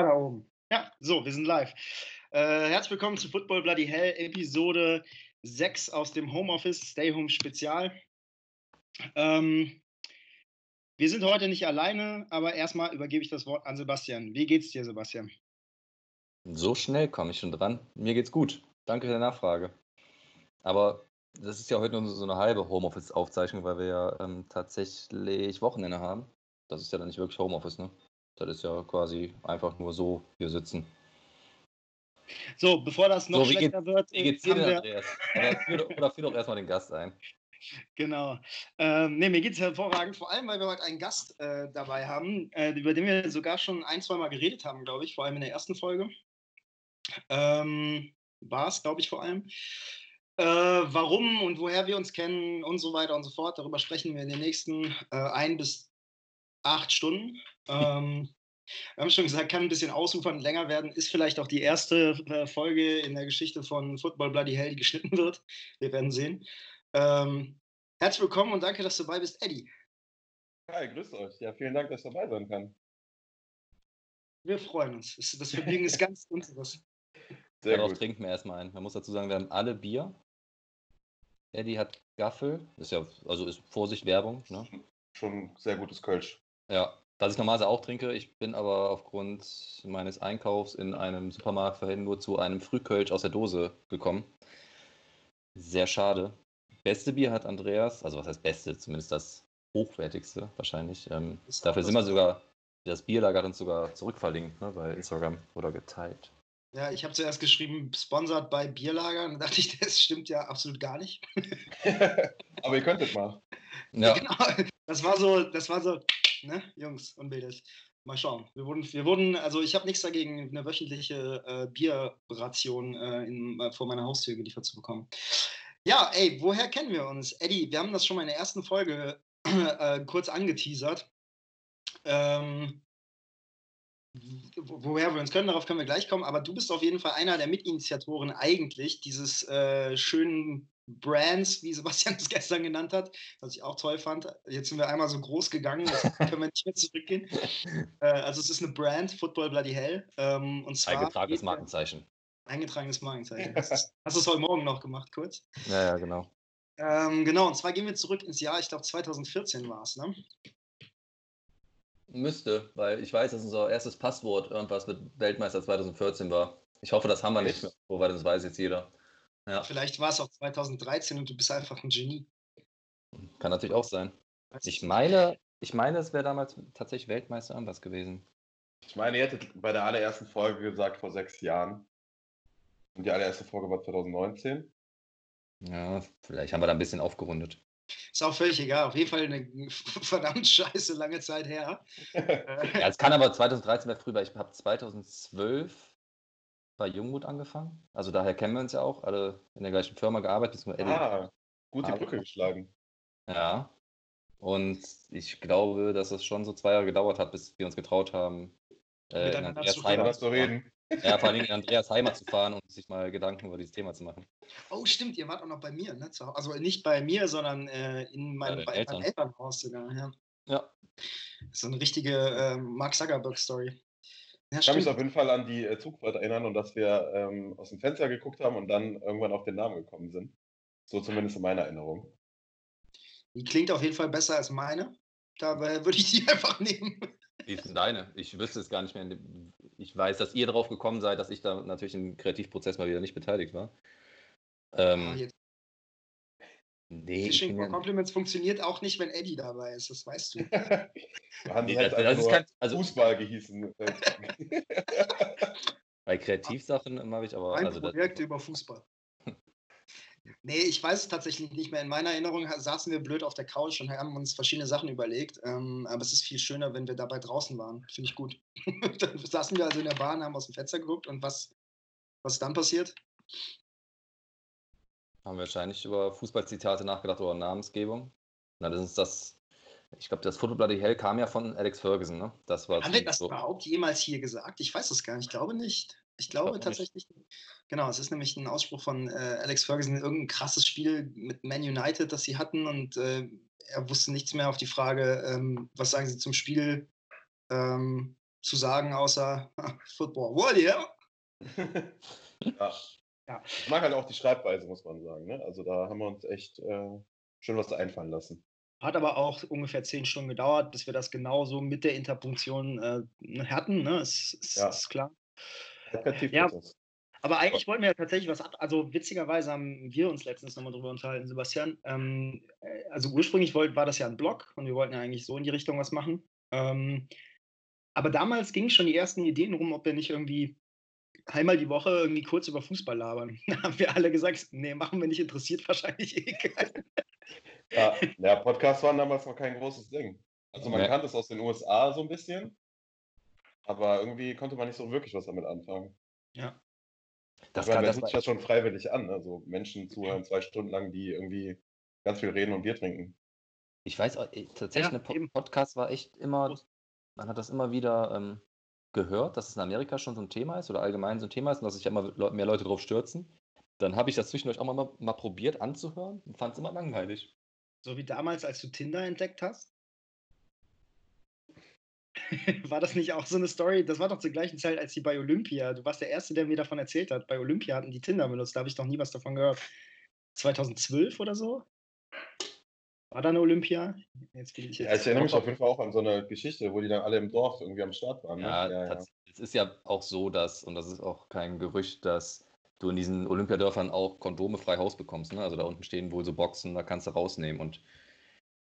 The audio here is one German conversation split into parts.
Ah, da oben. Ja, so, wir sind live. Äh, herzlich willkommen zu Football Bloody Hell, Episode 6 aus dem Homeoffice Stay Home Spezial. Ähm, wir sind heute nicht alleine, aber erstmal übergebe ich das Wort an Sebastian. Wie geht's dir, Sebastian? So schnell komme ich schon dran. Mir geht's gut. Danke für die Nachfrage. Aber das ist ja heute nur so eine halbe Homeoffice-Aufzeichnung, weil wir ja ähm, tatsächlich Wochenende haben. Das ist ja dann nicht wirklich Homeoffice, ne? Das ist ja quasi einfach nur so hier sitzen. So, bevor das noch so, schlechter geht, wird, wie geht's dir denn, Andreas? Oder führ, doch- oder führ doch erstmal den Gast ein. Genau. Ähm, nee, mir geht es hervorragend, vor allem, weil wir heute einen Gast äh, dabei haben, äh, über den wir sogar schon ein, zwei Mal geredet haben, glaube ich, vor allem in der ersten Folge. Ähm, War es, glaube ich, vor allem. Äh, warum und woher wir uns kennen und so weiter und so fort, darüber sprechen wir in den nächsten äh, ein bis acht Stunden. Ähm, wir haben schon gesagt, kann ein bisschen ausufern, länger werden. Ist vielleicht auch die erste äh, Folge in der Geschichte von Football Bloody Hell, die geschnitten wird. Wir werden sehen. Ähm, herzlich willkommen und danke, dass du dabei bist, Eddie. Hi, grüßt euch. Ja, vielen Dank, dass ich dabei sein kann. Wir freuen uns. Das, das Vergnügen ist ganz unseres. Sehr Darauf gut. trinken wir erstmal ein. Man muss dazu sagen, wir haben alle Bier. Eddie hat Gaffel. Ist ja, also ist Vorsicht Werbung. Ne? Schon sehr gutes Kölsch. Ja, was ich normalerweise auch trinke. Ich bin aber aufgrund meines Einkaufs in einem Supermarkt vorhin nur zu einem Frühkölsch aus der Dose gekommen. Sehr schade. Beste Bier hat Andreas, also was heißt beste, zumindest das hochwertigste wahrscheinlich. Ähm, dafür sind wir sogar, das Bierlager hat uns sogar zurückverlinkt ne, bei Instagram oder geteilt. Ja, ich habe zuerst geschrieben, sponsert bei Bierlager. Und dann dachte ich, das stimmt ja absolut gar nicht. Aber ihr könntet mal. Ja, Genau. Das war so, das war so, ne, Jungs und Mädels. Mal schauen. Wir wurden, wir wurden, also ich habe nichts dagegen, eine wöchentliche äh, Bierration äh, in, äh, vor meiner Haustür geliefert zu bekommen. Ja, ey, woher kennen wir uns? Eddie, wir haben das schon mal in der ersten Folge äh, kurz angeteasert. Ähm, wo- woher wir uns können, darauf können wir gleich kommen, aber du bist auf jeden Fall einer der Mitinitiatoren eigentlich dieses äh, schönen Brands, wie Sebastian es gestern genannt hat, was ich auch toll fand. Jetzt sind wir einmal so groß gegangen, jetzt können wir nicht mehr zurückgehen. Äh, also es ist eine Brand, Football Bloody Hell. Ähm, und zwar eingetragenes Markenzeichen. Eingetragenes Markenzeichen. Hast du es heute Morgen noch gemacht, kurz? Ja, ja, genau. Ähm, genau, und zwar gehen wir zurück ins Jahr, ich glaube 2014 war es, ne? Müsste, weil ich weiß, dass unser erstes Passwort irgendwas mit Weltmeister 2014 war. Ich hoffe, das haben wir nicht mehr, wobei das weiß jetzt jeder. Ja, Vielleicht war es auch 2013 und du bist einfach ein Genie. kann natürlich auch sein. Ich meine, ich meine, es wäre damals tatsächlich Weltmeister irgendwas gewesen. Ich meine, ihr hättet bei der allerersten Folge gesagt, vor sechs Jahren. Und die allererste Folge war 2019. Ja, vielleicht haben wir da ein bisschen aufgerundet. Ist auch völlig egal. Auf jeden Fall eine verdammt scheiße lange Zeit her. Ja, es kann aber 2013 wäre früh, weil ich habe 2012 bei Jungmut angefangen. Also daher kennen wir uns ja auch, alle in der gleichen Firma gearbeitet. ah, gut die Aber- Brücke geschlagen. Ja. Und ich glaube, dass es schon so zwei Jahre gedauert hat, bis wir uns getraut haben, äh, in Andreas Heimat zu reden. Ja, vor allem in Andreas Heimat zu fahren und sich mal Gedanken über dieses Thema zu machen. oh, stimmt, ihr wart auch noch bei mir, ne? Also nicht bei mir, sondern äh, in meinem, deinen bei Eltern. meinem Elternhaus sogar. Ja. Ja. So eine richtige äh, Mark Zuckerberg-Story. Ja, Ich kann mich auf jeden Fall an die äh, Zugfahrt erinnern und dass wir ähm, aus dem Fenster geguckt haben und dann irgendwann auf den Namen gekommen sind. So zumindest in meiner Erinnerung. Die klingt auf jeden Fall besser als meine. Dabei würde ich die einfach nehmen. Wie ist denn deine? Ich wüsste es gar nicht mehr. Ich weiß, dass ihr drauf gekommen seid, dass ich da natürlich im Kreativprozess mal wieder nicht beteiligt war. Ähm, jetzt nee, Fishing for Compliments funktioniert auch nicht, wenn Eddie dabei ist, das weißt du. Wir haben nee, halt das, das kein, also Fußball gehießen. Bei Kreativsachen mache ich aber, Ein also das, Projekt über Fußball. Nee, ich weiß es tatsächlich nicht mehr. In meiner Erinnerung saßen wir blöd auf der Couch und haben uns verschiedene Sachen überlegt. Ähm, aber es ist viel schöner, wenn wir dabei draußen waren. Finde ich gut. dann saßen wir also in der Bahn, haben aus dem Fenster geguckt und was, was ist dann passiert? Haben wir wahrscheinlich über Fußballzitate nachgedacht oder Namensgebung. Na, das ist das, ich glaube, das Football Bloody Hell kam ja von Alex Ferguson, ne? Das war Haben wir das so, überhaupt jemals hier gesagt? Ich weiß es gar nicht. Ich glaube nicht. Ich glaube Glaube nicht. tatsächlich. Genau, es ist nämlich ein Ausspruch von äh, Alex Ferguson, irgendein krasses Spiel mit Man United, das sie hatten und äh, er wusste nichts mehr auf die Frage, ähm, was sagen sie zum Spiel ähm, zu sagen, außer Football. What, yeah? ja. Ja. Ich mag halt auch die Schreibweise, muss man sagen. Ne? Also da haben wir uns echt äh, schön was einfallen lassen. Hat aber auch ungefähr zehn Stunden gedauert, bis wir das genauso mit der Interpunktion äh, hatten. Ne? Ist, ist, ja. ist klar. Ja, aber eigentlich wollten wir ja tatsächlich was ab. Also witzigerweise haben wir uns letztens nochmal drüber unterhalten, Sebastian. Ähm, äh, also ursprünglich wollt, war das ja ein Blog und wir wollten ja eigentlich so in die Richtung was machen. Ähm, aber damals gingen schon die ersten Ideen rum, ob wir nicht irgendwie einmal die Woche irgendwie kurz über Fußball labern. Da haben wir alle gesagt, nee, machen wir nicht, interessiert wahrscheinlich eh keinen. Ja, ja, Podcasts waren damals noch kein großes Ding. Also man ja. kannte es aus den USA so ein bisschen, aber irgendwie konnte man nicht so wirklich was damit anfangen. Ja. Das meine, kann das ja schon freiwillig an. Also Menschen zuhören zwei Stunden lang, die irgendwie ganz viel reden und Bier trinken. Ich weiß äh, tatsächlich, ja, ein Podcast war echt immer, man hat das immer wieder ähm, gehört, dass es in Amerika schon so ein Thema ist oder allgemein so ein Thema ist und dass sich immer mehr Leute drauf stürzen. Dann habe ich das zwischendurch auch mal, mal probiert anzuhören und fand es immer langweilig. So wie damals, als du Tinder entdeckt hast? war das nicht auch so eine Story? Das war doch zur gleichen Zeit, als die bei Olympia. Du warst der Erste, der mir davon erzählt hat. Bei Olympia hatten die Tinder benutzt. Da habe ich noch nie was davon gehört. 2012 oder so? War da eine Olympia? Jetzt bin ich jetzt. Ja, ich erinnere mich auf jeden Fall auch an so eine Geschichte, wo die dann alle im Dorf irgendwie am Start waren. Ne? Ja, ja, ja. es ist ja auch so, dass, und das ist auch kein Gerücht, dass du in diesen Olympiadörfern auch Kondome frei Haus bekommst. Ne? Also da unten stehen wohl so Boxen, da kannst du rausnehmen. Und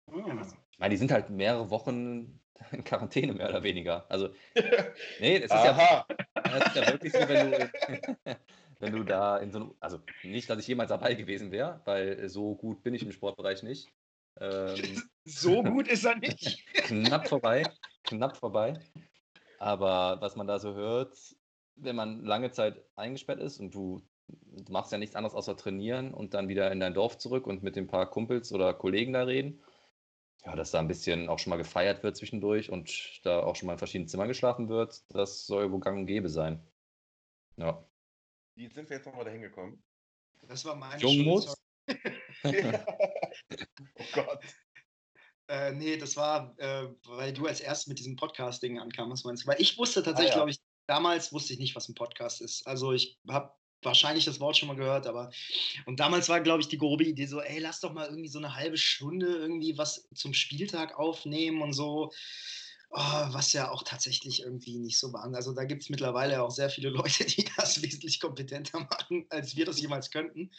ich meine, die sind halt mehrere Wochen in Quarantäne mehr oder weniger. Also, nee, das ist, ja, das ist ja wirklich so, wenn du, wenn du da in so einem, also nicht, dass ich jemals dabei gewesen wäre, weil so gut bin ich im Sportbereich nicht. Ähm, so gut ist er nicht. knapp vorbei, knapp vorbei. Aber was man da so hört, wenn man lange Zeit eingesperrt ist und du, du machst ja nichts anderes außer trainieren und dann wieder in dein Dorf zurück und mit den paar Kumpels oder Kollegen da reden ja, dass da ein bisschen auch schon mal gefeiert wird zwischendurch und da auch schon mal in verschiedenen Zimmern geschlafen wird, das soll wohl gang und gäbe sein. Ja. Wie sind wir jetzt nochmal dahin gekommen? Das war meine Jungmut? oh Gott. Äh, nee, das war, äh, weil du als erstes mit diesem Podcast-Ding ankamst, meinst du? Weil ich wusste tatsächlich, ah, ja. glaube ich, damals wusste ich nicht, was ein Podcast ist. Also ich habe wahrscheinlich das Wort schon mal gehört, aber und damals war, glaube ich, die grobe Idee so, ey, lass doch mal irgendwie so eine halbe Stunde irgendwie was zum Spieltag aufnehmen und so. Oh, was ja auch tatsächlich irgendwie nicht so war. Also da gibt es mittlerweile auch sehr viele Leute, die das wesentlich kompetenter machen, als wir das jemals könnten.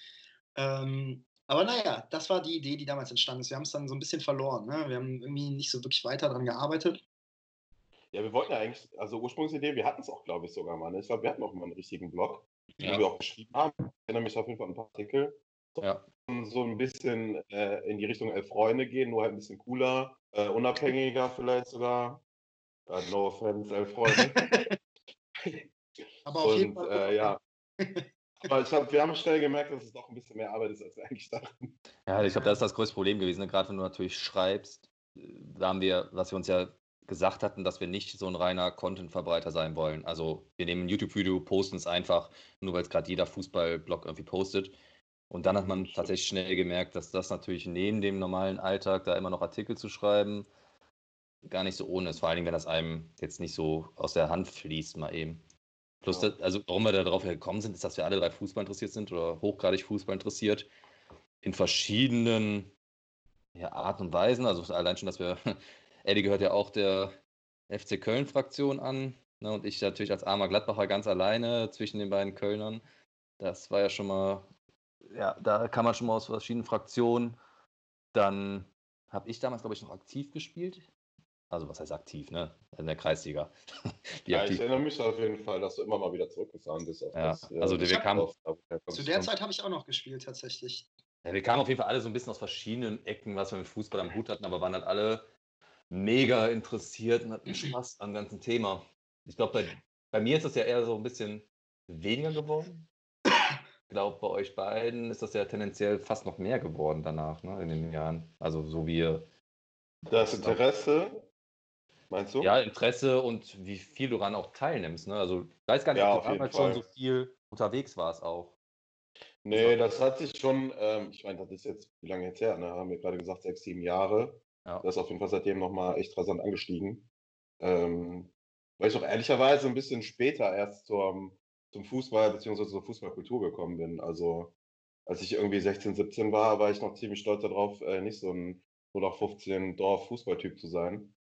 Ähm, aber naja, das war die Idee, die damals entstanden ist. Wir haben es dann so ein bisschen verloren. Ne? Wir haben irgendwie nicht so wirklich weiter daran gearbeitet. Ja, wir wollten ja eigentlich, also Ursprungsidee, wir hatten es auch, glaube ich, sogar mal. Ne? Ich glaube, wir hatten auch mal einen richtigen Blog ja. die wir auch geschrieben haben. Ich erinnere mich auf jeden Fall an ein paar Artikel. Ja. So ein bisschen äh, in die Richtung Elf Freunde gehen, nur halt ein bisschen cooler, äh, unabhängiger vielleicht sogar. Uh, no offense, Elf Freunde. Aber auf Und, jeden Fall. Äh, ja. Aber ich glaub, wir haben schnell gemerkt, dass es doch ein bisschen mehr Arbeit ist, als wir eigentlich dachten. Ja, ich glaube, das ist das größte Problem gewesen. Ne? Gerade wenn du natürlich schreibst, äh, da haben wir, was wir uns ja gesagt hatten, dass wir nicht so ein reiner Content-Verbreiter sein wollen. Also wir nehmen ein YouTube-Video, posten es einfach, nur weil es gerade jeder Fußball-Blog irgendwie postet. Und dann hat man tatsächlich schnell gemerkt, dass das natürlich neben dem normalen Alltag, da immer noch Artikel zu schreiben, gar nicht so ohne ist. Vor allen Dingen, wenn das einem jetzt nicht so aus der Hand fließt, mal eben. Plus, das, also warum wir darauf gekommen sind, ist, dass wir alle drei Fußball interessiert sind oder hochgradig Fußball interessiert. In verschiedenen ja, Arten und Weisen. Also allein schon, dass wir Eddie gehört ja auch der FC Köln-Fraktion an. Ne, und ich natürlich als armer Gladbacher ganz alleine zwischen den beiden Kölnern. Das war ja schon mal, ja, da kann man schon mal aus verschiedenen Fraktionen. Dann habe ich damals, glaube ich, noch aktiv gespielt. Also was heißt aktiv, ne? In der Kreisliga. ja, aktiv. ich erinnere mich auf jeden Fall, dass du immer mal wieder zurückgefahren bist. ja, das, äh, also wir kamen. Auf, zu der Zeit habe ich auch noch gespielt, tatsächlich. Ja, wir kamen auf jeden Fall alle so ein bisschen aus verschiedenen Ecken, was wir mit Fußball am Hut hatten, aber waren halt alle mega interessiert und hatten Spaß am ganzen Thema. Ich glaube, bei, bei mir ist das ja eher so ein bisschen weniger geworden. Ich glaube, bei euch beiden ist das ja tendenziell fast noch mehr geworden danach, ne, in den Jahren. Also so wie das Interesse, meinst du? Ja, Interesse und wie viel du daran auch teilnimmst. Ne? Also ich weiß gar nicht, ja, ob du damals schon so viel unterwegs warst auch. Nee, das hat sich schon, ähm, ich meine, das ist jetzt, wie lange jetzt her, ne? haben wir gerade gesagt, sechs, sieben Jahre. Ja. Das ist auf jeden Fall seitdem nochmal echt rasant angestiegen. Ähm, weil ich auch ehrlicherweise ein bisschen später erst zum, zum Fußball bzw. zur Fußballkultur gekommen bin. Also als ich irgendwie 16, 17 war, war ich noch ziemlich stolz darauf, äh, nicht so ein 0815 Dorf-Fußballtyp zu sein.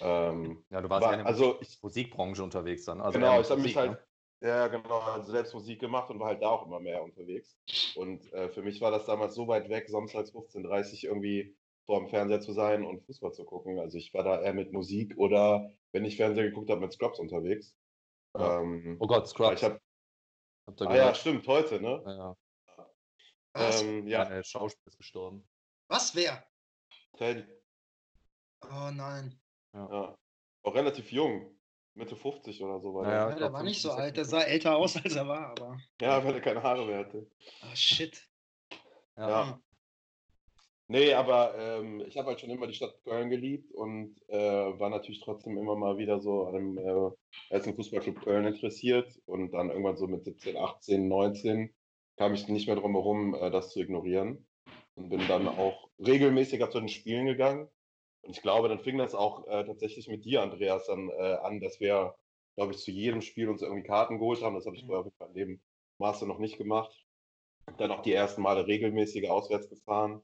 Ähm, ja, du warst war, ja in der also ich, Musikbranche unterwegs dann. Also genau, ich habe mich halt, ne? ja genau, also selbst Musik gemacht und war halt da auch immer mehr unterwegs. Und äh, für mich war das damals so weit weg, sonst als 15.30 irgendwie vor dem Fernseher zu sein und Fußball zu gucken. Also ich war da eher mit Musik oder wenn ich Fernseher geguckt habe, mit Scrubs unterwegs. Ja. Ähm, oh Gott, Scrubs. Ich hab, ah ja, stimmt, heute, ne? Ja. Was? Ähm, ja. Der Schauspieler ist gestorben. Was? Wer? Teddy. Oh nein. Ja. ja. Auch relativ jung. Mitte 50 oder so. War ja, der, ja, der war nicht so alt. Der sah älter aus, als er war, aber. Ja, weil er keine Haare mehr hatte. Oh, shit. Ja. ja. Nee, aber ähm, ich habe halt schon immer die Stadt Köln geliebt und äh, war natürlich trotzdem immer mal wieder so an dem äh, ersten Fußballclub Köln interessiert und dann irgendwann so mit 17, 18, 19 kam ich nicht mehr drum herum, äh, das zu ignorieren und bin dann auch regelmäßiger zu den Spielen gegangen und ich glaube, dann fing das auch äh, tatsächlich mit dir, Andreas, dann äh, an, dass wir, glaube ich, zu jedem Spiel uns irgendwie Karten geholt haben. Das habe ich mhm. vorher auf meinem Leben Maße noch nicht gemacht. Dann auch die ersten Male regelmäßige auswärts gefahren.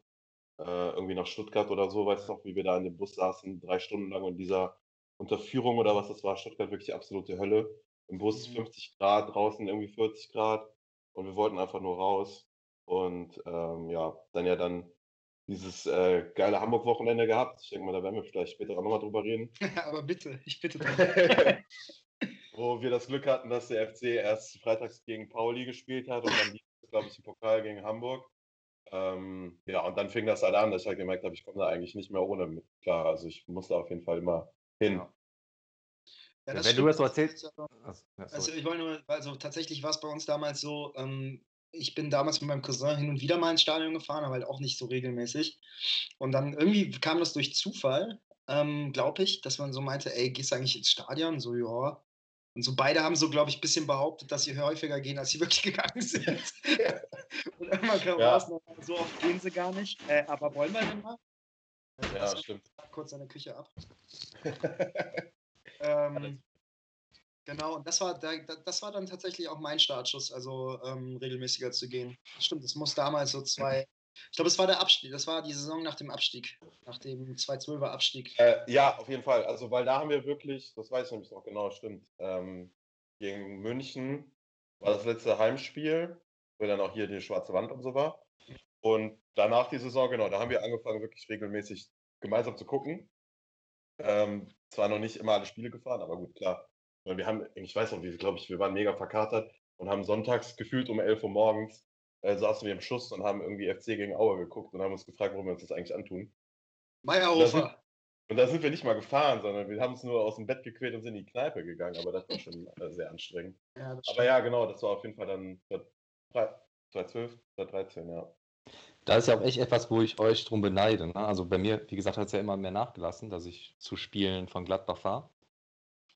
Äh, irgendwie nach Stuttgart oder so, weißt du noch, wie wir da in dem Bus saßen, drei Stunden lang und dieser Unterführung oder was das war, Stuttgart wirklich absolute Hölle. Im Bus mhm. 50 Grad, draußen irgendwie 40 Grad und wir wollten einfach nur raus. Und ähm, ja, dann ja dann dieses äh, geile Hamburg-Wochenende gehabt. Ich denke mal, da werden wir vielleicht später auch nochmal drüber reden. Aber bitte, ich bitte. Wo wir das Glück hatten, dass der FC erst freitags gegen Pauli gespielt hat und dann, glaube ich, im Pokal gegen Hamburg. Ähm, ja, und dann fing das halt an, dass ich halt gemerkt habe, ich komme da eigentlich nicht mehr ohne mit klar. Also ich musste auf jeden Fall immer hin. Ja. Ja, Wenn stimmt. du das so erzählst. Also, ich wollte nur, also tatsächlich war es bei uns damals so, ähm, ich bin damals mit meinem Cousin hin und wieder mal ins Stadion gefahren, aber halt auch nicht so regelmäßig. Und dann irgendwie kam das durch Zufall, ähm, glaube ich, dass man so meinte, ey, gehst du eigentlich ins Stadion? So, ja. Und so beide haben so, glaube ich, ein bisschen behauptet, dass sie häufiger gehen, als sie wirklich gegangen sind. und irgendwann kam ja. raus, so oft gehen sie gar nicht. Äh, aber wollen wir denn mal? Ja, also, stimmt. Kurz seine Küche ab. ähm, Genau, und das war, das war dann tatsächlich auch mein Startschuss, also ähm, regelmäßiger zu gehen. Stimmt, das muss damals so zwei, ich glaube, es war der Abstieg, das war die Saison nach dem Abstieg, nach dem 2-12er Abstieg. Äh, ja, auf jeden Fall, also weil da haben wir wirklich, das weiß ich nämlich noch genau, stimmt, ähm, gegen München war das letzte Heimspiel, wo dann auch hier die schwarze Wand und so war. Und danach die Saison, genau, da haben wir angefangen, wirklich regelmäßig gemeinsam zu gucken. Ähm, zwar noch nicht immer alle Spiele gefahren, aber gut, klar, weil wir haben, ich weiß noch, wie, glaube ich, wir waren mega verkatert und haben sonntags gefühlt um 11 Uhr morgens äh, saßen wir im Schuss und haben irgendwie FC gegen Aue geguckt und haben uns gefragt, warum wir uns das eigentlich antun. Meierhofer. Und da sind wir nicht mal gefahren, sondern wir haben es nur aus dem Bett gequält und sind in die Kneipe gegangen, aber das war schon äh, sehr anstrengend. Ja, aber ja, genau, das war auf jeden Fall dann 2012, 2013, ja. Da ist ja auch echt etwas, wo ich euch drum beneide. Ne? Also bei mir, wie gesagt, hat es ja immer mehr nachgelassen, dass ich zu Spielen von Gladbach fahre.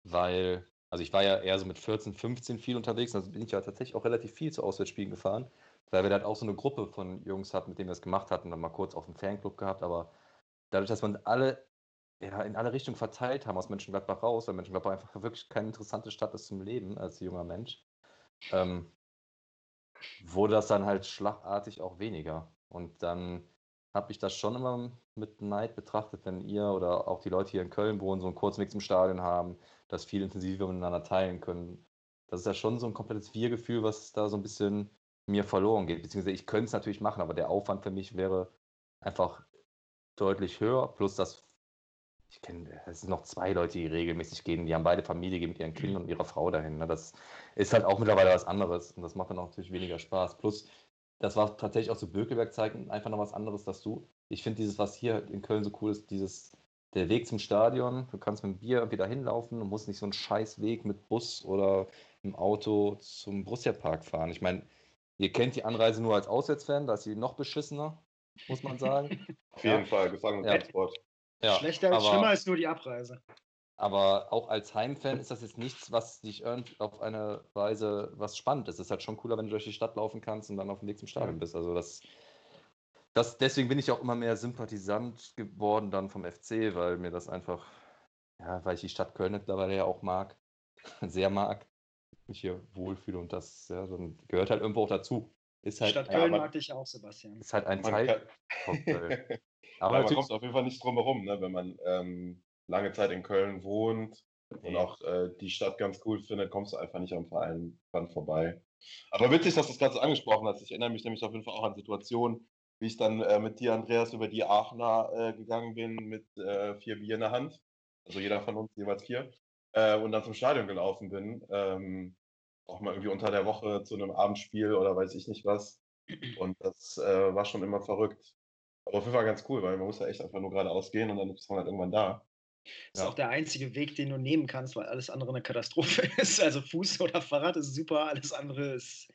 Weil also ich war ja eher so mit 14, 15 viel unterwegs, also bin ich ja tatsächlich auch relativ viel zu Auswärtsspielen gefahren, weil wir da halt auch so eine Gruppe von Jungs hatten, mit denen wir es gemacht hatten, dann mal kurz auf dem Fanclub gehabt, aber dadurch, dass man alle ja, in alle Richtungen verteilt haben aus Mönchengladbach raus, weil Mönchengladbach einfach wirklich keine interessante Stadt ist zum Leben als junger Mensch, ähm, wurde das dann halt schlagartig auch weniger. Und dann habe ich das schon immer mit Neid betrachtet, wenn ihr oder auch die Leute hier in Köln wohnen, so einen kurzen Weg zum Stadion haben, das viel intensiver miteinander teilen können. Das ist ja schon so ein komplettes Wir-Gefühl, was da so ein bisschen mir verloren geht. Beziehungsweise ich könnte es natürlich machen, aber der Aufwand für mich wäre einfach deutlich höher. Plus, dass ich kenne, es sind noch zwei Leute, die regelmäßig gehen, die haben beide Familie, gehen mit ihren Kindern und ihrer Frau dahin. Ne? Das ist halt auch mittlerweile was anderes und das macht dann auch natürlich weniger Spaß. Plus, das war tatsächlich auch zu Bökelberg-Zeiten einfach noch was anderes, dass du, ich finde dieses, was hier in Köln so cool ist, dieses, der Weg zum Stadion, du kannst mit dem Bier irgendwie da hinlaufen und musst nicht so einen scheiß Weg mit Bus oder im Auto zum Borussia-Park fahren. Ich meine, ihr kennt die Anreise nur als Auswärtsfan, da ist sie noch beschissener, muss man sagen. Auf jeden ja. Fall, Gefangenentransport. Ja. Schlechter, aber, schlimmer ist nur die Abreise. Aber auch als Heimfan ist das jetzt nichts, was dich auf eine Weise was spannend ist. Es ist halt schon cooler, wenn du durch die Stadt laufen kannst und dann auf dem Weg zum Stadion bist. Also das, das, deswegen bin ich auch immer mehr Sympathisant geworden dann vom FC, weil mir das einfach, ja, weil ich die Stadt Köln mittlerweile ja auch mag. sehr mag, mich hier wohlfühle und das ja, so gehört halt irgendwo auch dazu. Ist halt, Stadt Köln ja, mag dich auch, Sebastian. Ist halt ein Teil. aber ja, man kommt auf jeden Fall nicht drum herum, ne, wenn man ähm, lange Zeit in Köln wohnt und auch äh, die Stadt ganz cool findet, kommst du einfach nicht am Verein dran vorbei. Aber witzig, dass du das gerade angesprochen hast. Ich erinnere mich nämlich auf jeden Fall auch an Situationen, wie ich dann äh, mit dir, Andreas, über die Aachener äh, gegangen bin mit äh, vier Bier in der Hand. Also jeder von uns jeweils vier. Äh, und dann zum Stadion gelaufen bin. Ähm, auch mal irgendwie unter der Woche zu einem Abendspiel oder weiß ich nicht was. Und das äh, war schon immer verrückt. Aber auf jeden Fall ganz cool, weil man muss ja echt einfach nur geradeaus gehen und dann ist man halt irgendwann da. Das ist auch der einzige Weg, den du nehmen kannst, weil alles andere eine Katastrophe ist. Also Fuß oder Fahrrad ist super, alles andere ist,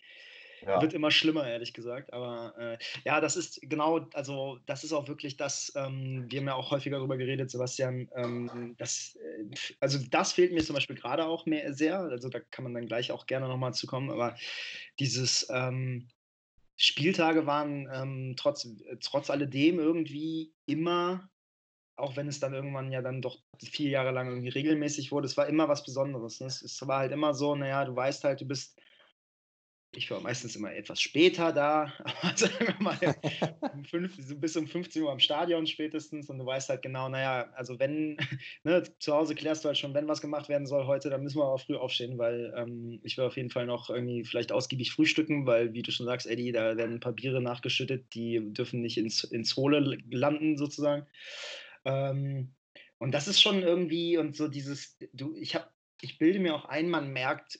ja. wird immer schlimmer, ehrlich gesagt. Aber äh, ja, das ist genau, also das ist auch wirklich das, ähm, wir haben ja auch häufiger darüber geredet, Sebastian, ähm, das, äh, also das fehlt mir zum Beispiel gerade auch mehr sehr, also da kann man dann gleich auch gerne nochmal zukommen, aber dieses ähm, Spieltage waren ähm, trotz, trotz alledem irgendwie immer auch wenn es dann irgendwann ja dann doch vier Jahre lang irgendwie regelmäßig wurde, es war immer was Besonderes. Ne? Es, war halt immer so, naja, du weißt halt, du bist, ich war meistens immer etwas später da, aber sagen wir mal, fünf, bis um 15 Uhr am Stadion spätestens und du weißt halt genau, naja, also wenn, ne, zu Hause klärst du halt schon, wenn was gemacht werden soll heute, dann müssen wir auch früh aufstehen, weil ähm, ich will auf jeden Fall noch irgendwie vielleicht ausgiebig frühstücken, weil, wie du schon sagst, Eddie, da werden ein paar Biere nachgeschüttet, die dürfen nicht ins, ins Hohle landen sozusagen. Ähm, und das ist schon irgendwie und so dieses, du, ich habe, ich bilde mir auch ein, man merkt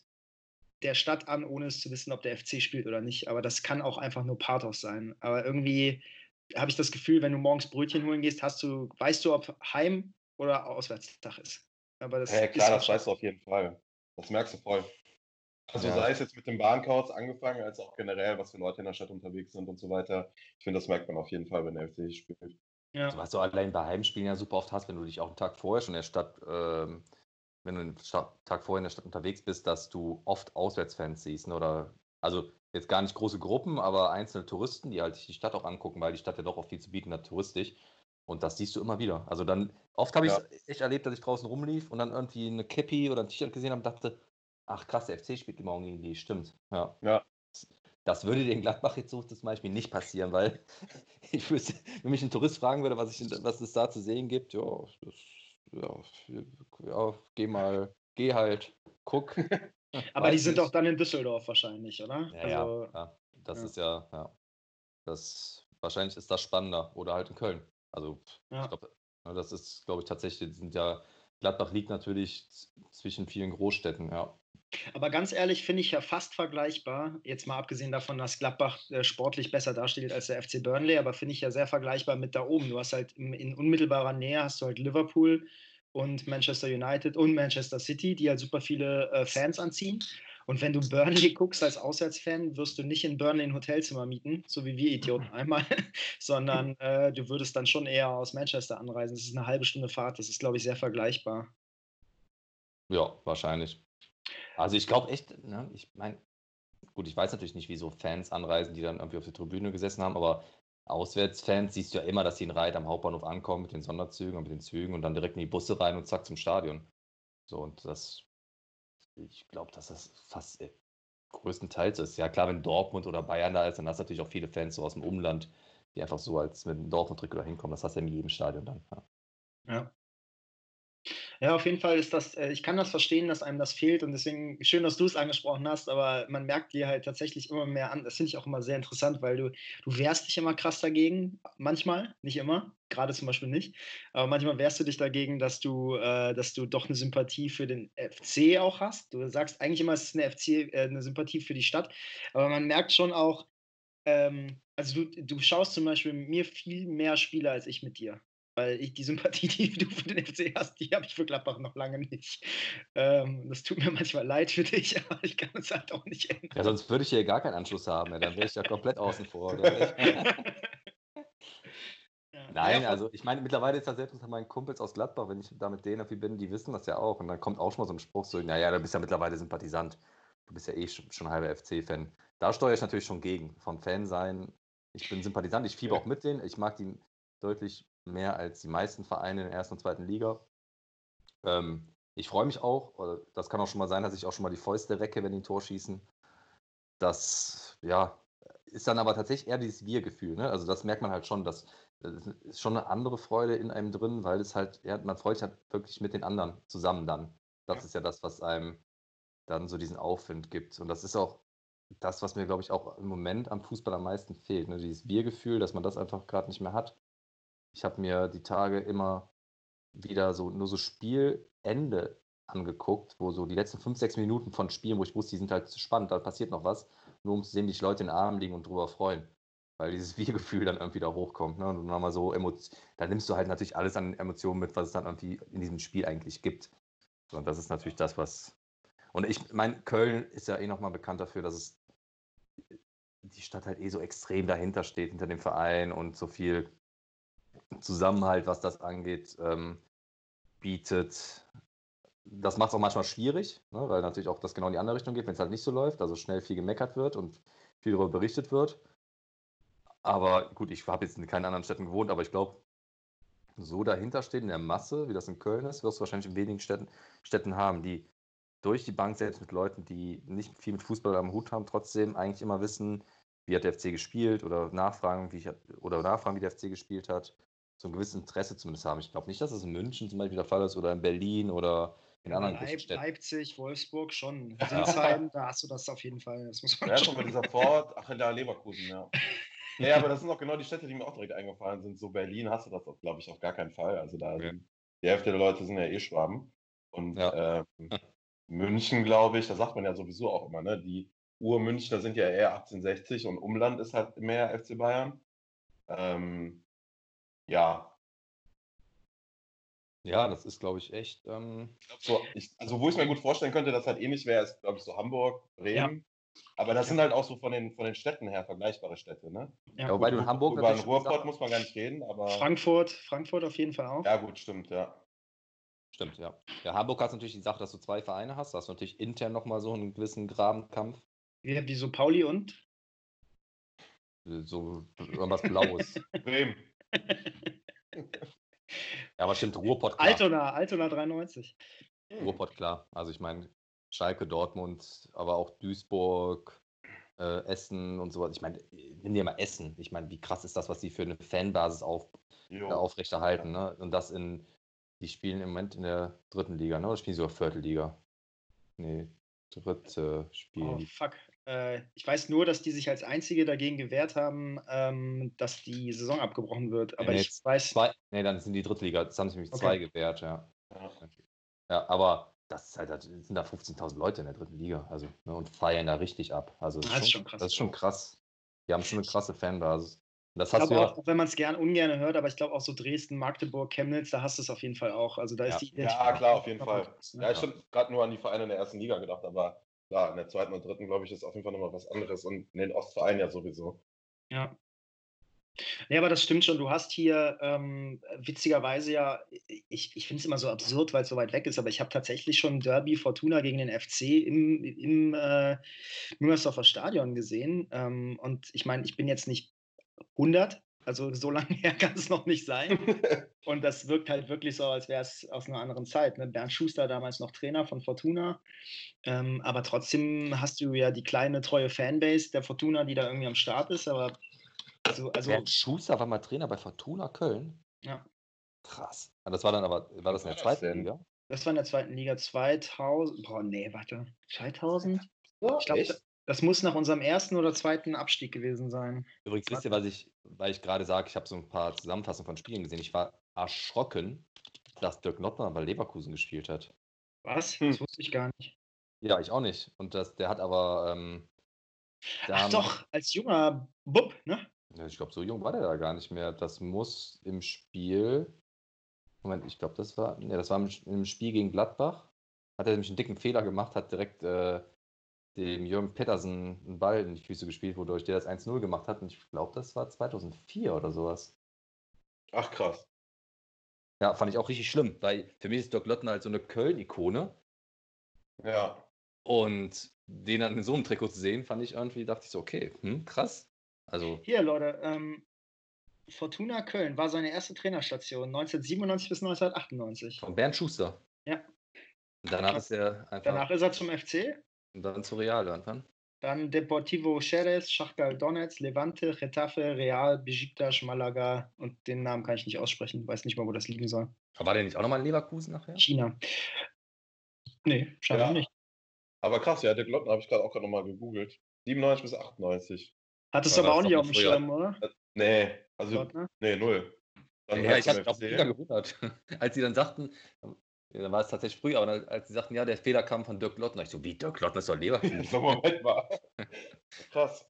der Stadt an, ohne es zu wissen, ob der FC spielt oder nicht. Aber das kann auch einfach nur Pathos sein. Aber irgendwie habe ich das Gefühl, wenn du morgens Brötchen holen gehst, hast du, weißt du, ob Heim- oder Auswärtstag ist. Aber das ja, klar, das weißt du auf jeden Fall. Das merkst du voll. Also ja. sei es jetzt mit dem Bahnkauz angefangen, als auch generell, was für Leute in der Stadt unterwegs sind und so weiter. Ich finde, das merkt man auf jeden Fall, wenn der FC spielt. Ja. Also, was du allein bei Heimspielen ja super oft hast, wenn du dich auch einen Tag vorher schon in der Stadt, ähm, wenn du einen Tag vorher in der Stadt unterwegs bist, dass du oft Auswärtsfans siehst. Ne? Oder also jetzt gar nicht große Gruppen, aber einzelne Touristen, die halt die Stadt auch angucken, weil die Stadt ja doch auch viel zu bieten hat, touristisch. Und das siehst du immer wieder. Also dann, oft habe ich es echt erlebt, dass ich draußen rumlief und dann irgendwie eine Cappy oder ein T-Shirt gesehen habe und dachte, ach krass, der FC spielt morgen gegen die, stimmt. Ja. ja. Das würde den Gladbach jetzt so zum Beispiel nicht passieren, weil ich wüsste, wenn mich ein Tourist fragen würde, was, ich, was es da zu sehen gibt, ja, das, ja, ja geh mal, geh halt, guck. Aber die sind doch dann in Düsseldorf wahrscheinlich, oder? Ja, also, ja, ja. das ist ja, ja. Das, wahrscheinlich ist das spannender oder halt in Köln. Also, ich glaube, das ist, glaube ich, tatsächlich, sind ja, Gladbach liegt natürlich zwischen vielen Großstädten, ja. Aber ganz ehrlich finde ich ja fast vergleichbar, jetzt mal abgesehen davon, dass Gladbach äh, sportlich besser dasteht als der FC Burnley, aber finde ich ja sehr vergleichbar mit da oben. Du hast halt in, in unmittelbarer Nähe hast du halt Liverpool und Manchester United und Manchester City, die halt super viele äh, Fans anziehen. Und wenn du Burnley guckst als Auswärtsfan, wirst du nicht in Burnley ein Hotelzimmer mieten, so wie wir Idioten einmal, sondern äh, du würdest dann schon eher aus Manchester anreisen. Das ist eine halbe Stunde Fahrt, das ist, glaube ich, sehr vergleichbar. Ja, wahrscheinlich. Also ich glaube echt, ne, ich meine, gut, ich weiß natürlich nicht, wie so Fans anreisen, die dann irgendwie auf der Tribüne gesessen haben, aber Auswärtsfans siehst du ja immer, dass sie in Reit am Hauptbahnhof ankommen mit den Sonderzügen und mit den Zügen und dann direkt in die Busse rein und zack zum Stadion. So, und das, ich glaube, dass das fast äh, größtenteils ist. Ja, klar, wenn Dortmund oder Bayern da ist, dann hast du natürlich auch viele Fans so aus dem Umland, die einfach so als mit einem Dortmund-Trikot da hinkommen. Das hast du ja in jedem Stadion dann. Ja. ja. Ja, auf jeden Fall ist das, äh, ich kann das verstehen, dass einem das fehlt und deswegen schön, dass du es angesprochen hast, aber man merkt dir halt tatsächlich immer mehr an. Das finde ich auch immer sehr interessant, weil du, du wehrst dich immer krass dagegen, manchmal, nicht immer, gerade zum Beispiel nicht, aber manchmal wehrst du dich dagegen, dass du, äh, dass du doch eine Sympathie für den FC auch hast. Du sagst eigentlich immer, es ist eine FC, äh, eine Sympathie für die Stadt, aber man merkt schon auch, ähm, also du, du schaust zum Beispiel mir viel mehr Spiele als ich mit dir. Weil ich die Sympathie, die du für den FC hast, die habe ich für Gladbach noch lange nicht. Ähm, das tut mir manchmal leid für dich, aber ich kann es halt auch nicht ändern. Ja, sonst würde ich hier gar keinen Anschluss haben. Ja. Dann wäre ich ja komplett außen vor. Nein, ja, also ich meine, mittlerweile ist das selbst unter meinen Kumpels aus Gladbach, wenn ich da mit denen irgendwie bin, die wissen das ja auch. Und dann kommt auch schon mal so ein Spruch so, naja, du bist ja mittlerweile Sympathisant. Du bist ja eh schon, schon halber FC-Fan. Da steuere ich natürlich schon gegen. Vom Fan sein, ich bin Sympathisant, ich fiebe auch mit denen. Ich mag die deutlich mehr als die meisten Vereine in der ersten und zweiten Liga. Ähm, ich freue mich auch, das kann auch schon mal sein, dass ich auch schon mal die Fäuste recke, wenn die ein Tor schießen. Das, ja, ist dann aber tatsächlich eher dieses Wir-Gefühl. Ne? Also das merkt man halt schon, dass das ist schon eine andere Freude in einem drin, weil es halt, ja, man freut sich halt wirklich mit den anderen zusammen dann. Das ja. ist ja das, was einem dann so diesen Aufwind gibt. Und das ist auch das, was mir, glaube ich, auch im Moment am Fußball am meisten fehlt. Ne? Dieses Wir-Gefühl, dass man das einfach gerade nicht mehr hat. Ich habe mir die Tage immer wieder so nur so Spielende angeguckt, wo so die letzten fünf, sechs Minuten von Spielen, wo ich wusste, die sind halt spannend, da passiert noch was, nur um zu sehen, wie sich Leute in den Armen liegen und drüber freuen. Weil dieses Wir-Gefühl dann irgendwie da hochkommt. Ne? Und dann mal so da nimmst du halt natürlich alles an Emotionen mit, was es dann irgendwie in diesem Spiel eigentlich gibt. Und das ist natürlich das, was. Und ich meine, Köln ist ja eh nochmal bekannt dafür, dass es die Stadt halt eh so extrem dahinter steht, hinter dem Verein und so viel Zusammenhalt, was das angeht, ähm, bietet. Das macht es auch manchmal schwierig, ne, weil natürlich auch das genau in die andere Richtung geht, wenn es halt nicht so läuft, also schnell viel gemeckert wird und viel darüber berichtet wird. Aber gut, ich habe jetzt in keinen anderen Städten gewohnt, aber ich glaube, so dahinter steht in der Masse, wie das in Köln ist, wirst du wahrscheinlich in wenigen Städten, Städten haben, die durch die Bank selbst mit Leuten, die nicht viel mit Fußball am Hut haben, trotzdem eigentlich immer wissen, wie hat der FC gespielt oder nachfragen, wie ich, oder nachfragen, wie der FC gespielt hat. So ein gewisses Interesse zumindest haben. Ich glaube nicht, dass das in München zum Beispiel der Fall ist oder in Berlin oder in anderen Leip Städten. Leipzig, Wolfsburg schon. Sinsheim, da hast du das auf jeden Fall. Das muss man ja, schon. dieser Ford, ach, da Leverkusen, ja. Ja, aber das sind auch genau die Städte, die mir auch direkt eingefallen sind. So Berlin hast du das, glaube ich, auf gar keinen Fall. Also da okay. sind, die Hälfte der Leute sind ja eh Schwaben. Und ja. ähm, München, glaube ich, da sagt man ja sowieso auch immer, ne? Die Ur-Münchner sind ja eher 1860 und Umland ist halt mehr FC Bayern. Ähm, ja. Ja, das ist, glaube ich, echt. Ähm... Ich glaub, so, ich, also, wo ich mir gut vorstellen könnte, dass halt ähnlich wäre, ist, glaube ich, so Hamburg, Bremen. Ja. Aber das ja. sind halt auch so von den, von den Städten her vergleichbare Städte, ne? Ja, wobei du in Hamburg. Über den Ruhrpott muss man gar nicht reden, aber. Frankfurt, Frankfurt auf jeden Fall auch. Ja, gut, stimmt, ja. Stimmt, ja. Ja, Hamburg hat natürlich die Sache, dass du zwei Vereine hast. Da hast du natürlich intern nochmal so einen gewissen Grabenkampf. Wie habt ihr so Pauli und? So irgendwas Blaues. Bremen. Ja, aber stimmt, Ruhrpott klar. Altona, Altona 93. Ruhrpott klar. Also ich meine, Schalke, Dortmund, aber auch Duisburg, äh, Essen und sowas. Ich meine, nimm dir mal Essen. Ich meine, wie krass ist das, was sie für eine Fanbasis auf, äh, aufrechterhalten. Ne? Und das in die spielen im Moment in der dritten Liga, ne? Oder spielen sie sogar Viertelliga? Nee, dritte spielen. Oh, fuck. Äh, ich weiß nur, dass die sich als einzige dagegen gewehrt haben, ähm, dass die Saison abgebrochen wird. Aber nee, ich weiß. Zwei, nee, dann sind die dritte Liga. Das haben sich nämlich okay. zwei gewehrt, ja. ja. Ja, aber das, ist halt, das sind da 15.000 Leute in der dritten Liga. Also, ne, und feiern da richtig ab. Also, das, ist, schon, krass. Das ist schon krass. Die haben schon eine krasse Fanbasis. Das hast du ja auch, wenn man es gern ungern hört, aber ich glaube auch so Dresden, Magdeburg, Chemnitz, da hast du es auf jeden Fall auch. Also da ja. ist die Ja, klar, auf jeden Fall. Ja, ich habe gerade nur an die Vereine in der ersten Liga gedacht, aber klar, in der zweiten und dritten, glaube ich, ist auf jeden Fall nochmal was anderes und in den Ostvereinen ja sowieso. Ja. Ja, aber das stimmt schon. Du hast hier ähm, witzigerweise ja, ich, ich finde es immer so absurd, weil es so weit weg ist, aber ich habe tatsächlich schon Derby Fortuna gegen den FC im, im äh, Müngersdorfer Stadion gesehen. Ähm, und ich meine, ich bin jetzt nicht 100. Also so lange her kann es noch nicht sein. Und das wirkt halt wirklich so, als wäre es aus einer anderen Zeit. Ne? Bernd Schuster damals noch Trainer von Fortuna. Ähm, aber trotzdem hast du ja die kleine, treue Fanbase der Fortuna, die da irgendwie am Start ist. Aber also, also Bernd Schuster war mal Trainer bei Fortuna Köln? Ja. Krass. Das war dann aber, war das in der zweiten Liga? Das war in der zweiten Liga 2000. Boah, nee, warte. 2000? Ja, ich glaube, das muss nach unserem ersten oder zweiten Abstieg gewesen sein. Übrigens, wisst ihr, was ich, weil ich gerade sage, ich habe so ein paar Zusammenfassungen von Spielen gesehen. Ich war erschrocken, dass Dirk Nottner bei Leverkusen gespielt hat. Was? Hm. Das wusste ich gar nicht. Ja, ich auch nicht. Und das, der hat aber. Ähm, Ach doch, als junger Bub, ne? Ja, ich glaube, so jung war der da gar nicht mehr. Das muss im Spiel. Moment, ich glaube, das war. Ne, das war im, im, Spiel gegen Gladbach. Hat er nämlich einen dicken Fehler gemacht, hat direkt. Äh, dem Jürgen Pettersen einen Ball in die Füße gespielt, wodurch der das 1-0 gemacht hat. Und ich glaube, das war 2004 oder sowas. Ach, krass. Ja, fand ich auch richtig schlimm, weil für mich ist Doc Lotten halt so eine Köln-Ikone. Ja. Und den dann in so einem Trikot zu sehen, fand ich irgendwie, dachte ich so, okay, hm, krass. Also. Hier, Leute, ähm, Fortuna Köln war seine erste Trainerstation 1997 bis 1998. Von Bernd Schuster. Ja. Danach ist er einfach. Danach ist er zum FC. Und dann zu Real irgendwann. Dann Deportivo Xerez, Schachgal Donetsk, Levante, Getafe, Real, Besiktas, Malaga und den Namen kann ich nicht aussprechen, weiß nicht mal, wo das liegen soll. Aber war der nicht auch nochmal in Leverkusen nachher? China. Nee, scheinbar ja. nicht. Aber krass, ja, der Glotten habe ich gerade auch gerade nochmal gegoogelt. 97 bis 98. Hattest du aber auch nicht auf dem Schirm, oder? Äh, nee, also, Glottner? nee, null. Dann ja, ich habe auch wieder gewundert. Als sie dann sagten, ja, dann war es tatsächlich früh, aber als sie sagten, ja, der Fehler kam von Dirk Lottner, ich so, wie Dirk Lottner ist doch Leverkusen. so, Moment mal. Krass.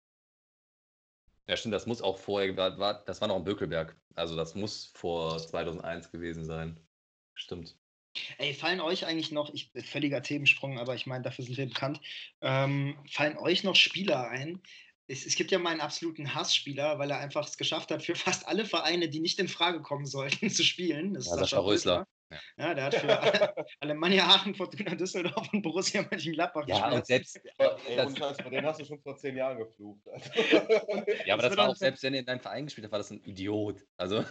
Ja, stimmt, das muss auch vorher, war, das war noch im Bökelberg. Also das muss vor 2001 gewesen sein. Stimmt. Ey, fallen euch eigentlich noch, ich, völliger Themensprung, aber ich meine, dafür sind wir bekannt, ähm, fallen euch noch Spieler ein? Es, es, gibt ja meinen absoluten Hassspieler, weil er einfach es geschafft hat, für fast alle Vereine, die nicht in Frage kommen sollten, zu spielen. Das ist ja, Sascha Rösler. Ja. ja, der hat für Alemannia Aachen, Fortuna Düsseldorf und Borussia Mönchengladbach ja, gespielt. Und selbst, Ey, und Scheiß, den hast du schon vor zehn Jahren geflucht. ja, aber das, das war auch, selbst wenn er in deinem Verein gespielt hat, war das ein Idiot. Also,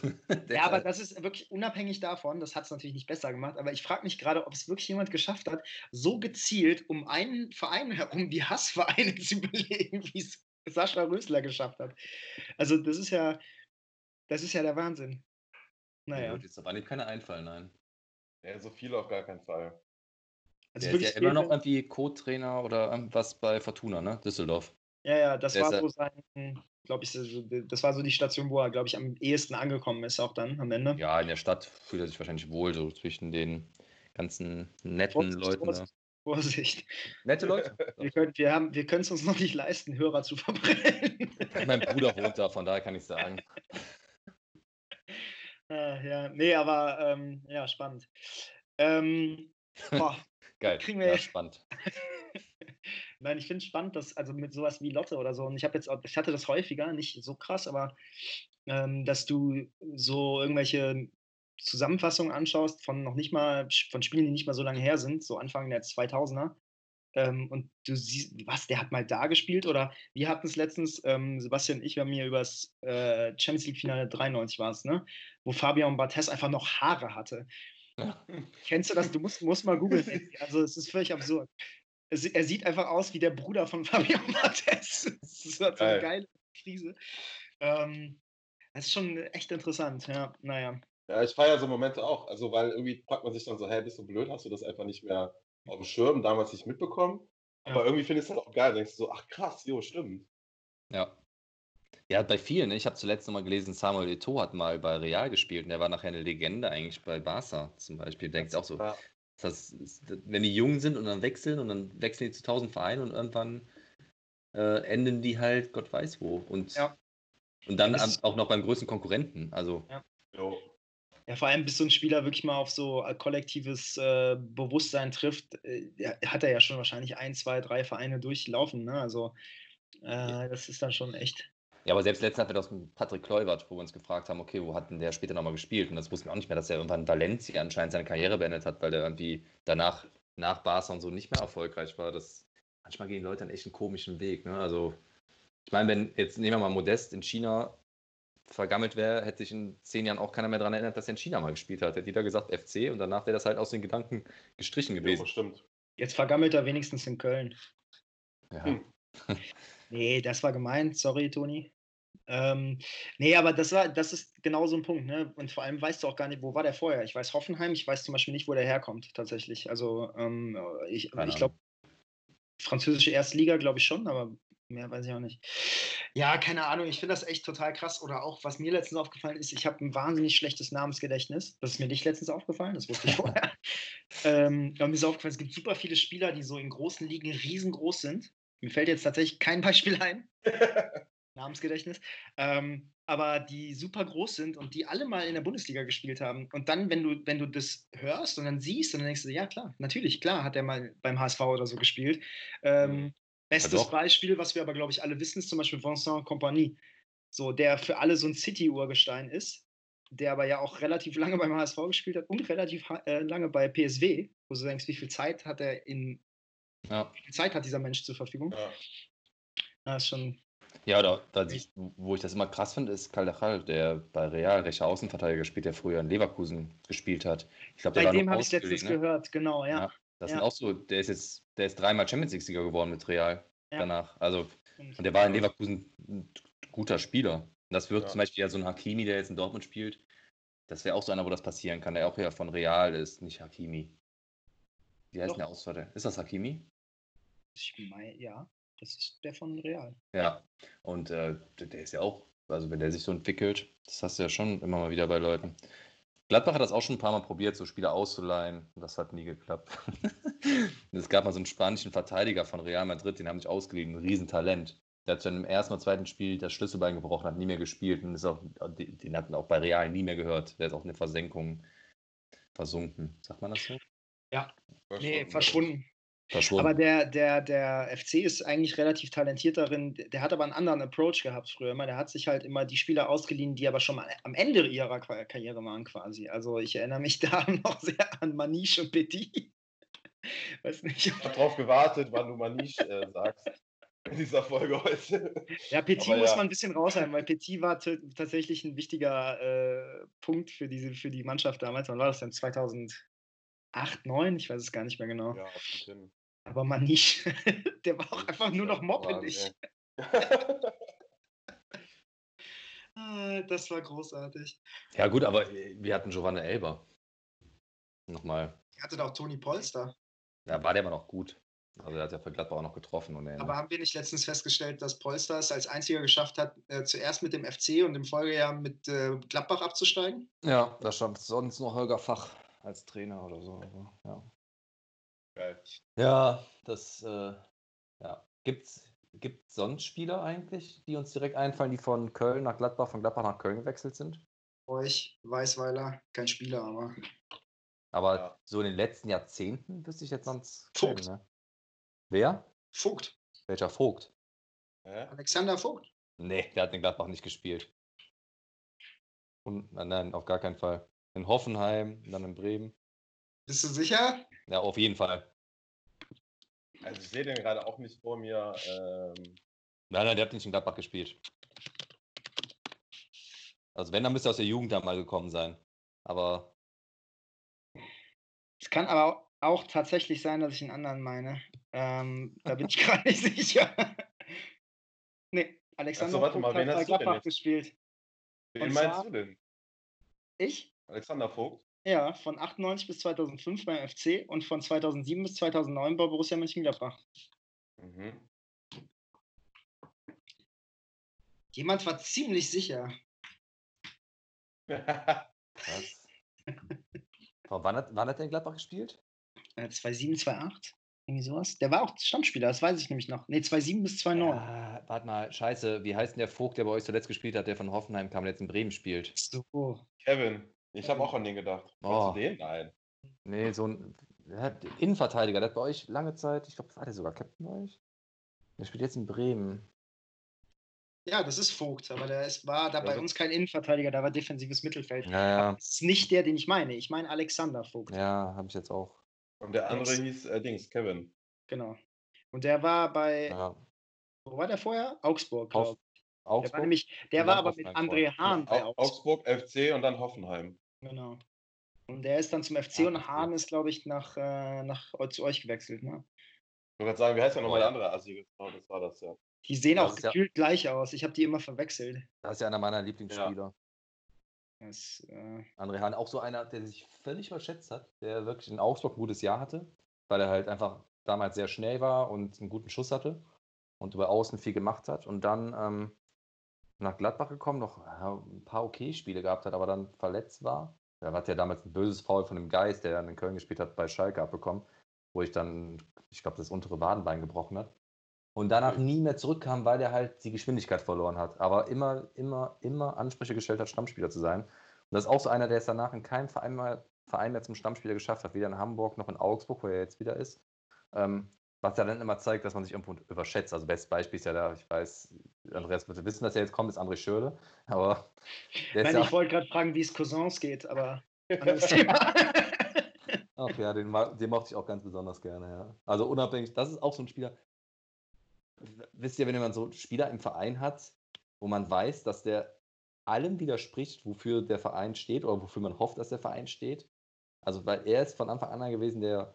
ja, aber das ist wirklich unabhängig davon, das hat es natürlich nicht besser gemacht, aber ich frage mich gerade, ob es wirklich jemand geschafft hat, so gezielt um einen Verein herum die Hassvereine zu belegen, wie es Sascha Rösler geschafft hat. Also, das ist ja, das ist ja der Wahnsinn. Naja. Ja, jetzt aber nicht keine einfallen, nein. Ja, so viele auf gar keinen Fall. Also der ist ja immer noch irgendwie Co-Trainer oder irgendwas bei Fortuna, ne? Düsseldorf. Ja, ja, das der war so sein, glaube ich, das war so die Station, wo er, glaube ich, am ehesten angekommen ist, auch dann am Ende. Ja, in der Stadt fühlt er sich wahrscheinlich wohl, so zwischen den ganzen netten Vorsicht, Leuten. Vorsicht, Vorsicht. Nette Leute. wir können wir, wir es uns noch nicht leisten, Hörer zu verbrennen. mein Bruder wohnt da, von daher kann ich sagen. Äh, ja, nee, aber ähm, ja, spannend. Ähm, boah, Geil. Kriegen wir ja, spannend. Nein, ich finde es spannend, dass, also mit sowas wie Lotte oder so, und ich habe jetzt, ich hatte das häufiger, nicht so krass, aber ähm, dass du so irgendwelche Zusammenfassungen anschaust von noch nicht mal, von Spielen, die nicht mal so lange her sind, so Anfang der 2000er, ähm, und du siehst, was, der hat mal da gespielt? Oder wir hatten es letztens, ähm, Sebastian und ich, wir haben hier über das äh, Champions League-Finale 93 war es, ne? Wo Fabian Barthez einfach noch Haare hatte. Ja. Kennst du das? Du musst, musst mal googeln. Also es ist völlig absurd. Es, er sieht einfach aus wie der Bruder von Fabian Barthez. Das ist halt so eine geile Krise. Ähm, das ist schon echt interessant, ja, naja. Ja, ich feiere so Momente auch. Also, weil irgendwie fragt man sich dann so, hey, bist du blöd? Hast du das einfach nicht mehr auf dem Schirm, damals nicht mitbekommen. Aber ja. irgendwie findest du das auch geil. Denkst du so, ach krass, jo, stimmt. Ja. Ja, bei vielen. Ne? Ich habe zuletzt nochmal gelesen, Samuel Eto'o hat mal bei Real gespielt und der war nachher eine Legende eigentlich bei Barca zum Beispiel. Du denkst auch so, ja. das, wenn die jung sind und dann wechseln und dann wechseln die zu tausend Vereinen und irgendwann äh, enden die halt Gott weiß wo. Und, ja. und dann auch noch beim größten Konkurrenten. Also. Ja. Ja, vor allem bis so ein Spieler wirklich mal auf so äh, kollektives äh, Bewusstsein trifft, äh, hat er ja schon wahrscheinlich ein, zwei, drei Vereine durchlaufen. Ne? Also äh, das ist dann schon echt. Ja, aber selbst letztens hatten wir das mit Patrick Kluivert, wo wir uns gefragt haben, okay, wo hat denn der später nochmal gespielt? Und das wussten wir auch nicht mehr, dass er irgendwann in Valencia anscheinend seine Karriere beendet hat, weil der irgendwie danach, nach Barca und so nicht mehr erfolgreich war. Das manchmal gehen Leute einen echt einen komischen Weg. Ne? Also, ich meine, wenn jetzt nehmen wir mal Modest in China vergammelt wäre, hätte sich in zehn Jahren auch keiner mehr daran erinnert, dass er in China mal gespielt hat. Hätte jeder gesagt FC und danach wäre das halt aus den Gedanken gestrichen gewesen. Ja, stimmt. Jetzt vergammelt er wenigstens in Köln. Ja. Hm. nee, das war gemeint. Sorry, Toni. Ähm, nee, aber das war, das ist genau so ein Punkt, ne? Und vor allem weißt du auch gar nicht, wo war der vorher? Ich weiß Hoffenheim, ich weiß zum Beispiel nicht, wo der herkommt, tatsächlich. Also ähm, ich, ich glaube, französische Erstliga glaube ich schon, aber mehr weiß ich auch nicht. Ja, keine Ahnung, ich finde das echt total krass. Oder auch, was mir letztens aufgefallen ist, ich habe ein wahnsinnig schlechtes Namensgedächtnis. Das ist mir nicht letztens aufgefallen, das wusste ich vorher. ähm, mir ist aufgefallen, es gibt super viele Spieler, die so in großen Ligen riesengroß sind. Mir fällt jetzt tatsächlich kein Beispiel ein. Namensgedächtnis. Ähm, aber die super groß sind und die alle mal in der Bundesliga gespielt haben. Und dann, wenn du, wenn du das hörst und dann siehst, und dann denkst du, ja klar, natürlich, klar hat er mal beim HSV oder so gespielt. Ähm, mhm. Bestes ja, Beispiel, was wir aber, glaube ich, alle wissen, ist zum Beispiel Vincent Compagnie. So, der für alle so ein City-Urgestein ist, der aber ja auch relativ lange beim HSV gespielt hat und relativ äh, lange bei PSW, wo du denkst, wie viel Zeit hat er in ja. wie viel Zeit hat dieser Mensch zur Verfügung? Ja. Das ist schon. Ja, da, da wo ich das immer krass finde, ist Caldachal, der bei Real rechter Außenverteidiger spielt, der früher in Leverkusen gespielt hat. Ich glaub, Bei dem habe ich letztens ne? gehört, genau, ja. ja. Das ja. sind auch so, der ist jetzt, der ist dreimal Champions League-Sieger geworden mit Real ja. danach. Also, und der war in Leverkusen ein guter Spieler. Und das wird ja. zum Beispiel ja so ein Hakimi, der jetzt in Dortmund spielt. Das wäre auch so einer, wo das passieren kann, der auch ja von Real ist, nicht Hakimi. Wie heißt Doch. der Auswahl? Ist das Hakimi? Ich meine, ja, das ist der von Real. Ja, und äh, der ist ja auch, also wenn der sich so entwickelt, das hast du ja schon immer mal wieder bei Leuten. Gladbach hat das auch schon ein paar Mal probiert, so Spieler auszuleihen. Das hat nie geklappt. es gab mal so einen spanischen Verteidiger von Real Madrid, den haben sich ausgeliehen, ein Riesentalent. Der hat schon im ersten oder zweiten Spiel das Schlüsselbein gebrochen, hat nie mehr gespielt und ist auch, den hatten auch bei Real nie mehr gehört. Der ist auch eine Versenkung versunken. Sagt man das so? Ja. Nee, verschwunden. Verschwunden. Aber der, der, der FC ist eigentlich relativ talentiert darin. Der hat aber einen anderen Approach gehabt früher immer. Der hat sich halt immer die Spieler ausgeliehen, die aber schon mal am Ende ihrer Karriere waren quasi. Also ich erinnere mich da noch sehr an Maniche und Petit. Weiß nicht. Ich habe drauf gewartet, wann du Maniche äh, sagst in dieser Folge heute. Ja, Petit Aber muss ja. man ein bisschen raushalten, weil Petit war tatsächlich ein wichtiger äh, Punkt für, diese, für die Mannschaft damals. Wann war das denn? 2008, 2009? Ich weiß es gar nicht mehr genau. Ja, Aber man nicht. Der war auch einfach nur noch moppelig. Ah, das war großartig. Ja, gut, aber äh, wir hatten Giovanni Elber. Nochmal. Ihr hattet auch Toni Polster. Ja, war der immer noch gut. Also er hat ja für Gladbach auch noch getroffen. Und Aber haben wir nicht letztens festgestellt, dass Polster es als einziger geschafft hat, äh, zuerst mit dem FC und im Folgejahr mit äh, Gladbach abzusteigen? Ja, da stand sonst noch Holger Fach als Trainer oder so. Aber, ja. Geil. Ja, das äh, ja. Gibt's, gibt es sonst Spieler eigentlich, die uns direkt einfallen, die von Köln nach Gladbach, von Gladbach nach Köln gewechselt sind? Euch, Weißweiler, kein Spieler, aber. Aber ja. so in den letzten Jahrzehnten wüsste ich jetzt sonst. Vogt. Kennen, ne? Wer? Vogt. Welcher Vogt? Hä? Alexander Vogt. Nee, der hat in Gladbach nicht gespielt. Und, nein, auf gar keinen Fall. In Hoffenheim, dann in Bremen. Bist du sicher? Ja, auf jeden Fall. Also ich sehe den gerade auch nicht vor mir. Ähm... Nein, nein, der hat nicht in Gladbach gespielt. Also wenn, dann müsste er aus der Jugend da mal gekommen sein. Aber. Es kann aber auch tatsächlich sein, dass ich einen anderen meine. Ähm, da bin ich gerade nicht sicher. nee, Alexander Achso, warte mal, wen hast Gladbach gespielt. Wen meinst du denn? Ich? Alexander Vogt? Ja, von 98 bis 2005 beim FC und von 2007 bis 2009 bei Borussia Mönchengladbach. Mhm. Jemand war ziemlich sicher. Was? wann, hat, wann hat er in Gladbach gespielt? 2007, äh, 2008. Irgendwie sowas. Der war auch Stammspieler, das weiß ich nämlich noch. Ne, 2,7 bis 2,9. Ja, warte mal, scheiße, wie heißt denn der Vogt, der bei euch zuletzt gespielt hat, der von Hoffenheim kam, jetzt in Bremen spielt? So. Kevin. Ich habe auch an den gedacht. Oh. du den? Nein. Nee, so ein Innenverteidiger, der hat bei euch lange Zeit, ich glaube, war der sogar Captain bei euch? Der spielt jetzt in Bremen. Ja, das ist Vogt, aber der ist, war da bei uns kein Innenverteidiger, da war defensives Mittelfeld. Ja, ja. Das ist nicht der, den ich meine. Ich meine Alexander Vogt. Ja, habe ich jetzt auch. Und der andere Dings. hieß äh, Dings, Kevin. Genau. Und der war bei. Ja. Wo war der vorher? Augsburg, glaube ich. Augsburg? Der war, nämlich, der war aber mit André Hahn bei Augsburg. Augsburg, FC und dann Hoffenheim. Genau. Und der ist dann zum FC ah, und Hahn ist, glaube ich, nach, äh, nach zu euch gewechselt. Ne? Ich wollte gerade sagen, wie heißt ja nochmal der andere Assi? Genau, das war das, ja. Die sehen das auch gefühlt ja, gleich aus. Ich habe die immer verwechselt. Das ist ja einer meiner Lieblingsspieler. Das, äh... André Hahn, auch so einer, der sich völlig überschätzt hat, der wirklich in Augsburg ein gutes Jahr hatte, weil er halt einfach damals sehr schnell war und einen guten Schuss hatte und über Außen viel gemacht hat und dann ähm, nach Gladbach gekommen, noch ja, ein paar okay Spiele gehabt hat, aber dann verletzt war. Er hat ja damals ein böses Foul von dem Geist, der dann in Köln gespielt hat, bei Schalke abbekommen, wo ich dann, ich glaube, das untere Wadenbein gebrochen hat und danach nie mehr zurückkam, weil er halt die Geschwindigkeit verloren hat. Aber immer, immer, immer Ansprüche gestellt hat, Stammspieler zu sein. Und das ist auch so einer, der es danach in keinem Verein mehr, Verein mehr zum Stammspieler geschafft hat, weder in Hamburg noch in Augsburg, wo er jetzt wieder ist. Ähm, was ja dann immer zeigt, dass man sich irgendwo überschätzt. Also bestes Beispiel ist ja da, ich weiß, Andreas würde wissen, dass er jetzt kommt, ist André Schürle. Aber Nein, ich wollte gerade fragen, wie es Cousins geht, aber Ach ja, den, den mochte ich auch ganz besonders gerne, ja. Also unabhängig, das ist auch so ein Spieler, wisst ihr, wenn man so Spieler im Verein hat, wo man weiß, dass der allem widerspricht, wofür der Verein steht oder wofür man hofft, dass der Verein steht. Also, weil er ist von Anfang an gewesen, der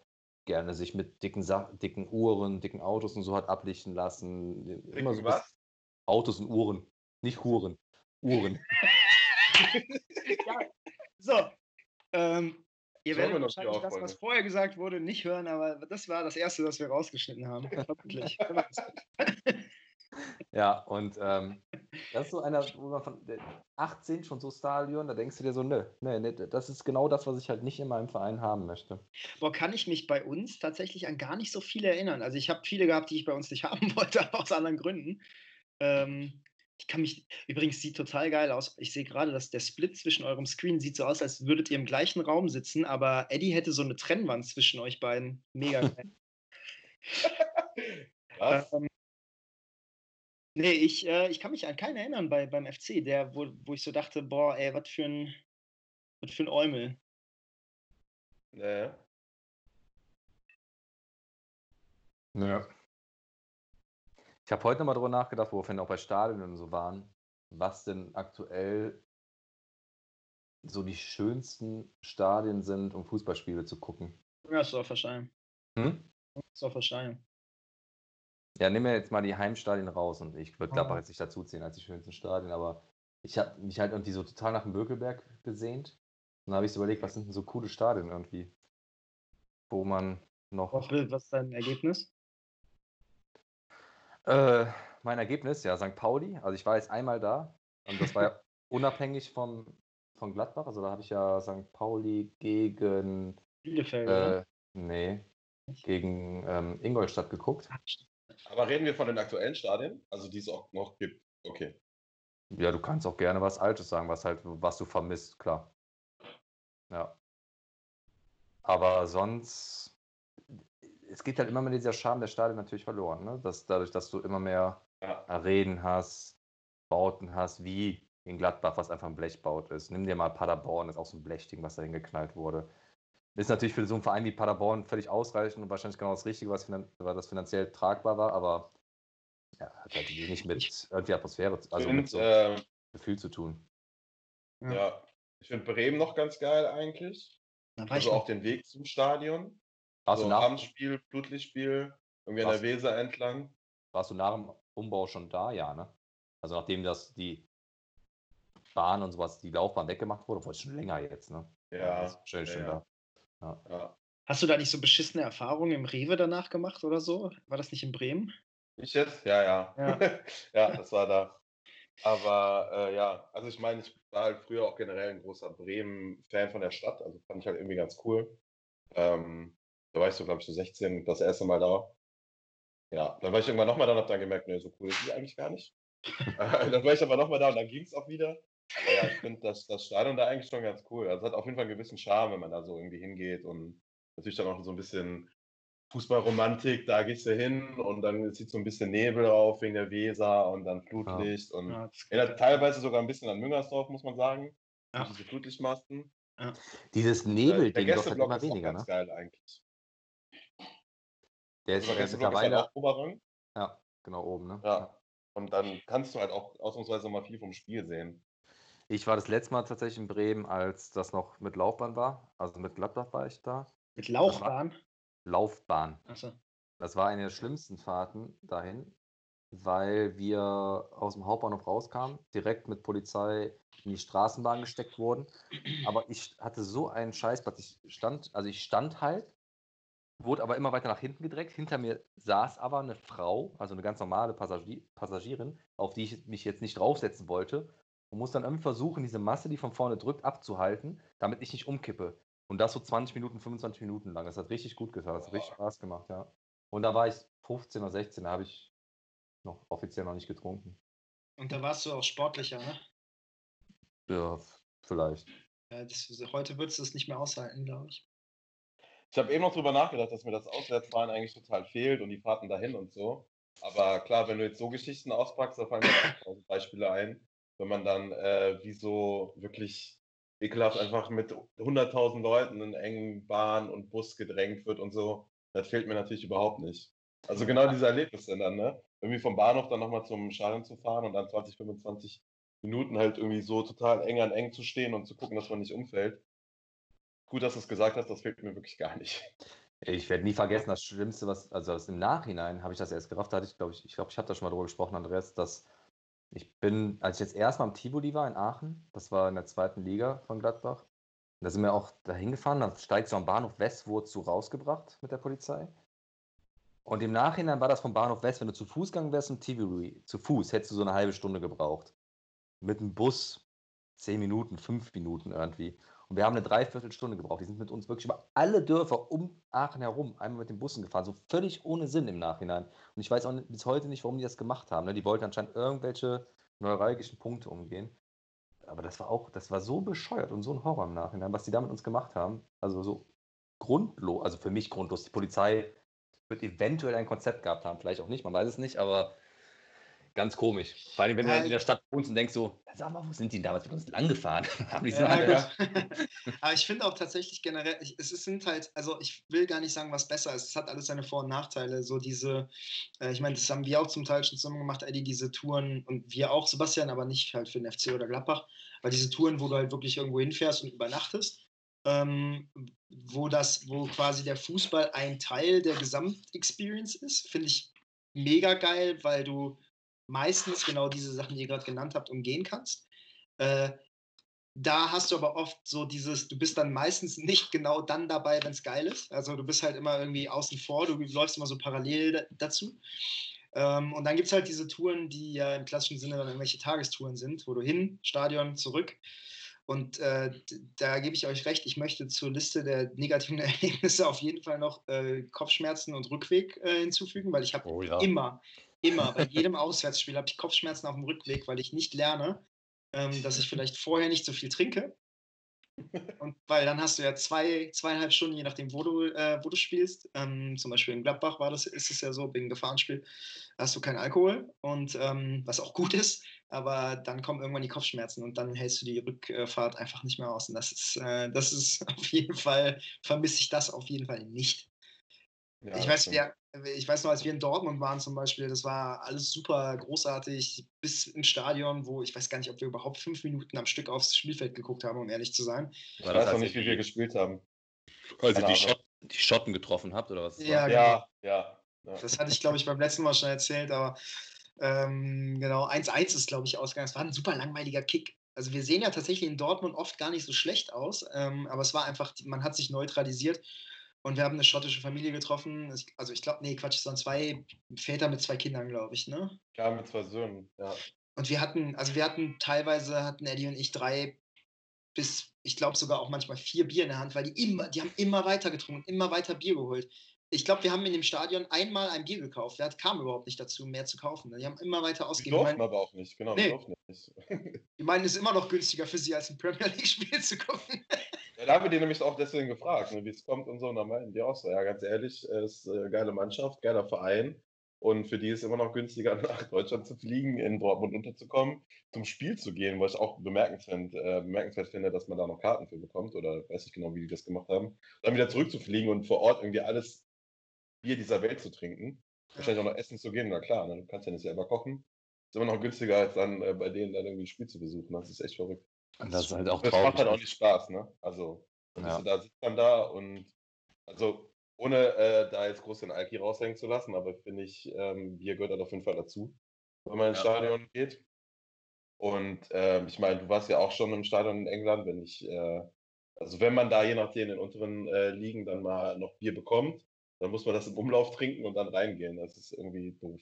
gerne sich mit dicken, Sa dicken Uhren, dicken Autos und so hat ablichten lassen. Dicken Immer so was? Autos und Uhren. Nicht Huren. Uhren. ja, so. Ähm, ihr Sollen werdet wahrscheinlich das, was Auffolge? vorher gesagt wurde, nicht hören, aber das war das Erste, das wir rausgeschnitten haben. Hoffentlich. Ja, und ähm, das ist so einer, wo man von der 18 schon so Stadion, da denkst du dir so, nö, nee, nee, das ist genau das, was ich halt nicht in meinem Verein haben möchte. Boah, kann ich mich bei uns tatsächlich an gar nicht so viele erinnern. Also ich habe viele gehabt, die ich bei uns nicht haben wollte, aber aus anderen Gründen. Ähm, ich kann mich, übrigens sieht total geil aus. Ich sehe gerade, dass der Split zwischen eurem Screen sieht so aus, als würdet ihr im gleichen Raum sitzen, aber Eddie hätte so eine Trennwand zwischen euch beiden. Mega geil. Was? Ähm, nee, ich, äh, ich kann mich an keinen erinnern bei, beim FC, der, wo, wo ich so dachte, boah, ey, was für ein, was für ein Eumel. Nee. Ja. Ich habe heute nochmal drüber nachgedacht, wo wir vorhin auch bei Stadien und so waren, was denn aktuell so die schönsten Stadien sind, um Fußballspiele zu gucken. Ja, ist doch wahrscheinlich. Hm? Ist doch wahrscheinlich. Ja, nehmen wir jetzt mal die Heimstadien raus und ich würde. Gladbach jetzt nicht dazu ziehen als die schönsten Stadien, aber ich habe mich halt irgendwie so total nach dem Bökelberg gesehnt. Und dann habe ich so überlegt, was sind denn so coole Stadien irgendwie, wo man noch. Was was ist dein Ergebnis? Äh, mein Ergebnis, ja, St. Pauli. Also ich war jetzt einmal da und das war ja unabhängig vom, von Gladbach. Also da habe ich ja St. Pauli gegen, Bielefeld, äh, nee, gegen ähm, Ingolstadt geguckt. Aber reden wir von den aktuellen Stadien? Also die es auch noch gibt. Okay. Ja, du kannst auch gerne was Altes sagen, was halt, was du vermisst, klar. Ja. Aber sonst, es geht halt immer mit dieser Charme der Stadien natürlich verloren, ne? Dass, dadurch, dass du immer mehr Ja. Arenen hast, Bauten hast, wie in Gladbach, was einfach ein Blechbaut ist. Nimm dir mal Paderborn, das ist auch so ein Blechding, was da hingeknallt wurde. Ist natürlich für so einen Verein wie Paderborn völlig ausreichend und wahrscheinlich genau das Richtige, was, das finanziell tragbar war, aber ja, hat halt wenig mit irgendwie Atmosphäre, zu- also Und, mit so äh, Gefühl zu tun. Ja. ja. Ich finde Bremen noch ganz geil eigentlich. Da war Also auch den Weg zum Stadion. Warst, so du nach, Abendspiel, Blutlichtspiel, irgendwie an der Was? Weser entlang. warst du nach dem Umbau schon da? Ja, ne? Also nachdem das die Bahn und sowas, die Laufbahn weggemacht wurde, war es schon länger jetzt, ne? Ja. das ist schon, ja, schon ja. da. Ja. Hast du da nicht so beschissene Erfahrungen im Rewe danach gemacht oder so? War das nicht in Bremen? Ich jetzt? Ja, ja. Ja. Ja, das war da. Aber äh, ja, also ich meine, ich war halt früher auch generell ein großer Bremen-Fan von der Stadt. Also fand ich halt irgendwie ganz cool. Ähm, da war ich so, glaube ich, so 16, das erste Mal da. Ja, dann war ich irgendwann nochmal da und habe dann gemerkt, nee, so cool ist die eigentlich gar nicht. Dann war ich aber nochmal da und dann ging es auch wieder. Aber ja, ich finde das, das Stadion da eigentlich schon ganz cool. Also es hat auf jeden Fall einen gewissen Charme, wenn man da so irgendwie hingeht und natürlich dann auch so ein bisschen Fußballromantik, da gehst du hin und dann zieht so ein bisschen Nebel auf wegen der Weser und dann Flutlicht und Ja, erinnert teilweise sogar ein bisschen an Müngersdorf, muss man sagen. Ja. Diese Flutlichtmasten. Dieses Äh, der Nebelding wird halt Gästeblock immer ist auch weniger, ganz ne? geil eigentlich. Der ist, Unser der ist halt mittlerweile, auch Oberrang. ja, genau oben, ne? Ja. Und dann kannst du halt auch ausnahmsweise mal viel vom Spiel sehen. Ich war das letzte Mal tatsächlich in Bremen, als das noch mit Laufbahn war. Also mit Gladbach war ich da. Mit Laufbahn? Laufbahn. Achso. Das war eine der schlimmsten Fahrten dahin, weil wir aus dem Hauptbahnhof rauskamen, direkt mit Polizei in die Straßenbahn gesteckt wurden. Aber ich hatte so einen Scheißplatz. Ich stand, also ich stand halt, wurde aber immer weiter nach hinten gedrängt. Hinter mir saß aber eine Frau, also eine ganz normale Passagier, Passagierin, auf die ich mich jetzt nicht draufsetzen wollte. Und muss dann irgendwie versuchen, diese Masse, die von vorne drückt, abzuhalten, damit ich nicht umkippe. Und das so 20 Minuten, 25 Minuten lang. Das hat richtig gut getan. Das hat richtig Spaß gemacht, ja. Und da war ich 15 oder 16, da habe ich noch offiziell noch nicht getrunken. Und da warst du auch sportlicher, ne? Ja, vielleicht. Ja, das, heute würdest du es nicht mehr aushalten, glaube ich. Ich habe eben noch drüber nachgedacht, dass mir das Auswärtsfahren eigentlich total fehlt und die Fahrten dahin und so. Aber klar, wenn du jetzt so Geschichten auspackst, da fallen mir auch tausend Beispiele ein, wenn man dann äh, wie so wirklich ekelhaft einfach mit 100.000 Leuten in engen Bahn und Bus gedrängt wird und so. Das fehlt mir natürlich überhaupt nicht. Also genau diese Erlebnisse dann, ne? Irgendwie vom Bahnhof dann nochmal zum Stadion zu fahren und dann 20, 25 Minuten halt irgendwie so total eng an eng zu stehen und zu gucken, dass man nicht umfällt. Gut, dass du es gesagt hast, das fehlt mir wirklich gar nicht. Ich werde nie vergessen, das Schlimmste, was, also das im Nachhinein habe ich das erst gerafft, da hatte ich, glaube ich, ich glaube, ich habe da schon mal drüber gesprochen, Andreas, dass ich bin, als ich jetzt erstmal am Tivoli war in Aachen, das war in der zweiten Liga von Gladbach, da sind wir auch da hingefahren, dann steigst du am Bahnhof West, wurdest du rausgebracht mit der Polizei. Und im Nachhinein war das vom Bahnhof West, wenn du zu Fuß gegangen wärst zum Tivoli, zu Fuß hättest du so eine halbe Stunde gebraucht. Mit dem Bus zehn Minuten, fünf Minuten irgendwie. Und wir haben eine Dreiviertelstunde gebraucht. Die sind mit uns wirklich über alle Dörfer um Aachen herum einmal mit den Bussen gefahren. So völlig ohne Sinn im Nachhinein. Und ich weiß auch bis heute nicht, warum die das gemacht haben. Ne? Die wollten anscheinend irgendwelche neuralgischen Punkte umgehen. Aber das war auch, das war so bescheuert und so ein Horror im Nachhinein, was die da mit uns gemacht haben. Also so grundlos, also für mich grundlos. Die Polizei wird eventuell ein Konzept gehabt haben, vielleicht auch nicht, man weiß es nicht, aber ganz komisch. Vor allem, wenn du halt in der Stadt wohnst und denkst so, sag mal, wo sind die damals mit uns lang gefahren? Haben die so ja, ja. Aber ich finde auch tatsächlich generell, es sind halt, also ich will gar nicht sagen, was besser ist. Es hat alles seine Vor- und Nachteile. So diese, äh, ich meine, das haben wir auch zum Teil schon zusammen gemacht, Eddie, diese Touren und wir auch, Sebastian, aber nicht halt für den FC oder Gladbach, weil diese Touren, wo du halt wirklich irgendwo hinfährst und übernachtest. Ähm, wo das, wo quasi der Fußball ein Teil der Gesamtexperience ist, finde ich mega geil, weil du meistens genau diese Sachen, die ihr gerade genannt habt, umgehen kannst. Äh, da hast du aber oft so dieses, du bist dann meistens nicht genau dann dabei, wenn es geil ist. Also du bist halt immer irgendwie außen vor, du läufst immer so parallel dazu. Ähm, und dann gibt es halt diese Touren, die ja im klassischen Sinne dann irgendwelche Tagestouren sind, wo du hin, Stadion, zurück. Und äh, da gebe ich euch recht, ich möchte zur Liste der negativen Erlebnisse auf jeden Fall noch äh, Kopfschmerzen und Rückweg äh, hinzufügen, weil ich habe oh, ja. immer, Immer, bei jedem Auswärtsspiel habe ich Kopfschmerzen auf dem Rückweg, weil ich nicht lerne, ähm, dass ich vielleicht vorher nicht so viel trinke. Und weil dann hast du ja zwei, zweieinhalb Stunden, je nachdem, wo du, äh, wo du spielst. Ähm, zum Beispiel in Gladbach war das, ist es ja so, wegen Gefahrenspiel, hast du keinen Alkohol und ähm, was auch gut ist, aber dann kommen irgendwann die Kopfschmerzen und dann hältst du die Rückfahrt einfach nicht mehr aus. Und das ist, äh, das ist auf jeden Fall, vermisse ich das auf jeden Fall nicht. Ja, ich, weiß, wir, ich weiß noch, als wir in Dortmund waren zum Beispiel, das war alles super großartig, bis im Stadion, wo ich weiß gar nicht, ob wir überhaupt fünf Minuten am Stück aufs Spielfeld geguckt haben, um ehrlich zu sein. Ich weiß auch nicht, wie wir gespielt haben. Also die, Schott, die, Schotten getroffen habt oder was? Ja, genau. ja, ja, ja. Das hatte ich, glaube ich, beim letzten Mal schon erzählt, aber ähm, genau, 1-1 ist, glaube ich, ausgegangen. Es war ein super langweiliger Kick. Also wir sehen ja tatsächlich in Dortmund oft gar nicht so schlecht aus, ähm, aber es war einfach, man hat sich neutralisiert und wir haben eine schottische Familie getroffen. Also ich glaube, nee, Quatsch, es waren zwei Väter mit zwei Kindern, glaube ich, ne? Ja, mit zwei Söhnen, ja. Und wir hatten, also wir hatten teilweise, hatten Eddie und ich drei bis, ich glaube sogar auch manchmal vier Bier in der Hand, weil die immer, die haben immer weiter getrunken, immer weiter Bier geholt. Ich glaube, wir haben in dem Stadion einmal ein Bier gekauft. Der kam überhaupt nicht dazu, mehr zu kaufen. Die haben immer weiter ausgegeben. Die durften aber auch nicht, genau. Nee. Nicht. die meinen, es ist immer noch günstiger für sie, als ein Premier League-Spiel zu gucken. Ja, da haben wir die nämlich auch deswegen gefragt, ne, wie es kommt und so. Und dann meinten die auch so, ja, ganz ehrlich, es ist eine geile Mannschaft, geiler Verein. Und für die ist es immer noch günstiger, nach Deutschland zu fliegen, in Dortmund unterzukommen, zum Spiel zu gehen, was ich auch bemerkenswert, äh, bemerkenswert finde, dass man da noch Karten für bekommt. Oder weiß ich genau, wie die das gemacht haben. Dann wieder zurückzufliegen und vor Ort irgendwie alles Bier dieser Welt zu trinken. Wahrscheinlich auch noch essen zu gehen, na klar, ne? du kannst ja nicht selber kochen. Ist immer noch günstiger, als dann äh, bei denen dann irgendwie ein Spiel zu besuchen. Das ist echt verrückt. Und das ist halt auch das traurig. Das macht halt auch nicht Spaß, ne? Also, ja. da sitzt man da und, also, ohne äh, da jetzt groß den Alki raushängen zu lassen, aber finde ich, ähm, Bier gehört halt auf jeden Fall dazu, wenn man ins ja. Stadion geht. Und ähm, ich meine, du warst ja auch schon im Stadion in England, wenn ich, äh, also wenn man da je nachdem in den unteren äh, Ligen dann mal noch Bier bekommt, dann muss man das im Umlauf trinken und dann reingehen. Das ist irgendwie doof.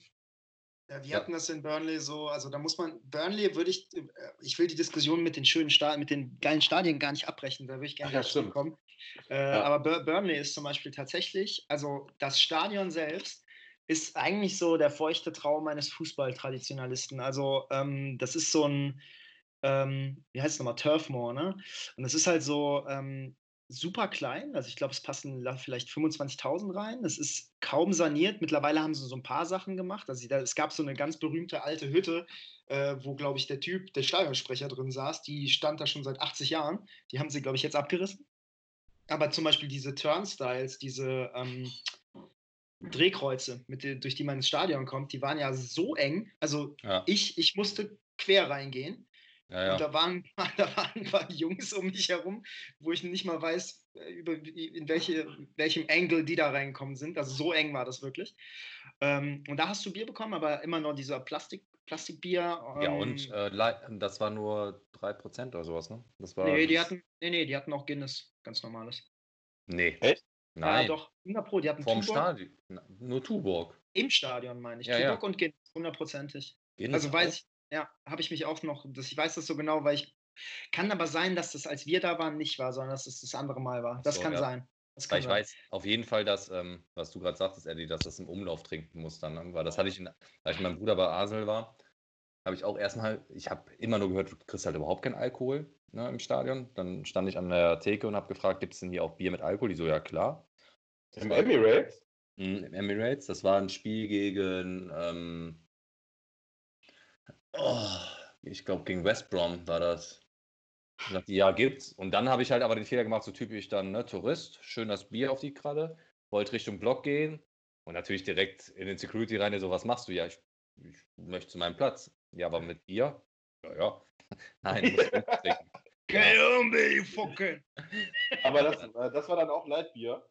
Ja, wir hatten das in Burnley so, also da muss man, Burnley würde ich, äh, ich will die Diskussion mit den schönen Stadien, mit den geilen Stadien gar nicht abbrechen, da würde ich gerne ja, kommen. Äh, ja. Aber Burnley ist zum Beispiel tatsächlich, also das Stadion selbst ist eigentlich so der feuchte Traum eines Fußballtraditionalisten. Also ähm, das ist so ein, ähm, wie heißt es nochmal, Turfmoor, ne? Und das ist halt so, ähm, super klein. Also ich glaube, es passen vielleicht 25.000 rein. Es ist kaum saniert. Mittlerweile haben sie so ein paar Sachen gemacht. Also es gab so eine ganz berühmte alte Hütte, äh, wo, glaube ich, der Typ, der Stadionsprecher drin saß. Die stand da schon seit 80 Jahren. Die haben sie, glaube ich, jetzt abgerissen. Aber zum Beispiel diese Turnstiles, diese ähm, Drehkreuze, mit durch die man ins Stadion kommt, die waren ja so eng. Also ja. ich, ich musste quer reingehen Ja, ja. Und da waren, da waren ein paar Jungs um mich herum, wo ich nicht mal weiß, äh, über, in welche, welchem Angle die da reingekommen sind. Also so eng war das wirklich. Ähm, und da hast du Bier bekommen, aber immer noch dieser Plastik, Plastikbier. Ähm, ja, und äh, das war nur 3% oder sowas, ne? Das war nee, die hatten, nee, nee, die hatten auch Guinness, ganz normales. Nee. Echt? Nein. Ja, doch, 100 Pro, die hatten Vom Tuborg. Stadion. Nur Tuborg. Im Stadion meine ich. Ja, Tuborg ja. und Guinness, hundertprozentig. Also weiß ich, ja, habe ich mich auch noch, das, ich weiß das so genau, weil ich, kann aber sein, dass das, als wir da waren, nicht war, sondern dass es das, das andere Mal war. Das so, kann ja. sein. Das kann ich sein. weiß auf jeden Fall, dass, ähm, was du gerade sagtest, Eddie, dass das im Umlauf trinken muss dann. Ne? Weil das hatte ich, in, als ich mit meinem Bruder bei Asel war, habe ich auch erstmal, ich habe immer nur gehört, du kriegst halt überhaupt keinen Alkohol ne, im Stadion. Dann stand ich an der Theke und habe gefragt, gibt es denn hier auch Bier mit Alkohol? Die so, ja klar. Im Emirates? Hm, Im Emirates, das war ein Spiel gegen, ähm, oh, ich glaube gegen West Brom war das. Ich dachte, ja, gibt's. Und dann habe ich halt aber den Fehler gemacht, so typisch dann, ne, Tourist, schön das Bier auf die Kralle, wollte Richtung Block gehen und natürlich direkt in den Security rein, so, was machst du? Ja, ich, ich möchte zu meinem Platz. Ja, aber mit Bier? Ja, ja. Nein, du musst trinken. Keine fucking. Aber das, äh, das war dann auch Leitbier.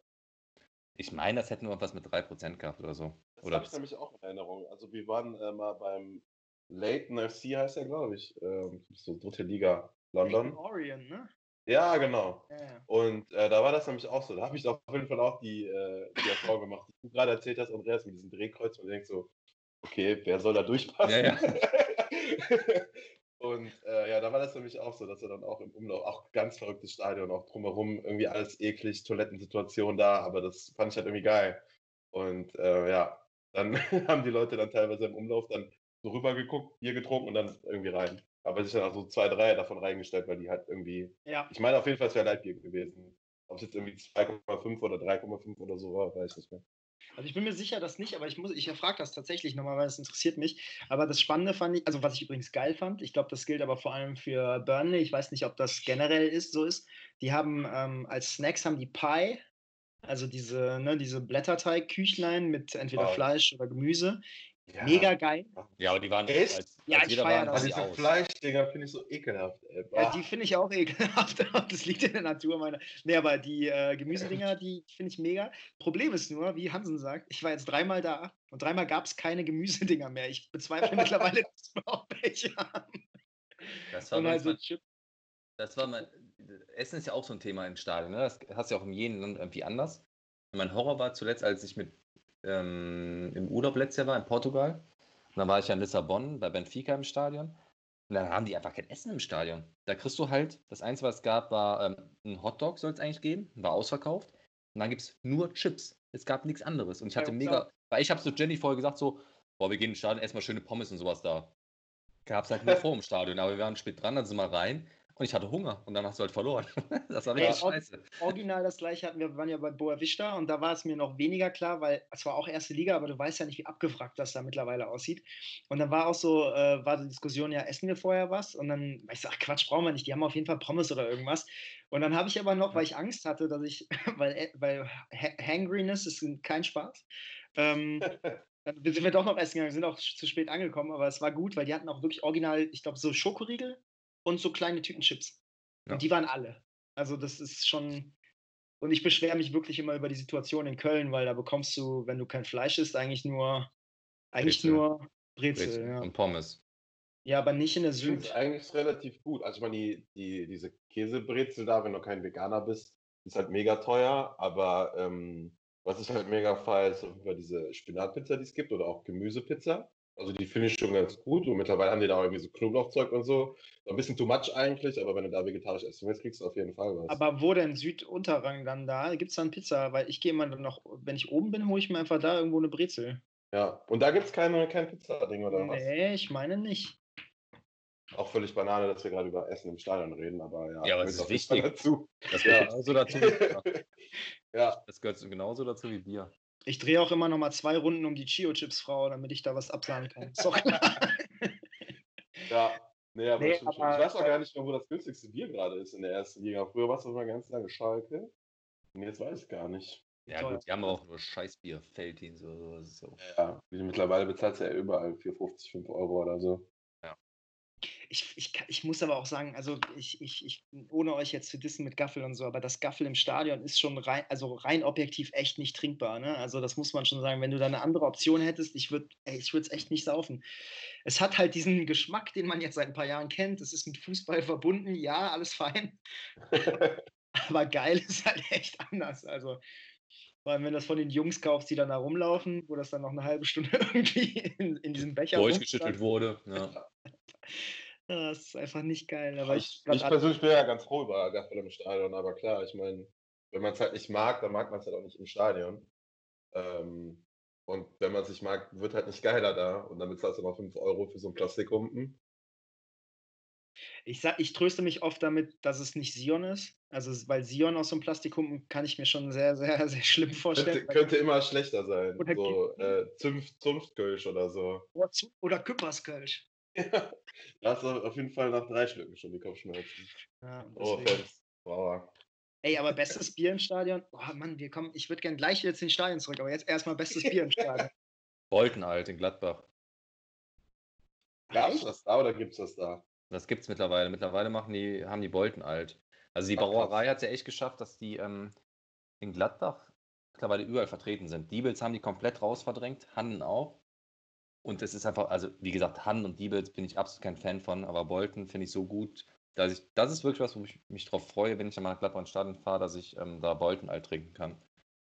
Ich meine, das hätten wir was mit 3% gehabt oder so. Das habe ich nämlich auch in Erinnerung. Also wir waren äh, mal beim Leighton FC heißt er, glaube ich. Ähm, so dritte Liga London. Orient, ne? Ja, genau. Ja. Und äh, da war das nämlich auch so. Da habe ich auf jeden Fall auch die, äh, die Erfahrung gemacht, die du gerade erzählt hast, Andreas, mit diesem Drehkreuz. Und denkst so, okay, wer soll da durchpassen? Ja, ja. Und äh, ja, da war das für mich auch so, dass er dann auch im Umlauf, auch ganz verrücktes Stadion, auch drumherum, irgendwie alles eklig, Toilettensituation da, aber das fand ich halt irgendwie geil. Und äh, ja, dann haben die Leute dann teilweise im Umlauf dann so rüber geguckt, Bier getrunken und dann irgendwie rein. Aber sich dann auch so zwei, drei davon reingestellt, weil die halt irgendwie. Ja. Ich meine, auf jeden Fall, es wäre Leitbier gewesen. Ob es jetzt irgendwie 2,5 oder 3,5 oder so war, weiß ich nicht mehr. Also ich bin mir sicher, dass nicht, aber ich muss, ich erfrage das tatsächlich nochmal, weil es interessiert mich. Aber das Spannende fand ich, also was ich übrigens geil fand, ich glaube, das gilt aber vor allem für Burnley. Ich weiß nicht, ob das generell ist, so ist. Die haben ähm, als Snacks haben die Pie, also diese, ne, diese Blätterteig-Küchlein mit entweder. Fleisch oder Gemüse. Ja. Mega geil. Ja, aber die waren echt. Als, ja, als ich feiere das. Diese Fleischdinger finde ich so ekelhaft. Ey. Ja, die finde ich auch ekelhaft. das liegt in der Natur meiner. Nee, aber die äh, Gemüsedinger, die finde ich mega. Problem ist nur, wie Hansen sagt, ich war jetzt dreimal da und dreimal gab es keine Gemüsedinger mehr. Ich bezweifle mittlerweile, dass wir auch welche haben. Das war, also Chip. das war mein. Essen ist ja auch so ein Thema im Stadion. Ne? Das hast du ja auch in jedem Land irgendwie anders. Mein Horror war zuletzt, als ich mit ähm, im Urlaub letztes Jahr war, in Portugal. Und dann war ich ja in Lissabon bei Benfica im Stadion. Und dann haben die einfach kein Essen im Stadion. Da kriegst du halt, das Einzige, was es gab, war ähm, ein Hotdog, soll es eigentlich geben, war ausverkauft. Und dann gibt es nur Chips. Es gab nichts anderes. Und ich hatte ja, mega, weil ich habe so Jenny vorher gesagt, so, boah, wir gehen ins Stadion, erstmal schöne Pommes und sowas da. Gab es halt nur vor dem Stadion, aber wir waren spät dran, dann sind wir rein. Und ich hatte Hunger und dann hast du halt verloren. das war richtig ja, scheiße. Original das gleiche hatten wir, waren ja bei Boa Vista und da war es mir noch weniger klar, weil es war auch erste Liga, aber du weißt ja nicht, wie abgefragt das da mittlerweile aussieht. Und dann war auch so, äh, war die Diskussion, ja, essen wir vorher was? Und dann, ich sag, Quatsch, brauchen wir nicht, die haben auf jeden Fall Pommes oder irgendwas. Und dann habe ich aber noch, weil ich Angst hatte, dass ich, weil, äh, weil Hangriness ist kein Spaß, ähm, dann sind wir doch noch essen gegangen, sind auch zu spät angekommen, aber es war gut, weil die hatten auch wirklich original, ich glaube, so Schokoriegel und so kleine Tütenchips. Ja. Und die waren alle. Also das ist schon. Und ich beschwere mich wirklich immer über die Situation in Köln, weil da bekommst du, wenn du kein Fleisch isst, eigentlich nur eigentlich Brezel. nur Brezel, Brezel. Ja. und Pommes. Ja, aber nicht in der Süd. ist eigentlich relativ gut. Also ich meine, die, die, diese Käsebrezel da, wenn du kein Veganer bist, ist halt mega teuer, aber ähm, was ich halt mega feiere, ist auf jeden Fall diese Spinatpizza, die es gibt, oder auch Gemüsepizza. Also die finde ich schon ganz gut und mittlerweile haben die da irgendwie so Knoblauchzeug und so. Ein bisschen too much eigentlich, aber wenn du da vegetarisch essen willst, kriegst du auf jeden Fall was. Aber wo denn Südunterrang dann da? Gibt es dann Pizza? Weil ich gehe immer dann noch, wenn ich oben bin, hole ich mir einfach da irgendwo eine Brezel. Ja, und da gibt es keine, kein Pizza-Ding oder nee, was? Nee, ich meine nicht. Auch völlig Banane, dass wir gerade über Essen im Stadion reden, aber ja. Ja, aber das ist wichtig. Dazu. Das gehört ja. genauso dazu. ja. Das gehört genauso dazu wie Bier. Ich drehe auch immer noch mal zwei Runden um die Chio-Chips-Frau, damit ich da was absagen kann. Ist doch klar. ja, nee, aber, nee, aber ich weiß auch gar nicht mehr, wo das günstigste Bier gerade ist in der ersten Liga. Früher war es immer ganz lange Schalke. Und jetzt weiß ich gar nicht. Ja, gut, die haben auch nur Scheißbier, Feldin, so, so. Ja, mittlerweile bezahlt es ja überall 4,50, 5 Euro oder so. Ich, ich, ich muss aber auch sagen, also ich, ich, ich, ohne euch jetzt zu dissen mit Gaffel und so, aber das Gaffel im Stadion ist schon rein, also rein objektiv echt nicht trinkbar. Ne? Also das muss man schon sagen. Wenn du da eine andere Option hättest, ich würde ich es echt nicht saufen. Es hat halt diesen Geschmack, den man jetzt seit ein paar Jahren kennt. Es ist mit Fußball verbunden, ja, alles fein. aber geil ist halt echt anders. Also vor allem, wenn du das von den Jungs kaufst, die dann da rumlaufen, wo das dann noch eine halbe Stunde irgendwie in, in diesem Becher durchgeschüttelt wurde. Ja. Das ist einfach nicht geil. Aber ich, ich, ich persönlich bin ja ganz froh über Gaffel im Stadion, aber klar, ich meine, wenn man es halt nicht mag, dann mag man es halt auch nicht im Stadion. Ähm, und wenn man es nicht mag, wird halt nicht geiler da. Und damit zahlst du mal 5 Euro für so einen Plastikhumpen. Ich, sag, ich tröste mich oft damit, dass es nicht Sion ist. Also, weil Sion aus so einem Plastikhumpen kann ich mir schon sehr, sehr, sehr schlimm vorstellen. Könnte, könnte immer schlechter sein. Oder so äh, Zunft, Zunftkölsch oder so. Oder, oder Küpperskölsch. Ja, da hast du auf jeden Fall nach drei Schlücken schon die Kopfschmerzen. Ja, oh, Fans. Wow. Ey, aber bestes Bier im Stadion. Oh Mann, wir kommen. Ich würde gerne gleich wieder zu den Stadien zurück, aber jetzt erstmal bestes Bier im Stadion. Bolten alt in Gladbach. Gab es das da oder gibt es das da? Das gibt es mittlerweile. Mittlerweile machen die, haben die Bolten alt. Also die Brauerei hat es ja echt geschafft, dass die ähm, in Gladbach mittlerweile überall vertreten sind. Diebels haben die komplett rausverdrängt, Hannen auch. Und es ist einfach, also wie gesagt, Hannen und Diebels bin ich absolut kein Fan von, aber Bolten finde ich so gut, dass ich, das ist wirklich was, wo ich mich drauf freue, wenn ich einmal nach Gladbach ins Stadion fahre, dass ich ähm, da Bolten alt trinken kann.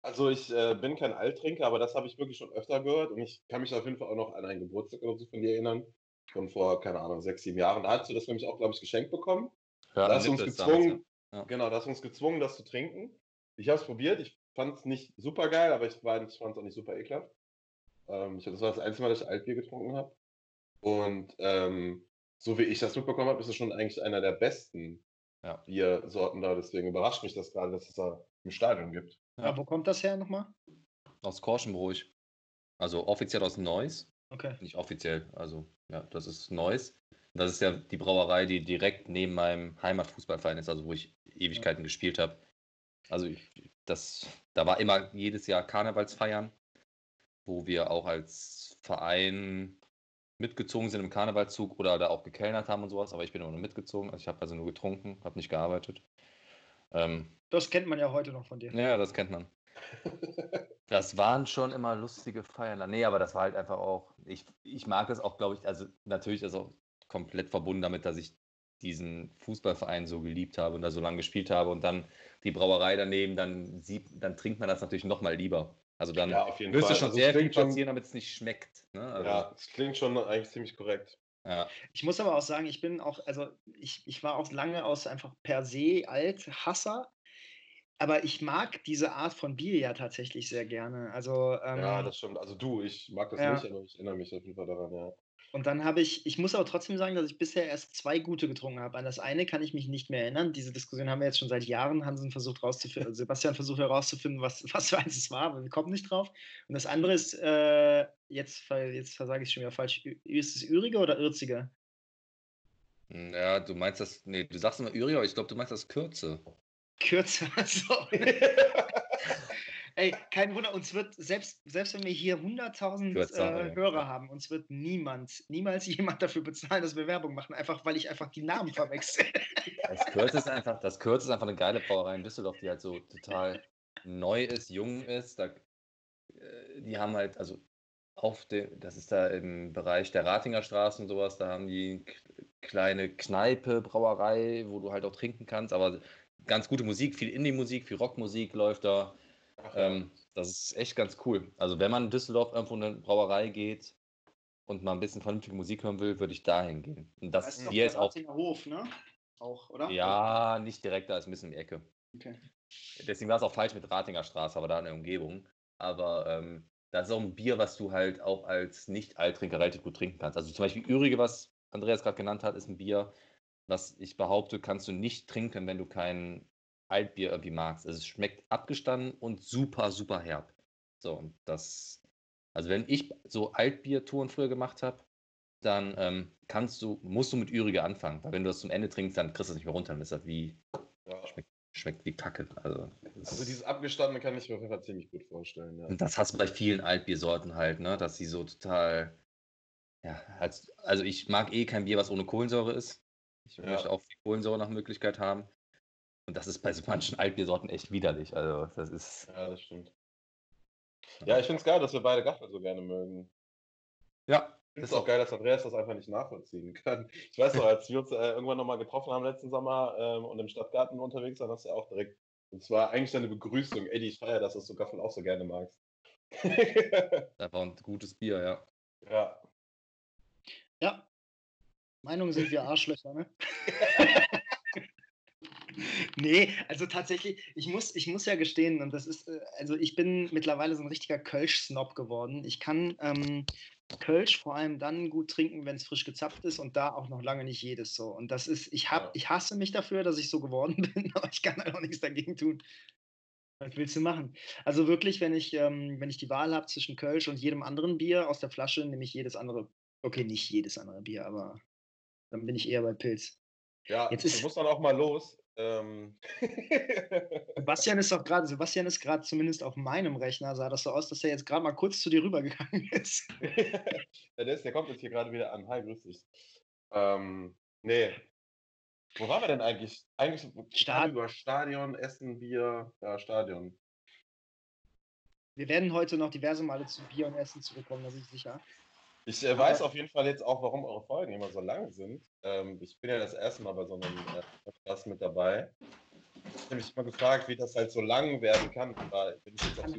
Also ich äh, bin kein Alttrinker, aber das habe ich wirklich schon öfter gehört und ich kann mich auf jeden Fall auch noch an einen Geburtstag oder so von dir erinnern. Von vor, keine Ahnung, sechs, sieben Jahren. Da hast du das nämlich auch, glaube ich, geschenkt bekommen. Ja, da hast du uns gezwungen, damals, ja. Ja. genau, da hast du uns gezwungen, das zu trinken. Ich habe es probiert, ich fand es nicht super geil, aber ich, ich fand es auch nicht super ekelhaft. Ähm, ich, das war das einzige Mal, dass ich Altbier getrunken habe. Und ähm, so wie ich das mitbekommen habe, ist es schon eigentlich einer der besten ja. Biersorten da. Deswegen überrascht mich das gerade, dass es da im Stadion gibt. Ja, wo kommt das her nochmal? Aus Korschenbruch. Also offiziell aus Neuss. Okay. Nicht offiziell, also ja, das ist Neuss. Das ist ja die Brauerei, die direkt neben meinem Heimatfußballverein ist, also wo ich Ewigkeiten ja. gespielt habe. Also ich, das, da war immer jedes Jahr Karnevalsfeiern wo wir auch als Verein mitgezogen sind im Karnevalzug oder da auch gekellnert haben und sowas, aber ich bin immer nur mitgezogen. Also ich habe also nur getrunken, habe nicht gearbeitet. Ähm, das kennt man ja heute noch von dir. Ja, das kennt man. das waren schon immer lustige Feiern. Nee, aber das war halt einfach auch, ich, ich mag das auch, glaube ich, also natürlich ist auch komplett verbunden damit, dass ich diesen Fußballverein so geliebt habe und da so lange gespielt habe und dann die Brauerei daneben, dann sieht, dann trinkt man das natürlich nochmal lieber. Also dann ja, auf jeden müsste Fall. schon also sehr viel passieren, damit es nicht schmeckt. Ne? Also ja, es klingt schon eigentlich ziemlich korrekt. Ja. Ich muss aber auch sagen, ich bin auch, also ich, ich war auch lange aus einfach per se alt Hasser, aber ich mag diese Art von Bier ja tatsächlich sehr gerne. Also, ähm, ja, das stimmt. Also du, ich mag das ja. nicht, aber ich erinnere mich auf jeden Fall daran, ja. Und dann habe ich, ich muss aber trotzdem sagen, dass ich bisher erst zwei gute getrunken habe. An das eine kann ich mich nicht mehr erinnern. Diese Diskussion haben wir jetzt schon seit Jahren. Hansen versucht rauszufinden, Sebastian versucht herauszufinden, was, was für eins es war, aber wir kommen nicht drauf. Und das andere ist, äh, jetzt, jetzt versage ich schon wieder falsch, ist es Ürige oder Ürzige? Hm, ja, du meinst das, nee, du sagst immer Ürige, aber ich glaube, du meinst das Kürze. Kürze, so. Ey, kein Wunder, uns wird, selbst, selbst wenn wir hier 100.000 äh, Hörer haben, uns wird niemand, niemals jemand dafür bezahlen, dass wir Werbung machen, einfach weil ich einfach die Namen verwechsel. Das Kürz ist einfach, das Kürz ist einfach eine geile Brauerei in Düsseldorf, die halt so total neu ist, jung ist. Da, äh, die haben halt, also auf dem, das ist da im Bereich der Ratinger Straße und sowas, da haben die kleine Kneipe, Brauerei, wo du halt auch trinken kannst, aber ganz gute Musik, viel Indie-Musik, viel Rockmusik läuft da. Ähm, das ist echt ganz cool. Also wenn man in Düsseldorf irgendwo in eine Brauerei geht und mal ein bisschen vernünftige Musik hören will, würde ich dahin gehen. Und das, das ist hier ist auch. Hof, ne? Auch, oder? Ja, nicht direkt, da ist ein bisschen in die Ecke. Okay. Deswegen war es auch falsch mit Ratinger Straße, aber da in der Umgebung. Aber ähm, das ist auch ein Bier, was du halt auch als Nicht-Alttrinker relativ gut trinken kannst. Also zum Beispiel Ürige, was Andreas gerade genannt hat, ist ein Bier, was ich behaupte, kannst du nicht trinken, wenn du kein Altbier irgendwie magst. Also es schmeckt abgestanden und super, super herb. So, und das, also wenn ich so Altbier-Touren früher gemacht habe, dann ähm, kannst du, musst du mit Ürige anfangen, weil wenn du das zum Ende trinkst, dann kriegst du es nicht mehr runter. Und das ist wie, ja. schmeckt, schmeckt, wie Kacke. Also, also dieses Abgestandene kann ich mir auf jeden Fall ziemlich gut vorstellen. Ja. Und das hast du bei vielen Altbiersorten halt, ne, dass sie so total Ja, als, also ich mag eh kein Bier, was ohne Kohlensäure ist. Ich ja. möchte auch viel Kohlensäure nach Möglichkeit haben. Und das ist bei so manchen Altbiersorten echt widerlich. Also das ist. Ja, das stimmt. Ja, ich finde es geil, dass wir beide Gaffel so gerne mögen. Ja. Ich finde es auch geil, dass Andreas das einfach nicht nachvollziehen kann. Ich weiß noch, als wir uns äh, irgendwann nochmal getroffen haben letzten Sommer ähm, und im Stadtgarten unterwegs waren, hast du ja auch direkt. Und zwar eigentlich deine Begrüßung. Eddie, ich feiere, dass du Gaffel auch so gerne magst. das war ein gutes Bier, ja. Ja. Ja. Meinung sind wir Arschlöcher, ne? nee, also tatsächlich, ich muss, ich muss ja gestehen, und das ist, äh, also ich bin mittlerweile so ein richtiger Kölsch-Snob geworden. Ich kann ähm, Kölsch vor allem dann gut trinken, wenn es frisch gezapft ist und da auch noch lange nicht jedes so. Und das ist, ich hab, ich hasse mich dafür, dass ich so geworden bin, aber ich kann halt auch nichts dagegen tun. Was willst du machen? Also wirklich, wenn ich, ähm, wenn ich die Wahl habe zwischen Kölsch und jedem anderen Bier aus der Flasche, nehme ich jedes andere. Okay, nicht jedes andere Bier, aber dann bin ich eher bei Pilz. Ja, Jetzt ist, du musst dann auch mal los. Ähm. Sebastian ist doch gerade, Sebastian ist gerade zumindest auf meinem Rechner, sah das so aus, dass er jetzt gerade mal kurz zu dir rübergegangen ist. ja, der, ist der kommt jetzt hier gerade wieder an. Hi, grüß dich. Ähm, nee. Wo waren wir denn eigentlich? Eigentlich Stadion. über Stadion, Essen, Bier, ja, Stadion. Wir werden heute noch diverse Male zu Bier und Essen zurückkommen, da bin ich sicher. Ich äh, weiß auf jeden Fall jetzt auch, warum eure Folgen immer so lang sind. Ähm, ich bin ja das erste Mal bei so einem äh, Podcast mit dabei. Ich habe mich immer gefragt, wie das halt so lang werden kann.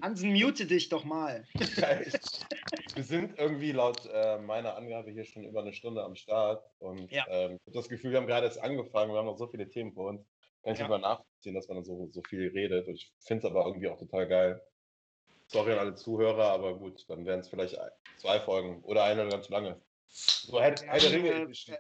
Hansen, mute dich doch mal. wir sind irgendwie laut äh, meiner Angabe hier schon über eine Stunde am Start. Und ja. ähm, ich habe das Gefühl, wir haben gerade erst angefangen. Wir haben noch so viele Themen vor uns. Kann ich ja. nachvollziehen, dass man so, so viel redet. Und ich finde es aber irgendwie auch total geil. Sorry an alle Zuhörer, aber gut, dann wären es vielleicht zwei Folgen oder eine oder ganz lange. So, Herr, Herr der Ringe. Äh,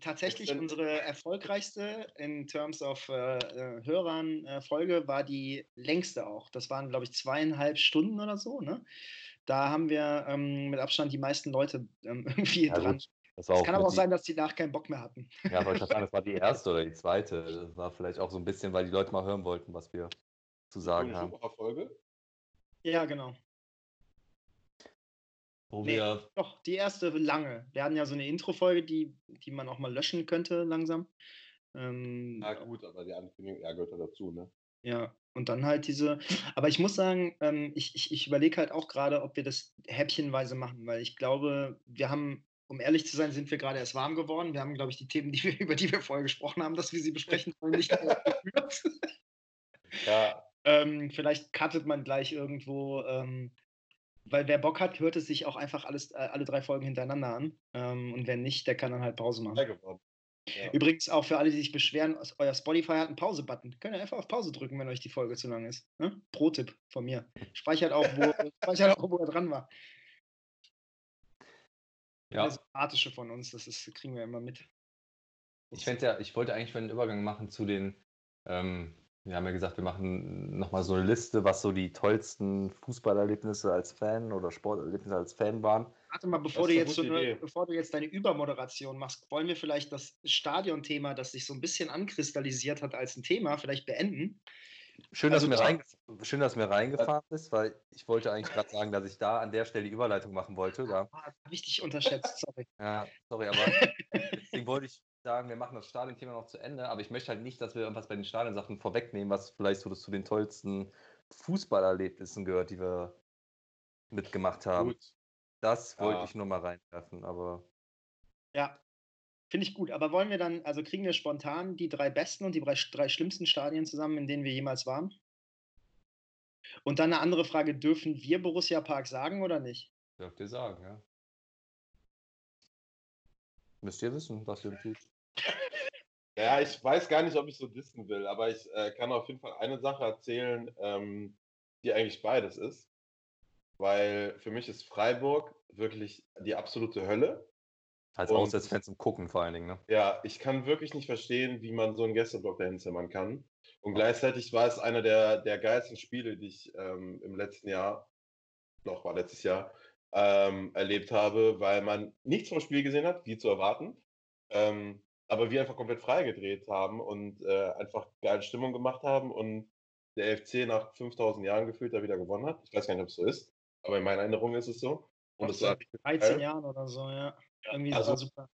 tatsächlich unsere erfolgreichste in Terms of äh, äh, Hörern äh, Folge war die längste auch. Das waren, glaube ich, zweieinhalb Stunden oder so. Ne? Da haben wir ähm, mit Abstand die meisten Leute ähm, irgendwie ja, dran. Es kann aber auch sein, dass die nach keinen Bock mehr hatten. Ja, aber ich sagen, das war die erste oder die zweite. Das war vielleicht auch so ein bisschen, weil die Leute mal hören wollten, was wir zu sagen haben. Folge? Ja, genau. Wo nee, wir. Doch, die erste lange. Wir hatten ja so eine Intro-Folge, die, die man auch mal löschen könnte, langsam. Ähm, ja, gut, aber die Ankündigung ja, gehört ja dazu, ne? Ja, und dann halt diese. Aber ich muss sagen, ähm, ich, ich, ich überlege halt auch gerade, ob wir das häppchenweise machen, weil ich glaube, wir haben, um ehrlich zu sein, sind wir gerade erst warm geworden. Wir haben, glaube ich, die Themen, die wir, über die wir vorher gesprochen haben, dass wir sie besprechen wollen, nicht geführt. ja, ähm, vielleicht cuttet man gleich irgendwo, ähm, weil wer Bock hat, hört es sich auch einfach alles, äh, alle drei Folgen hintereinander an. Ähm, und wer nicht, der kann dann halt Pause machen. Ja. Übrigens auch für alle, die sich beschweren, euer Spotify hat einen Pause-Button. Könnt ihr einfach auf Pause drücken, wenn euch die Folge zu lang ist. Ne? Pro-Tipp von mir. Speichert auch, wo, speichert auch, wo er dran war. Ja. Das Sympathische von uns, das ist, kriegen wir immer mit. Ich, ja, ich wollte eigentlich einen Übergang machen zu den ähm, wir haben ja gesagt, wir machen nochmal so eine Liste, was so die tollsten Fußballerlebnisse als Fan oder Sporterlebnisse als Fan waren. Warte mal, bevor du, jetzt so eine, bevor du jetzt deine Übermoderation machst, wollen wir vielleicht das Stadionthema, das sich so ein bisschen ankristallisiert hat als ein Thema, vielleicht beenden? Schön, also, dass, mir, rein, schön dass mir reingefahren ist, weil ich wollte eigentlich gerade sagen, dass ich da an der Stelle die Überleitung machen wollte. Da. Ah, Habe ich dich unterschätzt, sorry. ja, sorry, aber deswegen wollte ich sagen, wir machen das Stadionthema noch zu Ende, aber ich möchte halt nicht, dass wir irgendwas bei den Stadionsachen vorwegnehmen, was vielleicht so zu den tollsten Fußballerlebnissen gehört, die wir mitgemacht haben. Gut. Das wollte ja. ich nur mal reinwerfen, aber. Ja, finde ich gut. Aber wollen wir dann, also kriegen wir spontan die drei besten und die drei, drei schlimmsten Stadien zusammen, in denen wir jemals waren? Und dann eine andere Frage: Dürfen wir Borussia Park sagen oder nicht? Dürft ihr sagen, ja. Müsst ihr wissen, was ihr tut. Ja, ich weiß gar nicht, ob ich so dissen will, aber ich äh, kann auf jeden Fall eine Sache erzählen, ähm, die eigentlich beides ist. Weil für mich ist Freiburg wirklich die absolute Hölle. Als Auswärtsfan zum Gucken vor allen Dingen, ne? Ja, ich kann wirklich nicht verstehen, wie man so einen Gästeblock dahin zimmern kann. Und gleichzeitig war es einer der, der geilsten Spiele, die ich ähm, im letzten Jahr, noch war letztes Jahr, ähm, erlebt habe, weil man nichts vom Spiel gesehen hat, wie zu erwarten. Ähm, aber wir einfach komplett freigedreht haben und äh, einfach geile Stimmung gemacht haben und der FC nach 5000 Jahren gefühlt da wieder gewonnen hat. Ich weiß gar nicht, ob es so ist, aber in meiner Erinnerung ist es so. Und es war 13 Jahren oder so, ja. Irgendwie Also- super.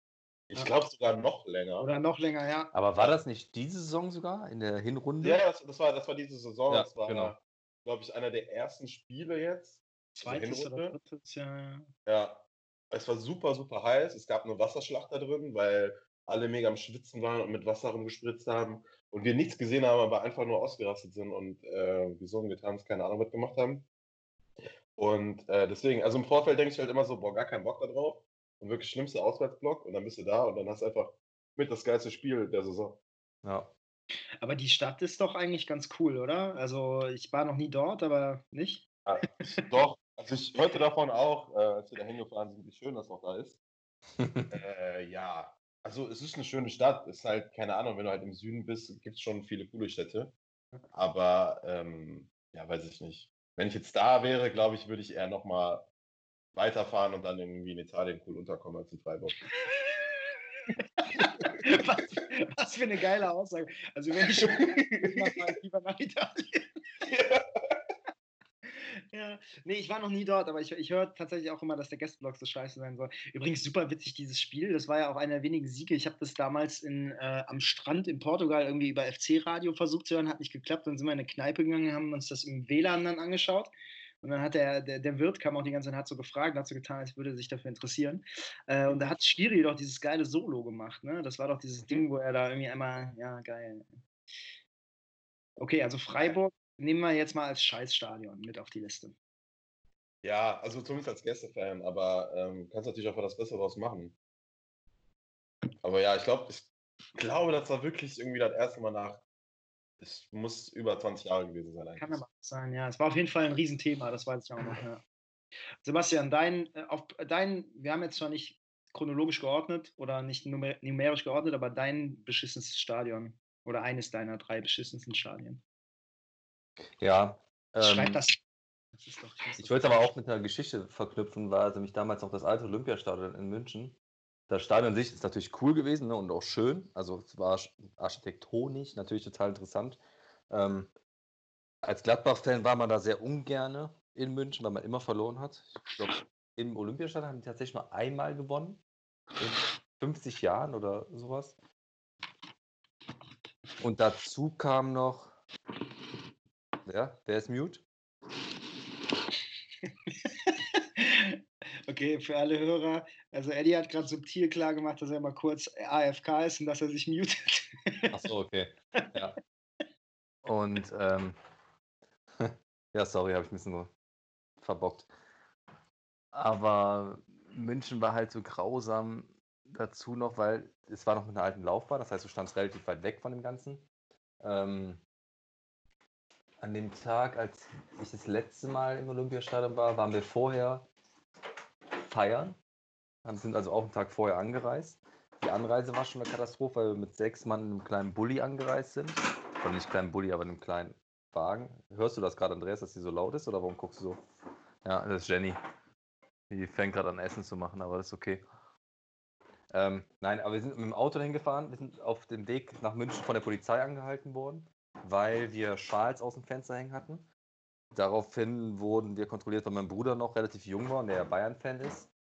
Ich glaube sogar noch länger. Oder noch länger, ja. Aber war das nicht diese Saison sogar in der Hinrunde? Ja, das, das, war, das war diese Saison. Ja, das war, genau. glaube ich, einer der ersten Spiele jetzt. Zweites oder drittes, ja. Ja. Es war super, super heiß. Es gab eine Wasserschlacht da drin, weil alle mega am Schwitzen waren und mit Wasser rumgespritzt haben. Und wir nichts gesehen haben, aber einfach nur ausgerastet sind und äh, gesungen, getanzt, keine Ahnung, was gemacht haben. Und äh, deswegen, also im Vorfeld denke ich halt immer so, boah, gar keinen Bock da drauf. Und wirklich schlimmste Auswärtsblock. Und dann bist du da und dann hast du einfach mit das geilste Spiel der Saison. Ja. Aber die Stadt ist doch eigentlich ganz cool, oder? Also ich war noch nie dort, aber nicht. Ja, doch, also ich hörte davon auch, äh, als wir da hingefahren sind, wie schön das noch da ist. äh, ja, also es ist eine schöne Stadt. Ist halt, keine Ahnung, wenn du halt im Süden bist, gibt es schon viele coole Städte. Aber ähm, ja, weiß ich nicht. Wenn ich jetzt da wäre, glaube ich, würde ich eher nochmal weiterfahren und dann irgendwie in Italien cool unterkommen als in Freiburg. was, was für eine geile Aussage. Also wenn ich schon ich mal lieber nach Italien. Ja, nee, ich war noch nie dort, aber ich, ich höre tatsächlich auch immer, dass der Gästeblock so scheiße sein soll. Übrigens super witzig, dieses Spiel. Das war ja auch einer der wenigen Siege. Ich habe das damals in, äh, am Strand in Portugal irgendwie über FC-Radio versucht zu hören, hat nicht geklappt. Dann sind wir in eine Kneipe gegangen, haben uns das im WLAN dann angeschaut. Und dann hat der, der, der Wirt kam auch die ganze Zeit, hat so gefragt, hat so getan, als würde er sich dafür interessieren. Äh, und da hat Schiri doch dieses geile Solo gemacht. Ne? Das war doch dieses Ding, wo er da irgendwie einmal, ja, geil. Okay, also Freiburg nehmen wir jetzt mal als Scheißstadion mit auf die Liste. Ja, also zumindest als Gästefan, aber ähm, kannst natürlich auch was Besseres draus machen. Aber ja, ich glaube, ich glaube, das war wirklich irgendwie das erste Mal nach. Es muss über 20 Jahre gewesen sein eigentlich. Kann aber sein, ja. Es war auf jeden Fall ein Riesenthema, das weiß ich auch noch. Ja. Sebastian, dein, äh, auf, dein, wir haben jetzt zwar nicht chronologisch geordnet oder nicht numer numerisch geordnet, aber dein beschissenes Stadion oder eines deiner drei beschissensten Stadien. Ja. Schreib ähm, das. das ist doch, Ich wollte es aber auch mit einer Geschichte verknüpfen, war also mich damals noch das alte Olympiastadion in München. Das Stadion an sich ist natürlich cool gewesen ne, und auch schön. Also es war arch- architektonisch natürlich total interessant. Ähm, als Gladbach-Fan war man da sehr ungerne in München, weil man immer verloren hat. Ich glaube, im Olympiastadion haben die tatsächlich nur einmal gewonnen. In 50 Jahren oder sowas. Und dazu kam noch. Ja, wer ist mute? Okay, für alle Hörer, also Eddie hat gerade subtil klar gemacht, dass er mal kurz AFK ist und dass er sich mutet. Ach so, okay. Ja. Und ähm, ja, sorry, habe ich ein bisschen so verbockt. Aber München war halt so grausam dazu noch, weil es war noch mit einer alten Laufbahn, das heißt, du standst relativ weit weg von dem Ganzen. Ähm, an dem Tag, als ich das letzte Mal im Olympiastadion war, waren wir vorher feiern. Haben- Sind also auch einen Tag vorher angereist. Die Anreise war schon eine Katastrophe, weil wir mit sechs Mann in einem kleinen Bulli angereist sind. Oder nicht kleinen Bulli, aber in einem kleinen Wagen. Hörst du das gerade, Andreas, dass die so laut ist oder warum guckst du so? Ja, das ist Jenny. Die fängt gerade an Essen zu machen, aber das ist okay. Ähm, nein, aber wir sind mit dem Auto hingefahren. Wir sind auf dem Weg nach München von der Polizei angehalten worden, weil wir Schals aus dem Fenster hängen hatten. Daraufhin wurden wir kontrolliert, weil mein Bruder noch relativ jung war und der Bayern-Fan ist.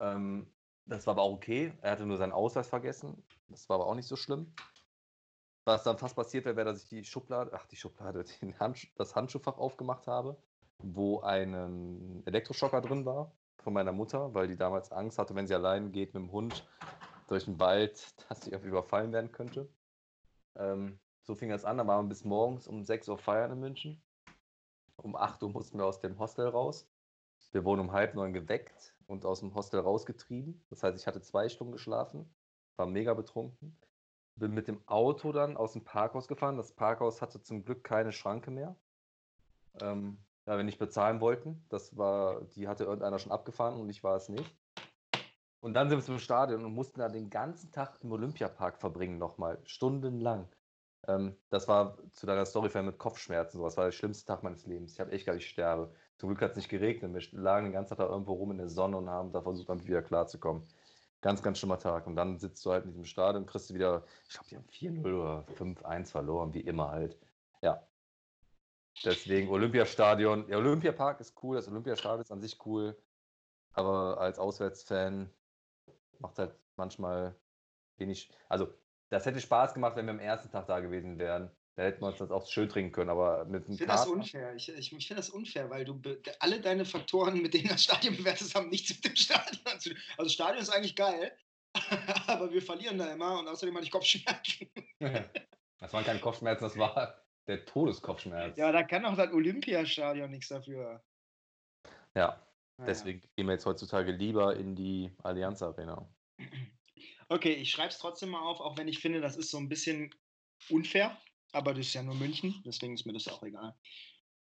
Ähm, das war aber auch okay. Er hatte nur seinen Ausweis vergessen. Das war aber auch nicht so schlimm. Was dann fast passiert wäre, wäre, dass ich die Schublade, ach die Schublade, den Handsch das Handschuhfach aufgemacht habe, wo ein Elektroschocker drin war von meiner Mutter, weil die damals Angst hatte, wenn sie allein geht mit dem Hund durch den Wald, dass sie überfallen werden könnte. Ähm, so fing das an, da waren wir bis morgens um 6 Uhr feiern in München. Um 8 Uhr mussten wir aus dem Hostel raus. Wir wurden um halb neun geweckt und aus dem Hostel rausgetrieben. Das heißt, ich hatte zwei Stunden geschlafen, war mega betrunken. Bin mit dem Auto dann aus dem Parkhaus gefahren. Das Parkhaus hatte zum Glück keine Schranke mehr. Ähm, da wir nicht bezahlen wollten. Das war, die hatte irgendeiner schon abgefahren und ich war es nicht. Und dann sind wir zum Stadion und mussten da den ganzen Tag im Olympiapark verbringen, nochmal, stundenlang. Ähm, das war zu deiner Story mit Kopfschmerzen, das war der schlimmste Tag meines Lebens. Ich habe echt gar nicht sterbe. Zum Glück hat es nicht geregnet. Wir lagen den ganzen Tag da irgendwo rum in der Sonne und haben da versucht, damit wieder klarzukommen. Ganz, ganz schlimmer Tag. Und dann sitzt du halt in diesem Stadion, kriegst du wieder, ich glaube, die haben 4-0 oder 5-1 verloren, wie immer halt. Ja. Deswegen Olympiastadion. Der Olympiapark ist cool, das Olympiastadion ist an sich cool. Aber als Auswärtsfan macht halt manchmal wenig. Also, das hätte Spaß gemacht, wenn wir am ersten Tag da gewesen wären. Da hätten wir uns das auch schön trinken können, aber mit einem Ich finde das unfair. Ich, ich, ich finde das unfair, weil du alle deine Faktoren, mit denen das Stadion bewertest, haben nichts mit dem Stadion zu tun. Also Stadion ist eigentlich geil, aber wir verlieren da immer und außerdem hatte ich Kopfschmerzen. das waren keine Kopfschmerzen, das war der Todeskopfschmerz. Ja, da kann auch das Olympiastadion nichts dafür. Ja, deswegen gehen wir jetzt heutzutage lieber in die Allianz Arena. Okay, ich schreibe es trotzdem mal auf, auch wenn ich finde, das ist so ein bisschen unfair. Aber das ist ja nur München, deswegen ist mir das auch egal.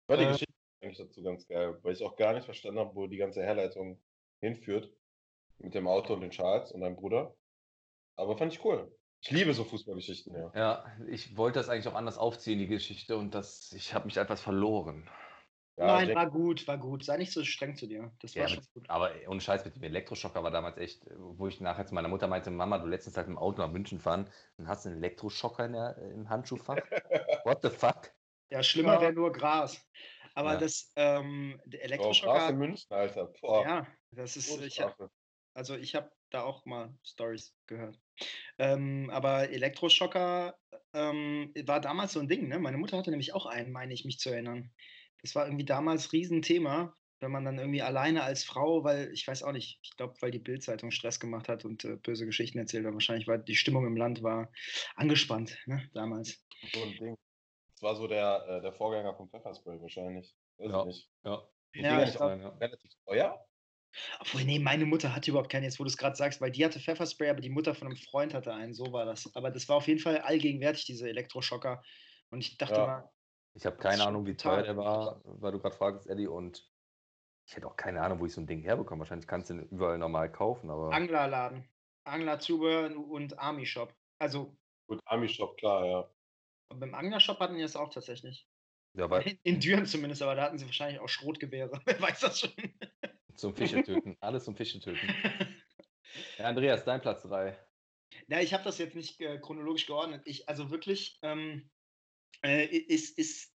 War die äh, Geschichte eigentlich dazu ganz geil, weil ich auch gar nicht verstanden habe, wo die ganze Herleitung hinführt. Mit dem Auto und den Charles und deinem Bruder. Aber fand ich cool. Ich liebe so Fußballgeschichten, ja. Ja, ich wollte das eigentlich auch anders aufziehen, die Geschichte, und das, ich habe mich etwas verloren. Ja, Nein, war gut, war gut. Sei nicht so streng zu dir. Das war ja, schon gut. Aber ohne Scheiß mit dem Elektroschocker war damals echt, wo ich nachher zu meiner Mutter meinte, Mama, du letztens halt im Auto nach München fahren und hast einen Elektroschocker in der, im Handschuhfach. What the fuck? Ja, schlimmer ja. wäre nur Gras. Aber ja. das ähm, der Elektroschocker. Oh, Gras in München, Alter. Boah. Ja, das ist. Ich hab, also ich habe da auch mal Stories gehört. Ähm, aber Elektroschocker ähm, war damals so ein Ding, ne? Meine Mutter hatte nämlich auch einen, meine ich mich zu erinnern. Das war irgendwie damals Riesenthema, wenn man dann irgendwie alleine als Frau, weil ich weiß auch nicht, ich glaube, weil die Bildzeitung Stress gemacht hat und äh, böse Geschichten erzählt hat, wahrscheinlich, weil die Stimmung im Land war angespannt, ne, damals. So ein Ding. Das war so der, äh, der Vorgänger vom Pfefferspray wahrscheinlich. Weiß ja, nicht. Ja. Die ja, ich glaub, ja. relativ teuer. Obwohl, nee, meine Mutter hatte überhaupt keinen, jetzt wo du es gerade sagst, weil die hatte Pfefferspray, aber die Mutter von einem Freund hatte einen, so war das. Aber das war auf jeden Fall allgegenwärtig, diese Elektroschocker. Und ich dachte ja. mal, ich habe keine Ahnung, wie teuer der war, weil du gerade fragst, Eddie, und ich hätte auch keine Ahnung, wo ich so ein Ding herbekomme. Wahrscheinlich kannst du ihn überall normal kaufen, aber. Anglerladen. Anglerzubehör und Army Shop. Also. Gut, Army Shop, klar, ja. Und beim Anglershop hatten die das auch tatsächlich. Ja, weil... in, in Düren zumindest, aber da hatten sie wahrscheinlich auch Schrotgewehre. Wer weiß das schon. Zum Fische töten. Alles zum Fische töten. Ja, Andreas, dein Platz 3. Ja, ich habe das jetzt nicht äh, chronologisch geordnet. Ich, also wirklich, ähm, äh, ist, ist,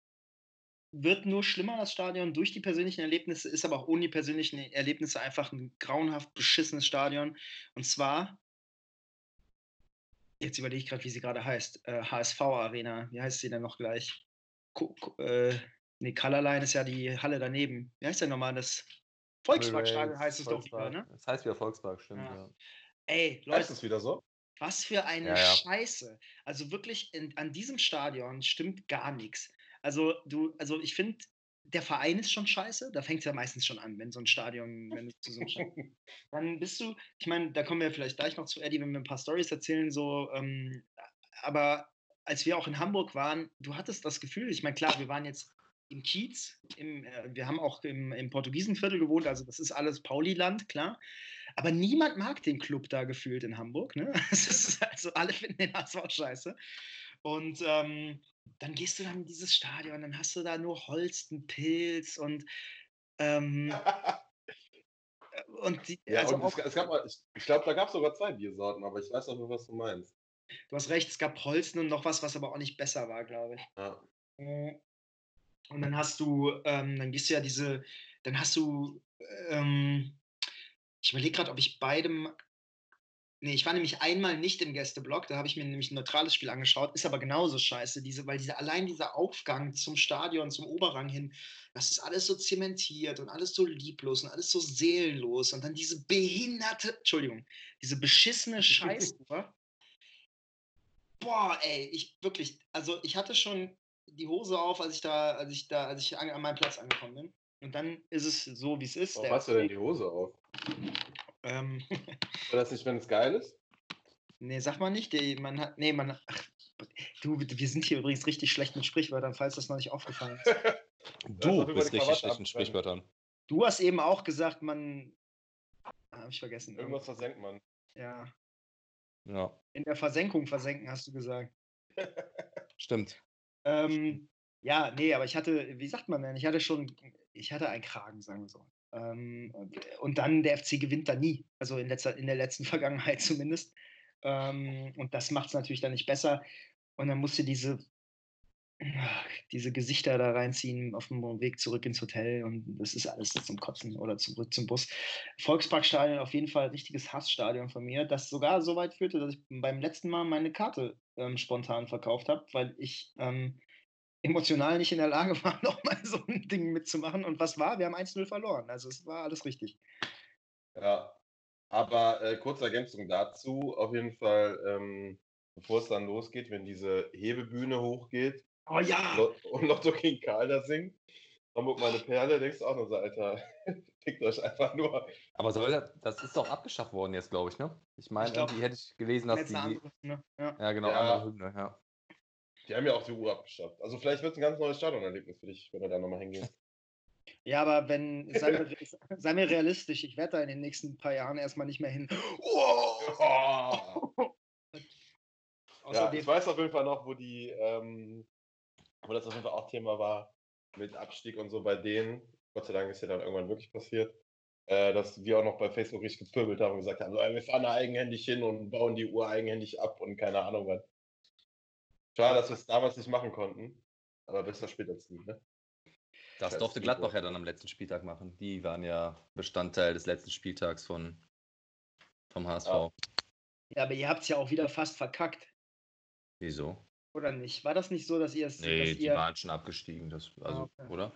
wird nur schlimmer, das Stadion, durch die persönlichen Erlebnisse, ist aber auch ohne die persönlichen Erlebnisse einfach ein grauenhaft beschissenes Stadion. Und zwar, jetzt überlege ich gerade, wie sie gerade heißt, äh, HSV Arena. Wie heißt sie denn noch gleich? Ko äh, nee, Colorline ist ja die Halle daneben. Wie heißt denn nochmal das? Volksparkstadion heißt es doch wieder, ne? Das heißt wieder Volkspark, stimmt, ja. ja. Ey, Leute. Heißt es wieder so? Was für eine ja, ja. Scheiße. Also wirklich, in, an diesem Stadion stimmt gar nichts. Also du, also ich finde, der Verein ist schon scheiße. Da fängt es ja meistens schon an, wenn so ein Stadion, wenn du zu so einem Stadion, dann bist du, ich meine, da kommen wir vielleicht gleich noch zu Eddie, wenn wir ein paar Stories erzählen, so, ähm, aber als wir auch in Hamburg waren, du hattest das Gefühl, ich meine, klar, wir waren jetzt im Kiez, im, äh, wir haben auch im, im Portugiesenviertel gewohnt, also das ist alles Pauli-Land, klar. Aber niemand mag den Club da gefühlt in Hamburg. Ne? also alle finden den HSV scheiße. Und ähm, dann gehst du dann in dieses Stadion, dann hast du da nur Holstenpilz und ähm, und, die, ja, also und es, es, gab mal, ich, ich glaube, da gab es sogar zwei Biersorten, aber ich weiß auch nur, was du meinst. Du hast recht, es gab Holsten und noch was, was aber auch nicht besser war, glaube ich. Ja. Äh, und dann hast du, ähm, dann gehst du ja diese, dann hast du, ähm, ich überlege gerade, ob ich beidem. Nee, ich war nämlich einmal nicht im Gästeblock, da habe ich mir nämlich ein neutrales Spiel angeschaut, ist aber genauso scheiße, diese, weil diese, allein dieser Aufgang zum Stadion, zum Oberrang hin, das ist alles so zementiert und alles so lieblos und alles so seelenlos und dann diese behinderte, Entschuldigung, diese beschissene Scheißuhr. Boah, ey, ich wirklich, also ich hatte schon die Hose auf, als ich da, als ich da, als ich an, an meinem Platz angekommen bin. Und dann ist es so, wie es ist. Warum hast du denn die Hose auf? Ähm. War das nicht, wenn es geil ist? Nee, sag mal nicht. Die, man hat, nee, man, ach, du, wir sind hier übrigens richtig schlecht mit Sprichwörtern, falls das noch nicht aufgefallen ist. du bist richtig schlecht mit Sprichwörtern. Du hast eben auch gesagt, man. Hab ich vergessen. Irgendwas versenkt man. Ja. Ja. In der Versenkung versenken, hast du gesagt. Stimmt. Ähm, ja, nee, aber ich hatte, wie sagt man denn, ich hatte schon, ich hatte einen Kragen, sagen wir so. Ähm, und dann der FC gewinnt da nie, also in, letzter, in der letzten Vergangenheit zumindest. Ähm, und das macht es natürlich dann nicht besser. Und dann musste diese, diese Gesichter da reinziehen auf dem Weg zurück ins Hotel und das ist alles zum Kotzen oder zurück zum Bus. Volksparkstadion auf jeden Fall richtiges Hassstadion von mir, das sogar so weit führte, dass ich beim letzten Mal meine Karte ähm, spontan verkauft habe, weil ich ähm, emotional nicht in der Lage war, nochmal so ein Ding mitzumachen. Und was war? Wir haben 1-0 verloren. Also es war alles richtig. Ja, aber äh, kurze Ergänzung dazu. Auf jeden Fall, ähm, bevor es dann losgeht, wenn diese Hebebühne hochgeht, Oh ja! Und Lotto King Karl da singt. Hamburg meine Perle, denkst du auch nur so, Alter, fickt euch einfach nur. Aber soll das, das ist doch abgeschafft worden jetzt, glaube ich, ne? Ich meine, irgendwie hätte ich gelesen, dass die. Andere, ne? ja. ja. genau, ja. andere Hymne, ja. Die haben ja auch die Uhr abgeschafft. Also vielleicht wird es ein ganz neues Stadionerlebnis für dich, wenn du da nochmal hingehst. Ja, aber wenn, seien wir, sei mir realistisch, ich werde da in den nächsten paar Jahren erstmal nicht mehr hin. Oh! ja, ich weiß auf jeden Fall noch, wo die ähm, wo das auf jeden Fall auch Thema war mit Abstieg und so bei denen. Gott sei Dank ist ja dann irgendwann wirklich passiert. Äh, dass wir auch noch bei Facebook richtig gepöbelt haben und gesagt haben, wir fahren da eigenhändig hin und bauen die Uhr eigenhändig ab und keine Ahnung was. Schade, dass wir es damals nicht machen konnten, aber besser später als nie, ne? Das durfte Gladbach ja dann am letzten Spieltag machen. Die waren ja Bestandteil des letzten Spieltags von, vom HSV. Ja, ja aber ihr habt es ja auch wieder fast verkackt. Wieso? Oder nicht? War das nicht so, dass ihr es. Nee, dass die ihr... waren schon abgestiegen, das, ah, also, okay. oder?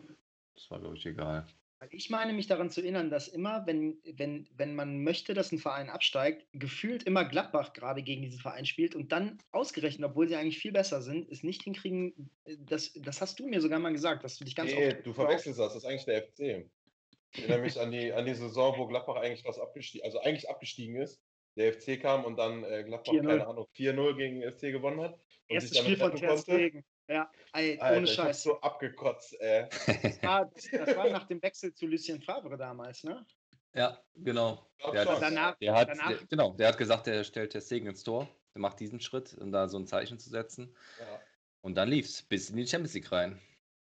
Das war, glaube ich, egal. Ich meine mich daran zu erinnern, dass immer, wenn, wenn, wenn man möchte, dass ein Verein absteigt, gefühlt immer Gladbach gerade gegen diesen Verein spielt und dann ausgerechnet, obwohl sie eigentlich viel besser sind, es nicht hinkriegen. Das, das hast du mir sogar mal gesagt, dass du dich ganz Nee, du verwechselst das, das ist eigentlich der FC. Ich erinnere mich an die, an die Saison, wo Gladbach eigentlich was abgestiegen, also eigentlich abgestiegen ist. Der FC kam und dann äh, Gladbach, keine Ahnung, 4-0 gegen den FC gewonnen hat. Erstes Spiel von Ter Stegen. Ja, ey, Alter, ohne Scheiß. so abgekotzt, ey. Das war, das, das war, nach dem Wechsel zu Lucien Favre damals, ne? Ja, genau. Der hat, danach, der hat, danach, der, genau, der hat gesagt, er stellt Ter Stegen ins Tor. Der macht diesen Schritt, um da so ein Zeichen zu setzen. Ja. Und dann lief's bis in die Champions League rein.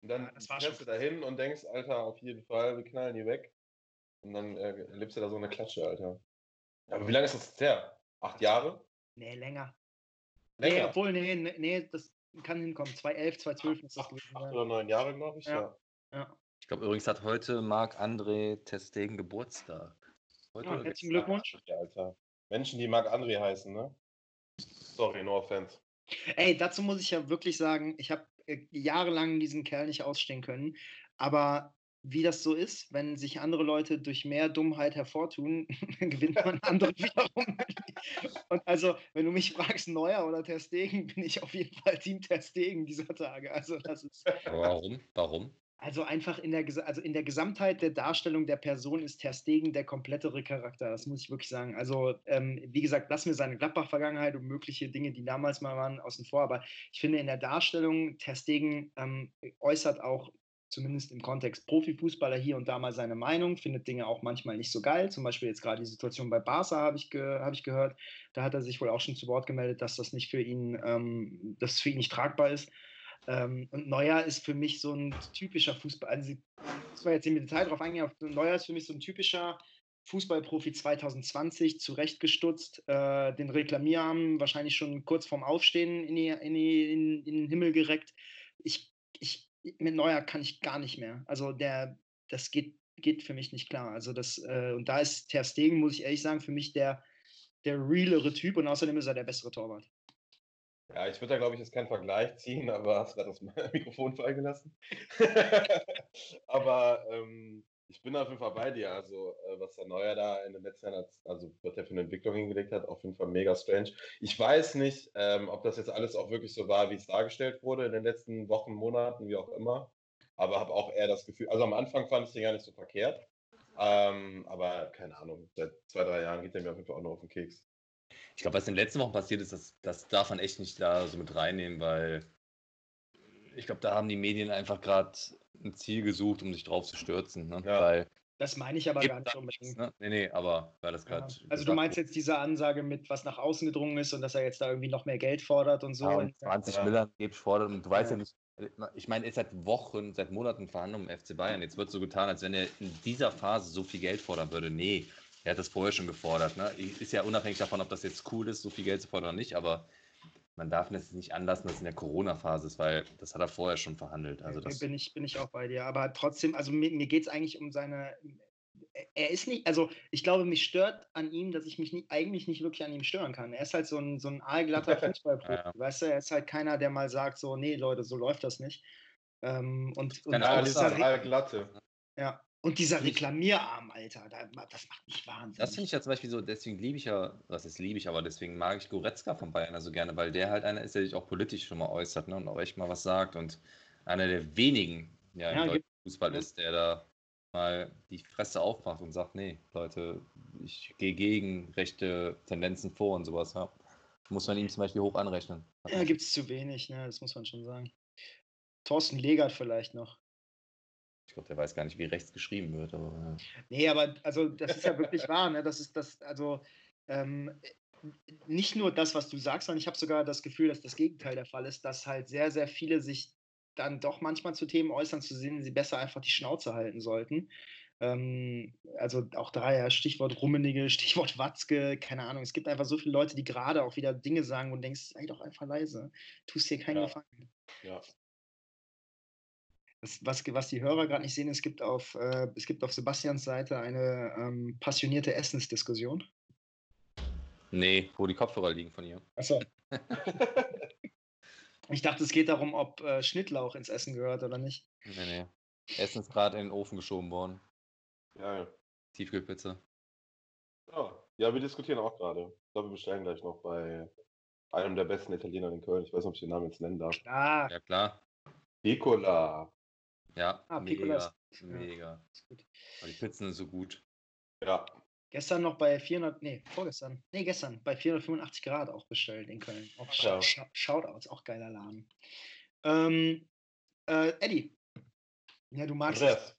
Und dann ja, fährst du da hin und denkst, Alter, auf jeden Fall, wir knallen die weg. Und dann äh, erlebst du da so eine Klatsche, Alter. Aber wie lange ist das jetzt her? Acht Jahre? Nee, länger. länger. Nee, obwohl, nee, nee, das kann hinkommen. 2011, 2012 ist das acht, gewesen. Acht oder neun Jahre, glaube ich, ja. ja. Ich glaube übrigens hat heute Marc-André Testegen Geburtstag. Heute ja, herzlichen Glückwunsch. Alter. Menschen, die Marc-André heißen, ne? Sorry, no offense. Ey, dazu muss ich ja wirklich sagen, ich habe äh, jahrelang diesen Kerl nicht ausstehen können, aber wie das so ist, wenn sich andere Leute durch mehr Dummheit hervortun, gewinnt man andere wiederum. Und also, wenn du mich fragst, Neuer oder Ter Stegen, bin ich auf jeden Fall Team Ter Stegen dieser Tage. Also das ist. Warum? Warum? Also einfach in der, also in der Gesamtheit der Darstellung der Person ist Ter Stegen der komplettere Charakter. Das muss ich wirklich sagen. Also ähm, wie gesagt, lass mir seine Gladbach-Vergangenheit und mögliche Dinge, die damals mal waren, außen vor. Aber ich finde in der Darstellung Ter Stegen ähm, äußert auch zumindest im Kontext Profifußballer hier und da mal seine Meinung, findet Dinge auch manchmal nicht so geil. Zum Beispiel jetzt gerade die Situation bei Barca habe ich, ge hab ich gehört. Da hat er sich wohl auch schon zu Wort gemeldet, dass das nicht für ihn, ähm, dass für ihn nicht tragbar ist. Ähm, und Neuer ist für mich so ein typischer Fußball. Also, das war jetzt im Detail drauf eingehen. Neuer ist für mich so ein typischer Fußballprofi 2020, zurechtgestutzt, äh, den Reklamierarm wahrscheinlich schon kurz vorm Aufstehen in, die, in, die, in, in den Himmel gereckt. Ich, ich mit Neuer kann ich gar nicht mehr. Also der, das geht, geht für mich nicht klar. Also das, äh, und da ist Ter Stegen, muss ich ehrlich sagen, für mich der, der realere Typ und außerdem ist er der bessere Torwart. Ja, ich würde da, glaube ich, jetzt keinen Vergleich ziehen, aber hast gerade das Mikrofon fallen gelassen. aber ähm, ich bin auf jeden Fall bei dir. Also, äh, was der Neuer da in den letzten Jahren, also was er für eine Entwicklung hingelegt hat, auf jeden Fall mega strange. Ich weiß nicht, ähm, ob das jetzt alles auch wirklich so war, wie es dargestellt wurde in den letzten Wochen, Monaten, wie auch immer. Aber habe auch eher das Gefühl, also am Anfang fand ich den gar nicht so verkehrt. Ähm, aber keine Ahnung, seit zwei, drei Jahren geht der mir auf jeden Fall auch noch auf den Keks. Ich glaube, was in den letzten Wochen passiert ist, das, das darf man echt nicht da so mit reinnehmen, weil ich glaube, da haben die Medien einfach gerade ein Ziel gesucht, um sich drauf zu stürzen. Ne? Ja. Weil das meine ich aber gar nicht unbedingt. Ne? Nee, nee, aber weil das gerade. Ja. Also, du meinst jetzt diese Ansage mit, was nach außen gedrungen ist und dass er jetzt da irgendwie noch mehr Geld fordert und so. Ja, und 20 ja. Millionen fordert und du weißt ja nicht. Ich meine, er ist seit Wochen, seit Monaten Verhandlungen im FC Bayern. Jetzt wird so getan, als wenn er in dieser Phase so viel Geld fordern würde. Nee, er hat das vorher schon gefordert. Ne? Ist ja unabhängig davon, ob das jetzt cool ist, so viel Geld zu fordern oder nicht, aber man darf es nicht anlassen, dass es in der Corona-Phase ist, weil das hat er vorher schon verhandelt. Also das bin, ich, bin ich auch bei dir. Aber trotzdem, also mir, mir geht es eigentlich um seine. Er ist nicht, also ich glaube, mich stört an ihm, dass ich mich nie, eigentlich nicht wirklich an ihm stören kann. Er ist halt so ein, so ein aalglatter Fußballprofi. ja. Weißt du, er ist halt keiner, der mal sagt, so, nee, Leute, so läuft das nicht. Ähm, und, und ja, dieser aalglatte. Ja, und dieser Reklamierarm, Alter, das macht mich wahnsinnig. Das finde ich ja zum Beispiel so, deswegen liebe ich ja, was ist liebe ich, aber deswegen mag ich Goretzka von Bayern also gerne, weil der halt einer ist, der sich auch politisch schon mal äußert ne, und auch echt mal was sagt und einer der wenigen ja, ja, im deutschen Fußball ist, der da mal die Fresse aufmacht und sagt, nee, Leute, ich gehe gegen rechte Tendenzen vor und sowas. Ja. Muss man ihm zum Beispiel hoch anrechnen. Ja, gibt es zu wenig, ne? das muss man schon sagen. Thorsten Legert vielleicht noch. Ich glaube, der weiß gar nicht, wie rechts geschrieben wird. Aber, ja. Nee, aber also das ist ja wirklich wahr. Ne? Das ist das, also ähm, nicht nur das, was du sagst, sondern ich habe sogar das Gefühl, dass das Gegenteil der Fall ist, dass halt sehr, sehr viele sich dann doch manchmal zu Themen äußern, zu sehen, sie besser einfach die Schnauze halten sollten. Ähm, also auch da ja Stichwort Rummenige, Stichwort Watzke, keine Ahnung. Es gibt einfach so viele Leute, die gerade auch wieder Dinge sagen und denkst, sei doch einfach leise. Tust dir keinen ja. Gefallen. Ja, was, was, was die Hörer gerade nicht sehen, es gibt auf, äh, es gibt auf Sebastians Seite eine ähm, passionierte Essensdiskussion. Nee, wo die Kopfhörer liegen von ihr. Achso. ich dachte, es geht darum, ob äh, Schnittlauch ins Essen gehört oder nicht. Nee, nee. Essen ist gerade in den Ofen geschoben worden. Ja, ja. Tiefkühlpizza. Ja. ja, wir diskutieren auch gerade. Ich glaube, wir bestellen gleich noch bei einem der besten Italiener in Köln. Ich weiß nicht, ob ich den Namen jetzt nennen darf. Klar. Ja, klar. Piccola. Ja, ah, mega, mega. Ist gut. Aber die Pizzen sind so gut. Ja. Gestern noch bei 400, nee, vorgestern, nee, gestern bei 485 Grad auch bestellt in Köln. Auch ja. Sh Shoutouts, auch geiler Laden. Ähm, äh, Eddie, ja, du magst es.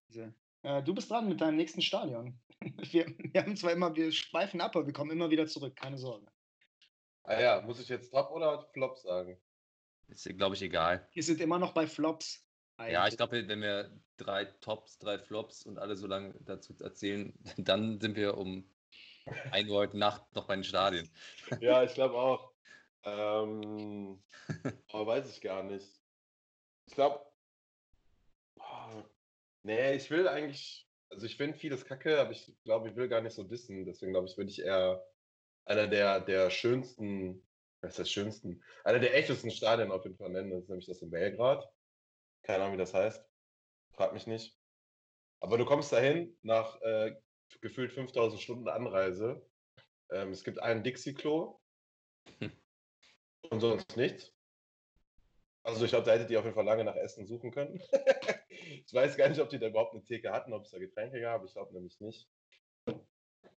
Äh, du bist dran mit deinem nächsten Stadion. Wir, wir, haben zwar immer, wir schweifen ab, aber wir kommen immer wieder zurück, keine Sorge. Ah ja, muss ich jetzt Top oder Flop sagen? Ist, glaube ich, egal. Wir sind immer noch bei Flops. Ja, ich glaube, wenn wir drei Tops, drei Flops und alle so lange dazu erzählen, dann sind wir um 1 Uhr heute Nacht noch bei den Stadien. Ja, ich glaube auch. Ähm, aber weiß ich gar nicht. Ich glaube, oh, nee, ich will eigentlich, also ich finde vieles kacke, aber ich glaube, ich will gar nicht so dissen. Deswegen glaube ich, würde ich eher einer der, der schönsten, was ist das schönsten, einer der echtesten Stadien auf jeden Fall nennen. Das ist nämlich das in Belgrad. Keine Ahnung, wie das heißt. Frag mich nicht. Aber du kommst dahin nach äh, gefühlt 5000 Stunden Anreise. Ähm, es gibt einen Dixie-Klo hm. und sonst nichts. Also ich glaube, da hättet ihr auf jeden Fall lange nach Essen suchen können. ich weiß gar nicht, ob die da überhaupt eine Theke hatten, ob es da Getränke gab. Ich glaube nämlich nicht.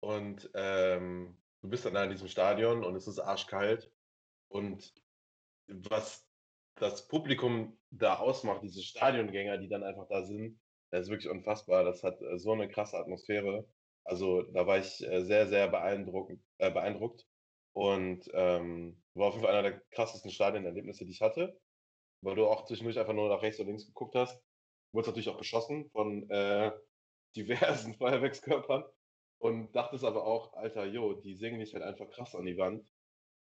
Und ähm, du bist dann da in diesem Stadion und es ist arschkalt. Und was das Publikum da ausmacht, diese Stadiongänger, die dann einfach da sind, das ist wirklich unfassbar. Das hat äh, so eine krasse Atmosphäre. Also da war ich äh, sehr, sehr beeindruckt, äh, beeindruckt und ähm, war auf jeden Fall einer der krassesten Stadionerlebnisse, die ich hatte, weil du auch zwischendurch einfach nur nach rechts und links geguckt hast. Du wurdest natürlich auch beschossen von äh, diversen Feuerwerkskörpern und dachtest aber auch, Alter, jo, die singen dich halt einfach krass an die Wand.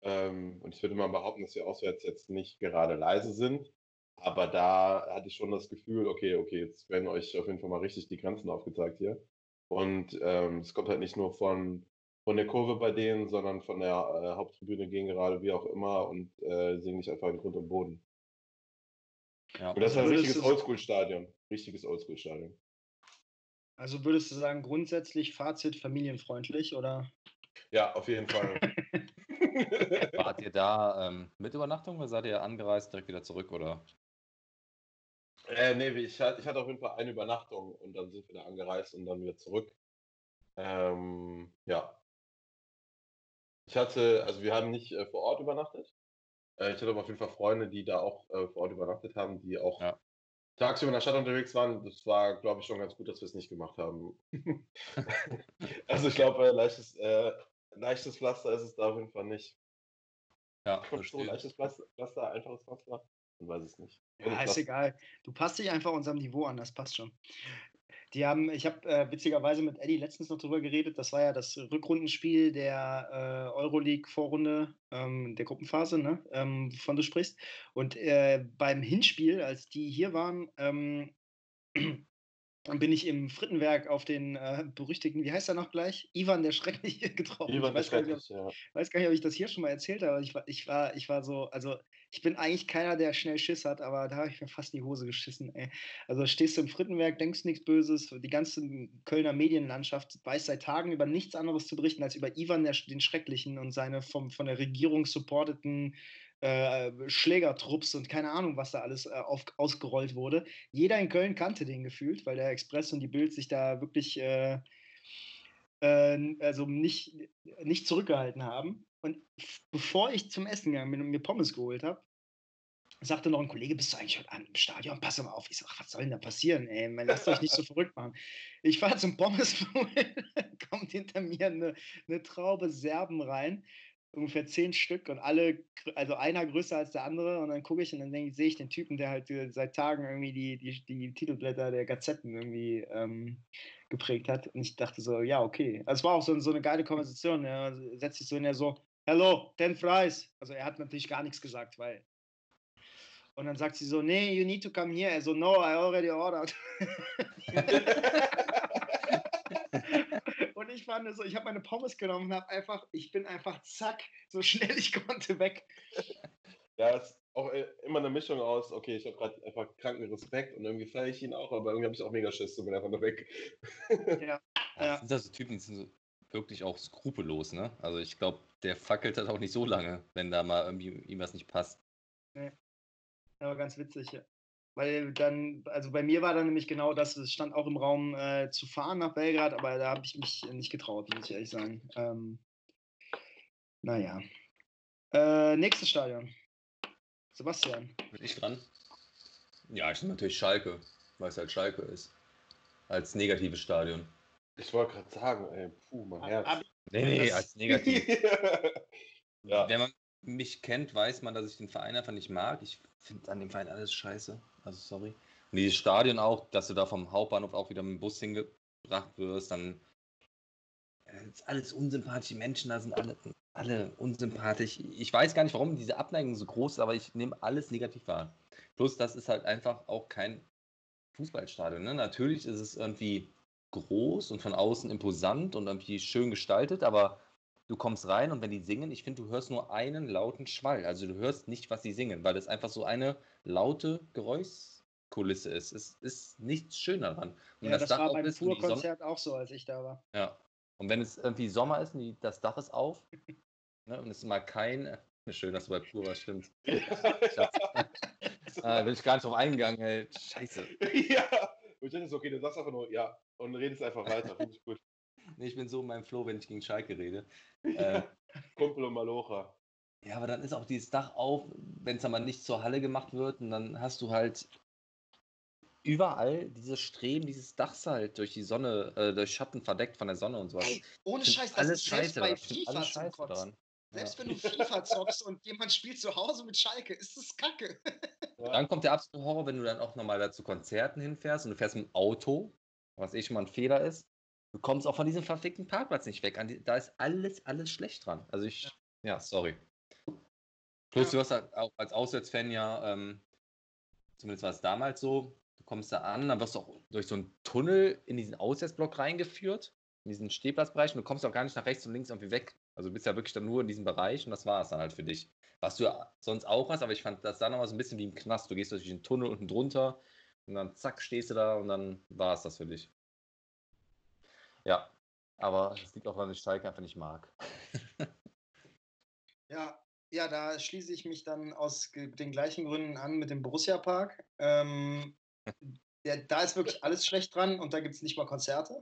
Ähm, und ich würde mal behaupten, dass wir auswärts jetzt nicht gerade leise sind. Aber da hatte ich schon das Gefühl, okay, okay, jetzt werden euch auf jeden Fall mal richtig die Grenzen aufgezeigt hier. Und ähm, es kommt halt nicht nur von, von der Kurve bei denen, sondern von der äh, Haupttribüne gehen gerade, wie auch immer, und äh, singen nicht einfach in Grund und Boden. Ja, und das ist ein richtiges Oldschool-Stadion. Richtiges Oldschool-Stadion. Also würdest du sagen, grundsätzlich Fazit familienfreundlich, oder? Ja, auf jeden Fall. Wart ihr da ähm, mit Übernachtung oder seid ihr angereist, direkt wieder zurück, oder? Äh, nee, ich, ich hatte auf jeden Fall eine Übernachtung und dann sind wir da angereist und dann wieder zurück. Ähm, ja. Ich hatte, also wir haben nicht äh, vor Ort übernachtet. Äh, ich hatte aber auf jeden Fall Freunde, die da auch äh, vor Ort übernachtet haben, die auch ja. tagsüber in der Stadt unterwegs waren. Das war, glaube ich, schon ganz gut, dass wir es nicht gemacht haben. also ich glaube, äh, leichtes, äh, leichtes Pflaster ist es da auf jeden Fall nicht. Ja, so leichtes Pflaster, Pflaster, einfaches Pflaster. Man weiß es nicht. Ja, ist egal. Du passt dich einfach unserem Niveau an, das passt schon. Die haben, ich habe äh, witzigerweise mit Eddie letztens noch drüber geredet. Das war ja das Rückrundenspiel der äh, Euroleague-Vorrunde ähm, der Gruppenphase, ne, ähm, wovon du sprichst. Und äh, beim Hinspiel, als die hier waren, ähm, bin ich im Frittenwerk auf den äh, berüchtigten, wie heißt er noch gleich? Ivan der Schreckliche getroffen. Ivan ich weiß, der gar nicht, ob, weiß gar nicht, ob ich das hier schon mal erzählt habe, aber ich war, ich war, ich war so, also ich bin eigentlich keiner, der schnell Schiss hat, aber da habe ich mir fast in die Hose geschissen. Ey. Also stehst du im Frittenwerk, denkst nichts Böses, die ganze Kölner Medienlandschaft weiß seit Tagen über nichts anderes zu berichten als über Ivan der, den Schrecklichen und seine vom, von der Regierung supporteten äh, Schlägertrupps und keine Ahnung, was da alles äh, auf, ausgerollt wurde. Jeder in Köln kannte den gefühlt, weil der Express und die Bild sich da wirklich äh, äh also nicht, nicht zurückgehalten haben. Und bevor ich zum Essen gegangen bin und mir Pommes geholt habe, sagte noch ein Kollege, bist du eigentlich heute Abend im Stadion? Pass mal auf. Ich sage, was soll denn da passieren? Ey, man, lasst euch nicht so verrückt machen. Ich fahre zum Pommes, kommt hinter mir eine, eine Traube Serben rein ungefähr zehn Stück und alle, also einer größer als der andere. Und dann gucke ich und dann denke, sehe ich den Typen, der halt seit Tagen irgendwie die, die, die Titelblätter der Gazetten irgendwie ähm, geprägt hat. Und ich dachte so, ja, okay. Also es war auch so, so eine geile Konversation. Er setzt sich so in der so, hello, ten fries. Also er hat natürlich gar nichts gesagt, weil. Und dann sagt sie so, nee, you need to come here. Er so, no, I already ordered. Und ich fand so, ich habe meine Pommes genommen und habe einfach, ich bin einfach zack, so schnell ich konnte weg. Ja, es ist auch äh, immer eine Mischung aus, okay, ich habe gerade einfach kranken Respekt und irgendwie feiere ich ihn auch, aber irgendwie habe ich auch mega Schiss, so bin einfach nur weg. Ja. ja. Das sind also Typen, die sind so wirklich auch skrupellos, ne? Also ich glaube, der fackelt halt auch nicht so lange, wenn da mal irgendwie ihm was nicht passt. Nee. Aber ganz witzig, ja. Weil dann, also bei mir war dann nämlich genau das, es stand auch im Raum äh, zu fahren nach Belgrad, aber da habe ich mich nicht getraut, muss ich ehrlich sagen. Ähm, naja. Äh, nächstes Stadion. Sebastian. Bin ich dran? Ja, ich nehme natürlich Schalke, weil es halt Schalke ist. Als negatives Stadion. Ich wollte gerade sagen, ey, puh, mein Herz. Nee, nee, als negativ. ja. Wenn man mich kennt, weiß man, dass ich den Verein einfach nicht mag. Ich finde an dem Verein alles scheiße. Also sorry. Und dieses Stadion auch, dass du da vom Hauptbahnhof auch wieder mit dem Bus hingebracht wirst, dann äh, ist alles unsympathische Menschen, da sind alle, alle unsympathisch. Ich weiß gar nicht, warum diese Abneigung so groß ist, aber ich nehme alles negativ wahr. Plus, das ist halt einfach auch kein Fußballstadion. Ne? Natürlich ist es irgendwie groß und von außen imposant und irgendwie schön gestaltet, aber du kommst rein und wenn die singen, ich finde, du hörst nur einen lauten Schwall. Also du hörst nicht, was sie singen, weil es einfach so eine laute Geräuschkulisse ist. Es ist nichts schön daran. Und ja, das, das war beim Tourkonzert auch so, als ich da war. Ja. Und wenn es irgendwie Sommer ist und die, das Dach ist auf ne, und es ist mal kein. Äh, schön, dass du bei Pur warst, stimmt. ah, bin ich gar nicht drauf eingegangen, ey. Scheiße. Ja. Und ich dachte so, okay, du sagst einfach nur ja und redest einfach weiter. Finde ich gut. Nee, ich bin so in meinem Flow, wenn ich gegen Schalke rede. Äh, Kumpel und Malocha. Ja, aber dann ist auch dieses Dach auf, wenn es aber nicht zur Halle gemacht wird und dann hast du halt überall dieses Streben dieses Dachs halt durch die Sonne, äh, durch Schatten verdeckt von der Sonne und sowas. Ey, ohne Scheiß, das alles ist selbst bei FIFA zum Kotzen. Selbst ja. wenn du FIFA zockst und jemand spielt zu Hause mit Schalke, ist das kacke. Ja. Dann kommt der absolute Horror, wenn du dann auch nochmal da zu Konzerten hinfährst und du fährst mit dem Auto, was eh schon mal ein Fehler ist. Du kommst auch von diesem verfickten Parkplatz nicht weg. Da ist alles, alles schlecht dran. Also ich, ja, ja sorry. Plus, ja. du hast halt auch als Auswärtsfan ja, ähm, zumindest war es damals so, du kommst da an, dann wirst du auch durch so einen Tunnel in diesen Auswärtsblock reingeführt, in diesen Stehplatzbereich und du kommst auch gar nicht nach rechts und links irgendwie weg. Also du bist ja wirklich dann nur in diesem Bereich und das war es dann halt für dich. Was du sonst auch hast, aber ich fand das da nochmal so ein bisschen wie im Knast. Du gehst durch den Tunnel unten drunter und dann zack, stehst du da und dann war es das für dich. Ja, aber es liegt auch, weil ich Schalke einfach nicht mag. ja, ja, da schließe ich mich dann aus den gleichen Gründen an mit dem Borussia Park. Ähm, der, da ist wirklich alles schlecht dran und da gibt es nicht mal Konzerte.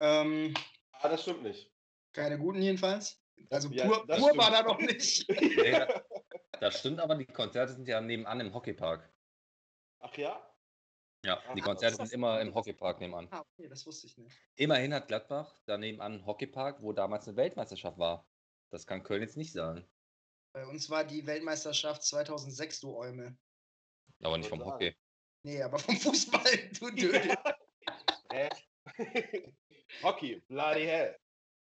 Ähm, ah, das stimmt nicht. Keine guten jedenfalls. Also ja, pur, pur war da noch nicht. Nee, das stimmt, aber die Konzerte sind ja nebenan im Hockeypark. Ach ja? Ja, die Konzerte sind immer im Hockeypark nebenan. Ah, okay, das wusste ich nicht. Immerhin hat Gladbach da nebenan einen Hockeypark, wo damals eine Weltmeisterschaft war. Das kann Köln jetzt nicht sagen. Bei uns war die Weltmeisterschaft 2006, du Eumel. Aber nicht vom Hockey. Nee, aber vom Fußball, du Dödel. Bloody hell.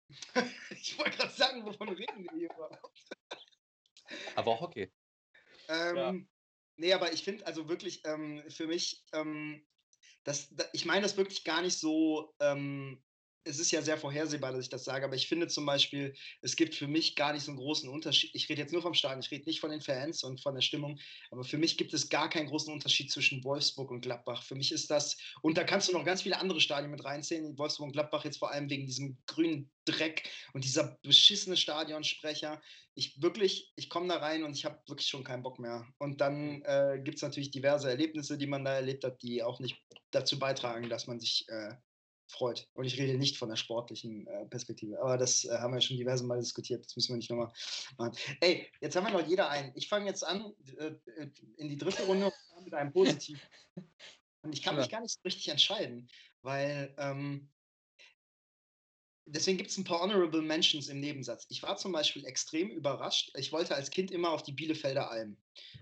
ich wollte gerade sagen, wovon reden wir hier überhaupt? Aber auch Hockey. Ähm. Nee, aber ich finde also wirklich ähm, für mich, ähm, das, ich meine das wirklich gar nicht so ähm, es ist ja sehr vorhersehbar, dass ich das sage, aber ich finde zum Beispiel, es gibt für mich gar nicht so einen großen Unterschied. Ich rede jetzt nur vom Stadion, ich rede nicht von den Fans und von der Stimmung, aber für mich gibt es gar keinen großen Unterschied zwischen Wolfsburg und Gladbach. Für mich ist das, und da kannst du noch ganz viele andere Stadien mit reinzählen, Wolfsburg und Gladbach jetzt vor allem wegen diesem grünen Dreck und dieser beschissene Stadionsprecher. Ich wirklich, ich komme da rein und ich habe wirklich schon keinen Bock mehr. Und dann äh, gibt es natürlich diverse Erlebnisse, die man da erlebt hat, die auch nicht dazu beitragen, dass man sich äh, freut. Und ich rede nicht von der sportlichen äh, Perspektive. Aber das äh, haben wir schon diverse Mal diskutiert. Das müssen wir nicht nochmal machen. Ey, jetzt haben wir noch jeder einen. Ich fange jetzt an äh, in die dritte Runde mit einem Positiv. Und ich kann mich gar nicht so richtig entscheiden, weil ähm, deswegen gibt es ein paar Honorable Mentions im Nebensatz. Ich war zum Beispiel extrem überrascht. Ich wollte als Kind immer auf die Bielefelder Alm.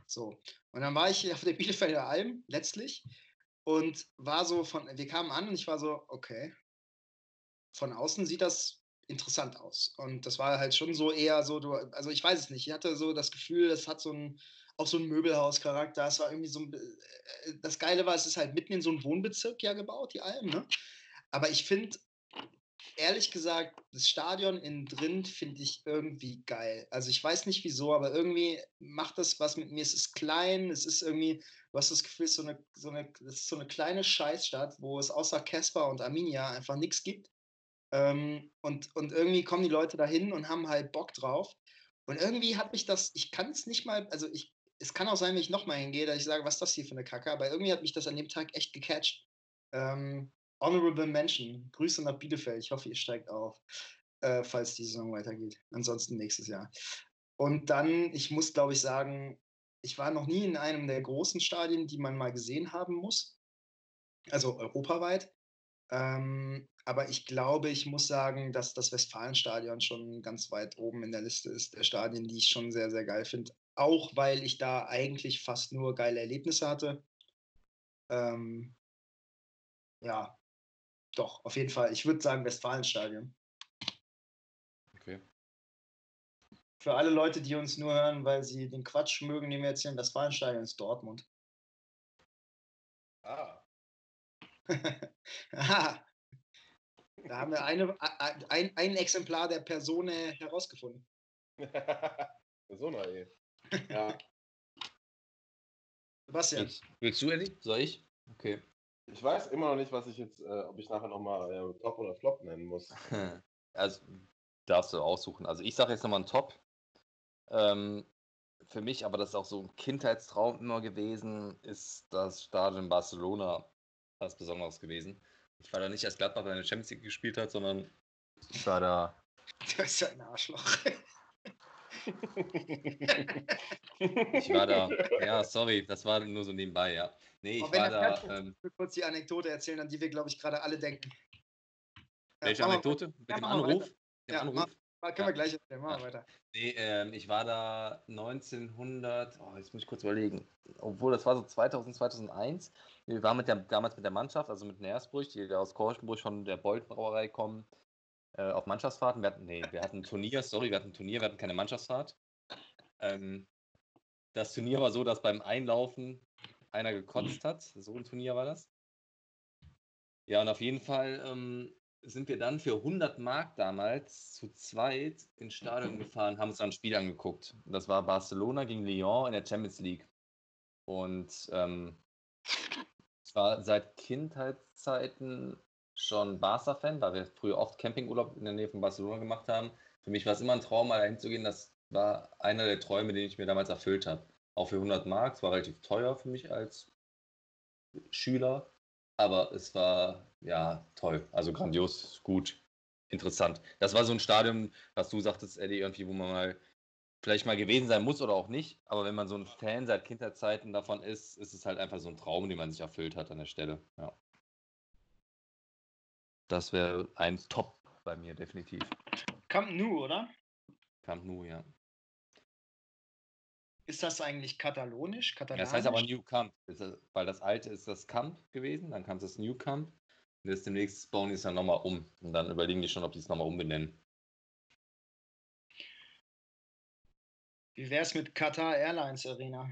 So. Und dann war ich auf der Bielefelder Alm letztlich und war so von, wir kamen an und ich war so, okay, von außen sieht das interessant aus. Und das war halt schon so eher so, du, also ich weiß es nicht, ich hatte so das Gefühl, es hat so ein, auch so ein Möbelhauscharakter. Es war irgendwie so ein, äh, das Geile war, es ist halt mitten in so einem Wohnbezirk ja gebaut, die Alm, ne? Aber ich finde, ehrlich gesagt, das Stadion innen drin finde ich irgendwie geil. Also ich weiß nicht wieso, aber irgendwie macht das was mit mir. Es ist klein, es ist irgendwie, du hast das Gefühl, so eine, so eine, es ist so eine kleine Scheißstadt, wo es außer Casper und Arminia einfach nichts gibt. Ähm, und, und irgendwie kommen die Leute dahin und haben halt Bock drauf. Und irgendwie hat mich das, ich kann es nicht mal, also ich, es kann auch sein, wenn ich nochmal hingehe, dass ich sage, was ist das hier für eine Kacke, aber irgendwie hat mich das an dem Tag echt gecatcht. Ähm, Honorable Mention. Grüße nach Bielefeld. Ich hoffe, ihr steigt auf, äh, falls die Saison weitergeht. Ansonsten nächstes Jahr. Und dann, ich muss glaube ich sagen, ich war noch nie in einem der großen Stadien, die man mal gesehen haben muss. Also europaweit. Ähm, aber ich glaube, ich muss sagen, dass das Westfalenstadion schon ganz weit oben in der Liste ist, der Stadien, die ich schon sehr, sehr geil finde. Auch weil ich da eigentlich fast nur geile Erlebnisse hatte. Ähm, ja, doch, auf jeden Fall. Ich würde sagen Westfalenstadion. Okay. Für alle Leute, die uns nur hören, weil sie den Quatsch mögen, den wir erzählen, Westfalenstadion ist Dortmund. Ah. Aha. Da haben wir eine, ein, ein Exemplar der Person herausgefunden. Persona, ey. Ja. Sebastian. Willst du, Eddie? Soll ich? Okay. Ich weiß immer noch nicht, was ich jetzt, äh, ob ich nachher nochmal äh, Top oder Flop nennen muss. Also darfst du aussuchen. Also ich sage jetzt nochmal ein Top. Ähm, für mich, aber das ist auch so ein Kindheitstraum immer gewesen, ist das Stadion Barcelona was Besonderes gewesen. Ich war da nicht als Gladbach, weil eine Champions League gespielt hat, sondern ich war da. Das ist ja ein Arschloch. ich war da. Ja, sorry, das war nur so nebenbei, ja. Nee, ich war da. Ähm, ich will kurz die Anekdote erzählen, an die wir, glaube ich, gerade alle denken. Welche ja, Anekdote? Mit ja, dem Anruf? Ja, Anruf? Mach, können wir gleich erzählen, machen wir weiter. Nee, ähm, ich war da 1900, oh, jetzt muss ich kurz überlegen, obwohl das war so 2000, 2001. Wir waren mit der, damals mit der Mannschaft, also mit Nersbrüch, die aus Korschenburg von der Bolt Brauerei kommen, äh, auf Mannschaftsfahrten. Wir hatten, nee, wir hatten ein Turnier, sorry, wir hatten ein Turnier, wir hatten keine Mannschaftsfahrt. Ähm, das Turnier war so, dass beim Einlaufen einer gekotzt hat. So ein Turnier war das. Ja, und auf jeden Fall ähm, sind wir dann für 100 Mark damals zu zweit ins Stadion gefahren, haben uns ein Spiel angeguckt. Das war Barcelona gegen Lyon in der Champions League. Und ähm, war seit Kindheitszeiten schon Barca-Fan, weil wir früher oft Campingurlaub in der Nähe von Barcelona gemacht haben. Für mich war es immer ein Traum, mal dahin zu gehen. Das war einer der Träume, den ich mir damals erfüllt habe auch für 100 Mark. Es war relativ teuer für mich als Schüler, aber es war ja toll. Also grandios, gut, interessant. Das war so ein Stadion, was du sagtest, Eddie, irgendwie, wo man mal vielleicht mal gewesen sein muss oder auch nicht. Aber wenn man so ein Fan seit Kindheitszeiten davon ist, ist es halt einfach so ein Traum, den man sich erfüllt hat an der Stelle. Ja. Das wäre ein Top bei mir, definitiv. Camp Nou, oder? Camp Nou, ja. Ist das eigentlich katalonisch? Ja, das heißt aber New Camp, weil das alte ist das Camp gewesen, dann kam das New Camp jetzt demnächst bauen die es dann nochmal um. Und dann überlegen die schon, ob die es nochmal umbenennen. Wie wäre es mit Qatar Airlines Arena?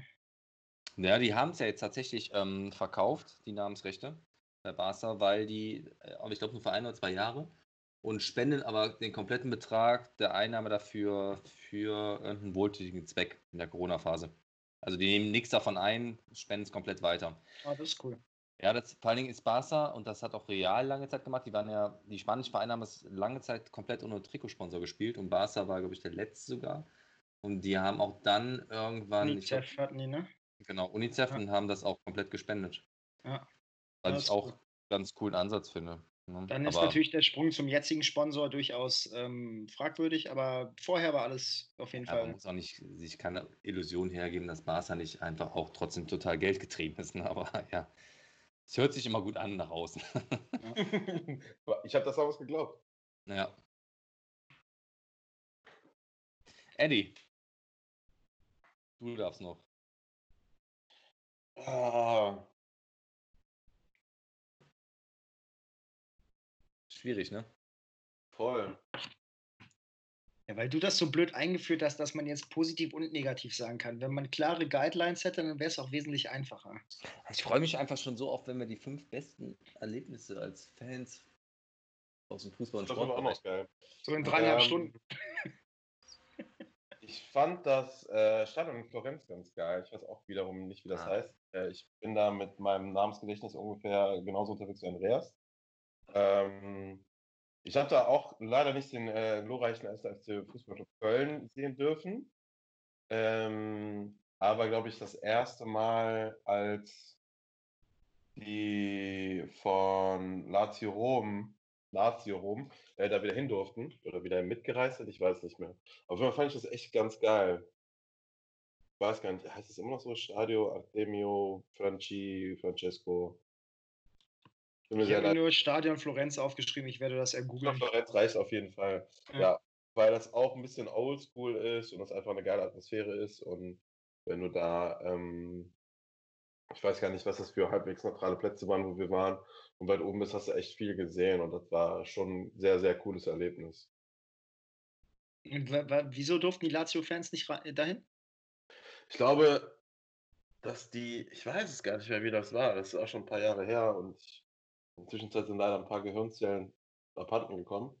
Ja, die haben es ja jetzt tatsächlich ähm, verkauft, die Namensrechte bei Barca, weil die, äh, ich glaube, nur für ein oder zwei Jahre und spenden aber den kompletten Betrag der Einnahme dafür für irgendeinen wohltätigen Zweck in der Corona-Phase. Also die nehmen nichts davon ein, spenden es komplett weiter. Ah, das ist cool. Ja, das, vor allen Dingen ist Barca, und das hat auch Real lange Zeit gemacht, die waren ja, die spanischen Vereine haben es lange Zeit komplett ohne Trikotsponsor gespielt und Barca war, glaube ich, der letzte sogar. Und die haben auch dann irgendwann. UNICEF glaub, hatten die, ne? Genau, UNICEF ja. und haben das auch komplett gespendet. Ja. Was ich auch cool. ganz coolen Ansatz finde. Ne? Dann ist aber natürlich der Sprung zum jetzigen Sponsor durchaus ähm, fragwürdig, aber vorher war alles auf jeden Fall. Man muss auch nicht sich keine Illusion hergeben, dass Barca nicht einfach auch trotzdem total Geld getrieben ist. Ne? Aber ja, es hört sich immer gut an nach außen. Ja. ich habe das auch was geglaubt. Ja. Eddie, du darfst noch. Ah. Schwierig, ne? Voll. Ja, weil du das so blöd eingeführt hast, dass man jetzt positiv und negativ sagen kann. Wenn man klare Guidelines hätte, dann wäre es auch wesentlich einfacher. Ich freue mich einfach schon so oft, wenn wir die fünf besten Erlebnisse als Fans aus dem Fußball und Sport. Das auch noch geil. So in dreieinhalb ähm, Stunden. Ich fand das äh, Stadion in Florenz ganz geil. Ich weiß auch wiederum nicht, wie das ah. heißt. Äh, ich bin da mit meinem Namensgedächtnis ungefähr genauso unterwegs wie Andreas. Ähm, ich habe da auch leider nicht den äh, glorreichen 1. FC Fußballclub Köln sehen dürfen. Ähm, aber glaube ich das erste Mal, als die von Lazio Rom, Lazio Rom, äh, da wieder hin durften oder wieder mitgereist sind, ich weiß nicht mehr. Auf jeden Fall fand ich das echt ganz geil. Ich weiß gar nicht, heißt es immer noch so Stadio Artemio Franci Francesco? Ich habe nur Stadion Florenz aufgeschrieben, ich werde das ergoogeln. Florenz reicht auf jeden Fall. Ja. ja. weil das auch ein bisschen oldschool ist und das einfach eine geile Atmosphäre ist. Und wenn du da, ähm, ich weiß gar nicht, was das für halbwegs neutrale Plätze waren, wo wir waren. Und weit oben bist, hast du echt viel gesehen und das war schon ein sehr, sehr cooles Erlebnis. Wieso durften die Lazio-Fans nicht dahin? Ich glaube, dass die, ich weiß es gar nicht mehr, wie das war. Das ist auch schon ein paar Jahre her und ich in der Zwischenzeit sind leider ein paar Gehirnzellen abhanden gekommen.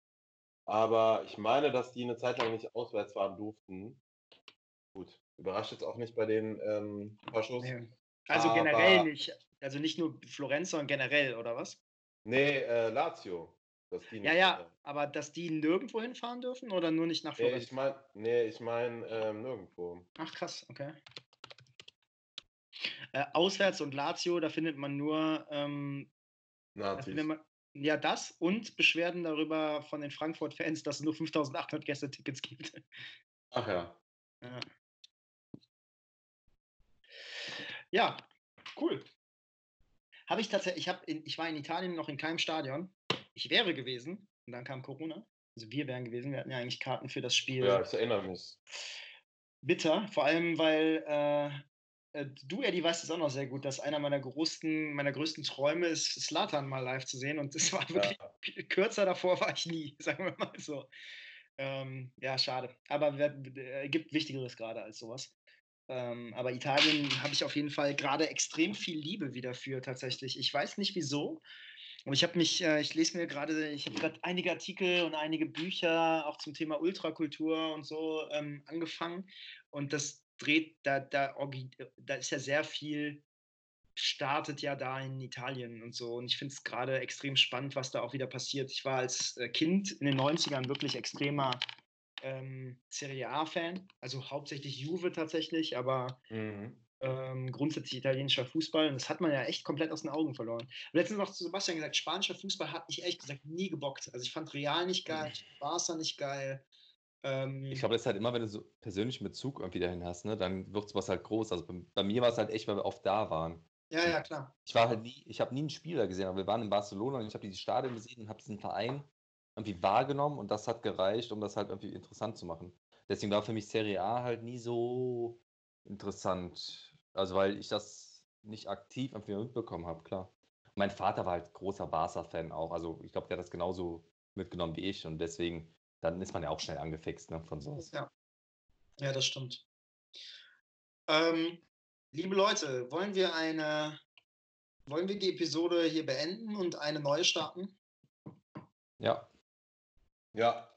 Aber ich meine, dass die eine Zeit lang nicht auswärts fahren durften. Gut, überrascht jetzt auch nicht bei den ähm, Faschos. Nee. Also aber, generell nicht. Also nicht nur Florenz, sondern generell, oder was? Nee, äh, Lazio. ja, ja, aber dass die nirgendwo hinfahren dürfen oder nur nicht nach Florenz? Nee, ich meine nee, ich mein, ähm, nirgendwo. Ach krass, okay. Äh, auswärts und Lazio, da findet man nur ähm, Nazis. Man, ja, das und Beschwerden darüber von den Frankfurt-Fans, dass es nur 5800 Gäste-Tickets gibt. Ach ja. ja. Ja, cool. Habe ich tatsächlich, ich, hab in, ich war in Italien noch in keinem Stadion. Ich wäre gewesen und dann kam Corona. Also wir wären gewesen, wir hatten ja eigentlich Karten für das Spiel. Ja, ich erinnere mich. Bitter, vor allem weil äh, du, Eddie, weißt es auch noch sehr gut, dass einer meiner größten, meiner größten Träume ist, Slatan mal live zu sehen. Und es war wirklich ja. kürzer davor war ich nie, sagen wir mal so. Ähm, ja, schade. Aber es äh, gibt Wichtigeres gerade als sowas. Ähm, aber Italien habe ich auf jeden Fall gerade extrem viel Liebe wieder für tatsächlich. Ich weiß nicht wieso. Und ich habe mich, äh, ich lese mir gerade, ich habe gerade einige Artikel und einige Bücher auch zum Thema Ultrakultur und so ähm, angefangen. Und das dreht, da, da, da ist ja sehr viel, startet ja da in Italien und so. Und ich finde es gerade extrem spannend, was da auch wieder passiert. Ich war als äh, Kind in den 90ern wirklich extremer ähm, Serie A-Fan, also hauptsächlich Juve tatsächlich, aber mhm. ähm, grundsätzlich italienischer Fußball. Und das hat man ja echt komplett aus den Augen verloren. Letztens noch zu Sebastian gesagt, spanischer Fußball hat mich ehrlich gesagt nie gebockt. Also ich fand Real nicht geil, mhm. Barca nicht geil. Ähm, ich glaube, das ist halt immer, wenn du so persönlichen Bezug irgendwie dahin hast, ne, dann wird sowas halt groß. Also bei, bei mir war es halt echt, weil wir oft da waren. Ja, ja, klar. Ich war halt nie, ich habe nie einen Spieler gesehen, aber wir waren in Barcelona und ich habe dieses Stadion gesehen und habe diesen Verein irgendwie wahrgenommen und das hat gereicht, um das halt irgendwie interessant zu machen. Deswegen war für mich Serie A halt nie so interessant. Also weil ich das nicht aktiv irgendwie mitbekommen habe, klar. mein Vater war halt großer Barca-Fan auch. Also ich glaube, der hat das genauso mitgenommen wie ich und deswegen, dann ist man ja auch schnell angefixt ne, von sowas. Ja. ja, das stimmt. Ähm, liebe Leute, wollen wir eine, wollen wir die Episode hier beenden und eine neue starten? Ja. Ja.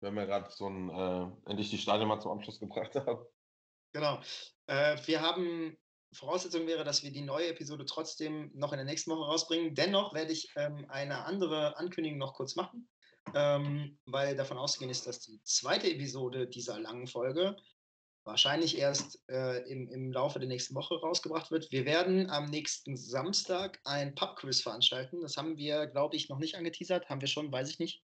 Wir haben ja gerade so ein, äh, endlich die Stadion mal zum Abschluss gebracht haben. Genau. Äh, wir haben Voraussetzung wäre, dass wir die neue Episode trotzdem noch in der nächsten Woche rausbringen. Dennoch werde ich ähm, eine andere Ankündigung noch kurz machen, ähm, weil davon auszugehen ist, dass die zweite Episode dieser langen Folge wahrscheinlich erst äh, im, im Laufe der nächsten Woche rausgebracht wird. Wir werden am nächsten Samstag ein Pub-Quiz veranstalten. Das haben wir, glaube ich, noch nicht angeteasert. Haben wir schon, weiß ich nicht.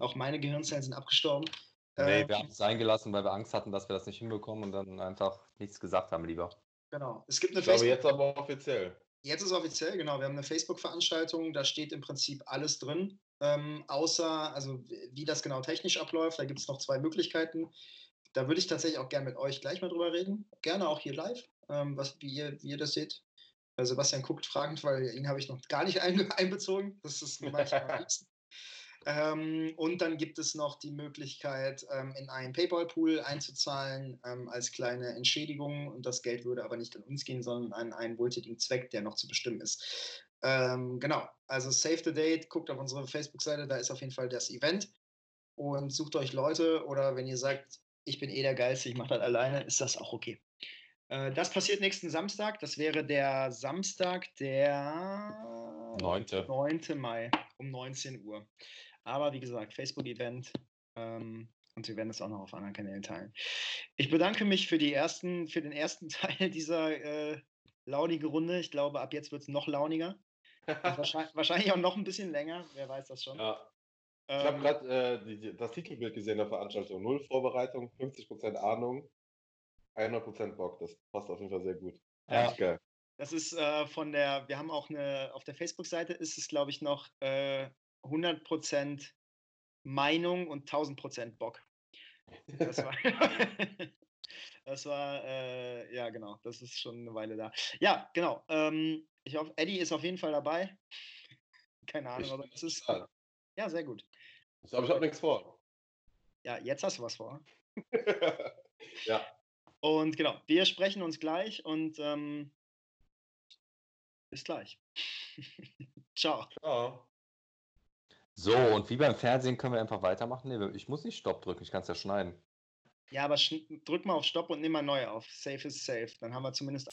Auch meine Gehirnzellen sind abgestorben. Nee, wir haben es eingelassen, weil wir Angst hatten, dass wir das nicht hinbekommen und dann einfach nichts gesagt haben lieber. Genau. Es gibt eine ich glaube, jetzt aber offiziell. Jetzt ist offiziell, genau. Wir haben eine Facebook-Veranstaltung, da steht im Prinzip alles drin, ähm, außer, also wie das genau technisch abläuft. Da gibt es noch zwei Möglichkeiten. Da würde ich tatsächlich auch gerne mit euch gleich mal drüber reden. Gerne auch hier live, ähm, was, wie, ihr, wie ihr das seht. Äh, Sebastian guckt fragend, weil ihn habe ich noch gar nicht einbezogen. Das ist manchmal am liebsten. Ähm, und dann gibt es noch die Möglichkeit, ähm, in einen PayPal-Pool einzuzahlen ähm, als kleine Entschädigung. Und das Geld würde aber nicht an uns gehen, sondern an einen wohltätigen Zweck, der noch zu bestimmen ist. Ähm, genau, also Save the Date, guckt auf unsere Facebook-Seite, da ist auf jeden Fall das Event. Und sucht euch Leute oder wenn ihr sagt, ich bin eh der Geilste, ich mache das alleine, ist das auch okay. Äh, das passiert nächsten Samstag. Das wäre der Samstag, der 9. 9. Mai um 19 Uhr. Aber wie gesagt, Facebook-Event. Ähm, und wir werden es auch noch auf anderen Kanälen teilen. Ich bedanke mich für, die ersten, für den ersten Teil dieser äh, launigen Runde. Ich glaube, ab jetzt wird es noch launiger. wahrscheinlich, wahrscheinlich, auch noch ein bisschen länger. Wer weiß das schon. Ja. Ich ähm, habe gerade äh, das Titelbild gesehen der Veranstaltung. Null Vorbereitung, 50% Ahnung, 100% Bock. Das passt auf jeden Fall sehr gut. Ja. Geil. Das ist äh, von der, wir haben auch eine, auf der Facebook-Seite ist es, glaube ich, noch äh, 100% Meinung und 1000% Bock. Das war, das war äh, ja genau, das ist schon eine Weile da. Ja, genau. Ähm, ich hoffe, Eddie ist auf jeden Fall dabei. Keine Ahnung, aber das ist. Ja, sehr gut. Ich glaube, ich habe nichts vor. Ja, jetzt hast du was vor. ja. Und genau, wir sprechen uns gleich und ähm, bis gleich. Ciao. Ciao. So, und wie beim Fernsehen können wir einfach weitermachen? Nee, ich muss nicht Stopp drücken, ich kann es ja schneiden. Ja, aber drück mal auf Stopp und nimm mal neu auf. Safe is safe. Dann haben wir zumindest.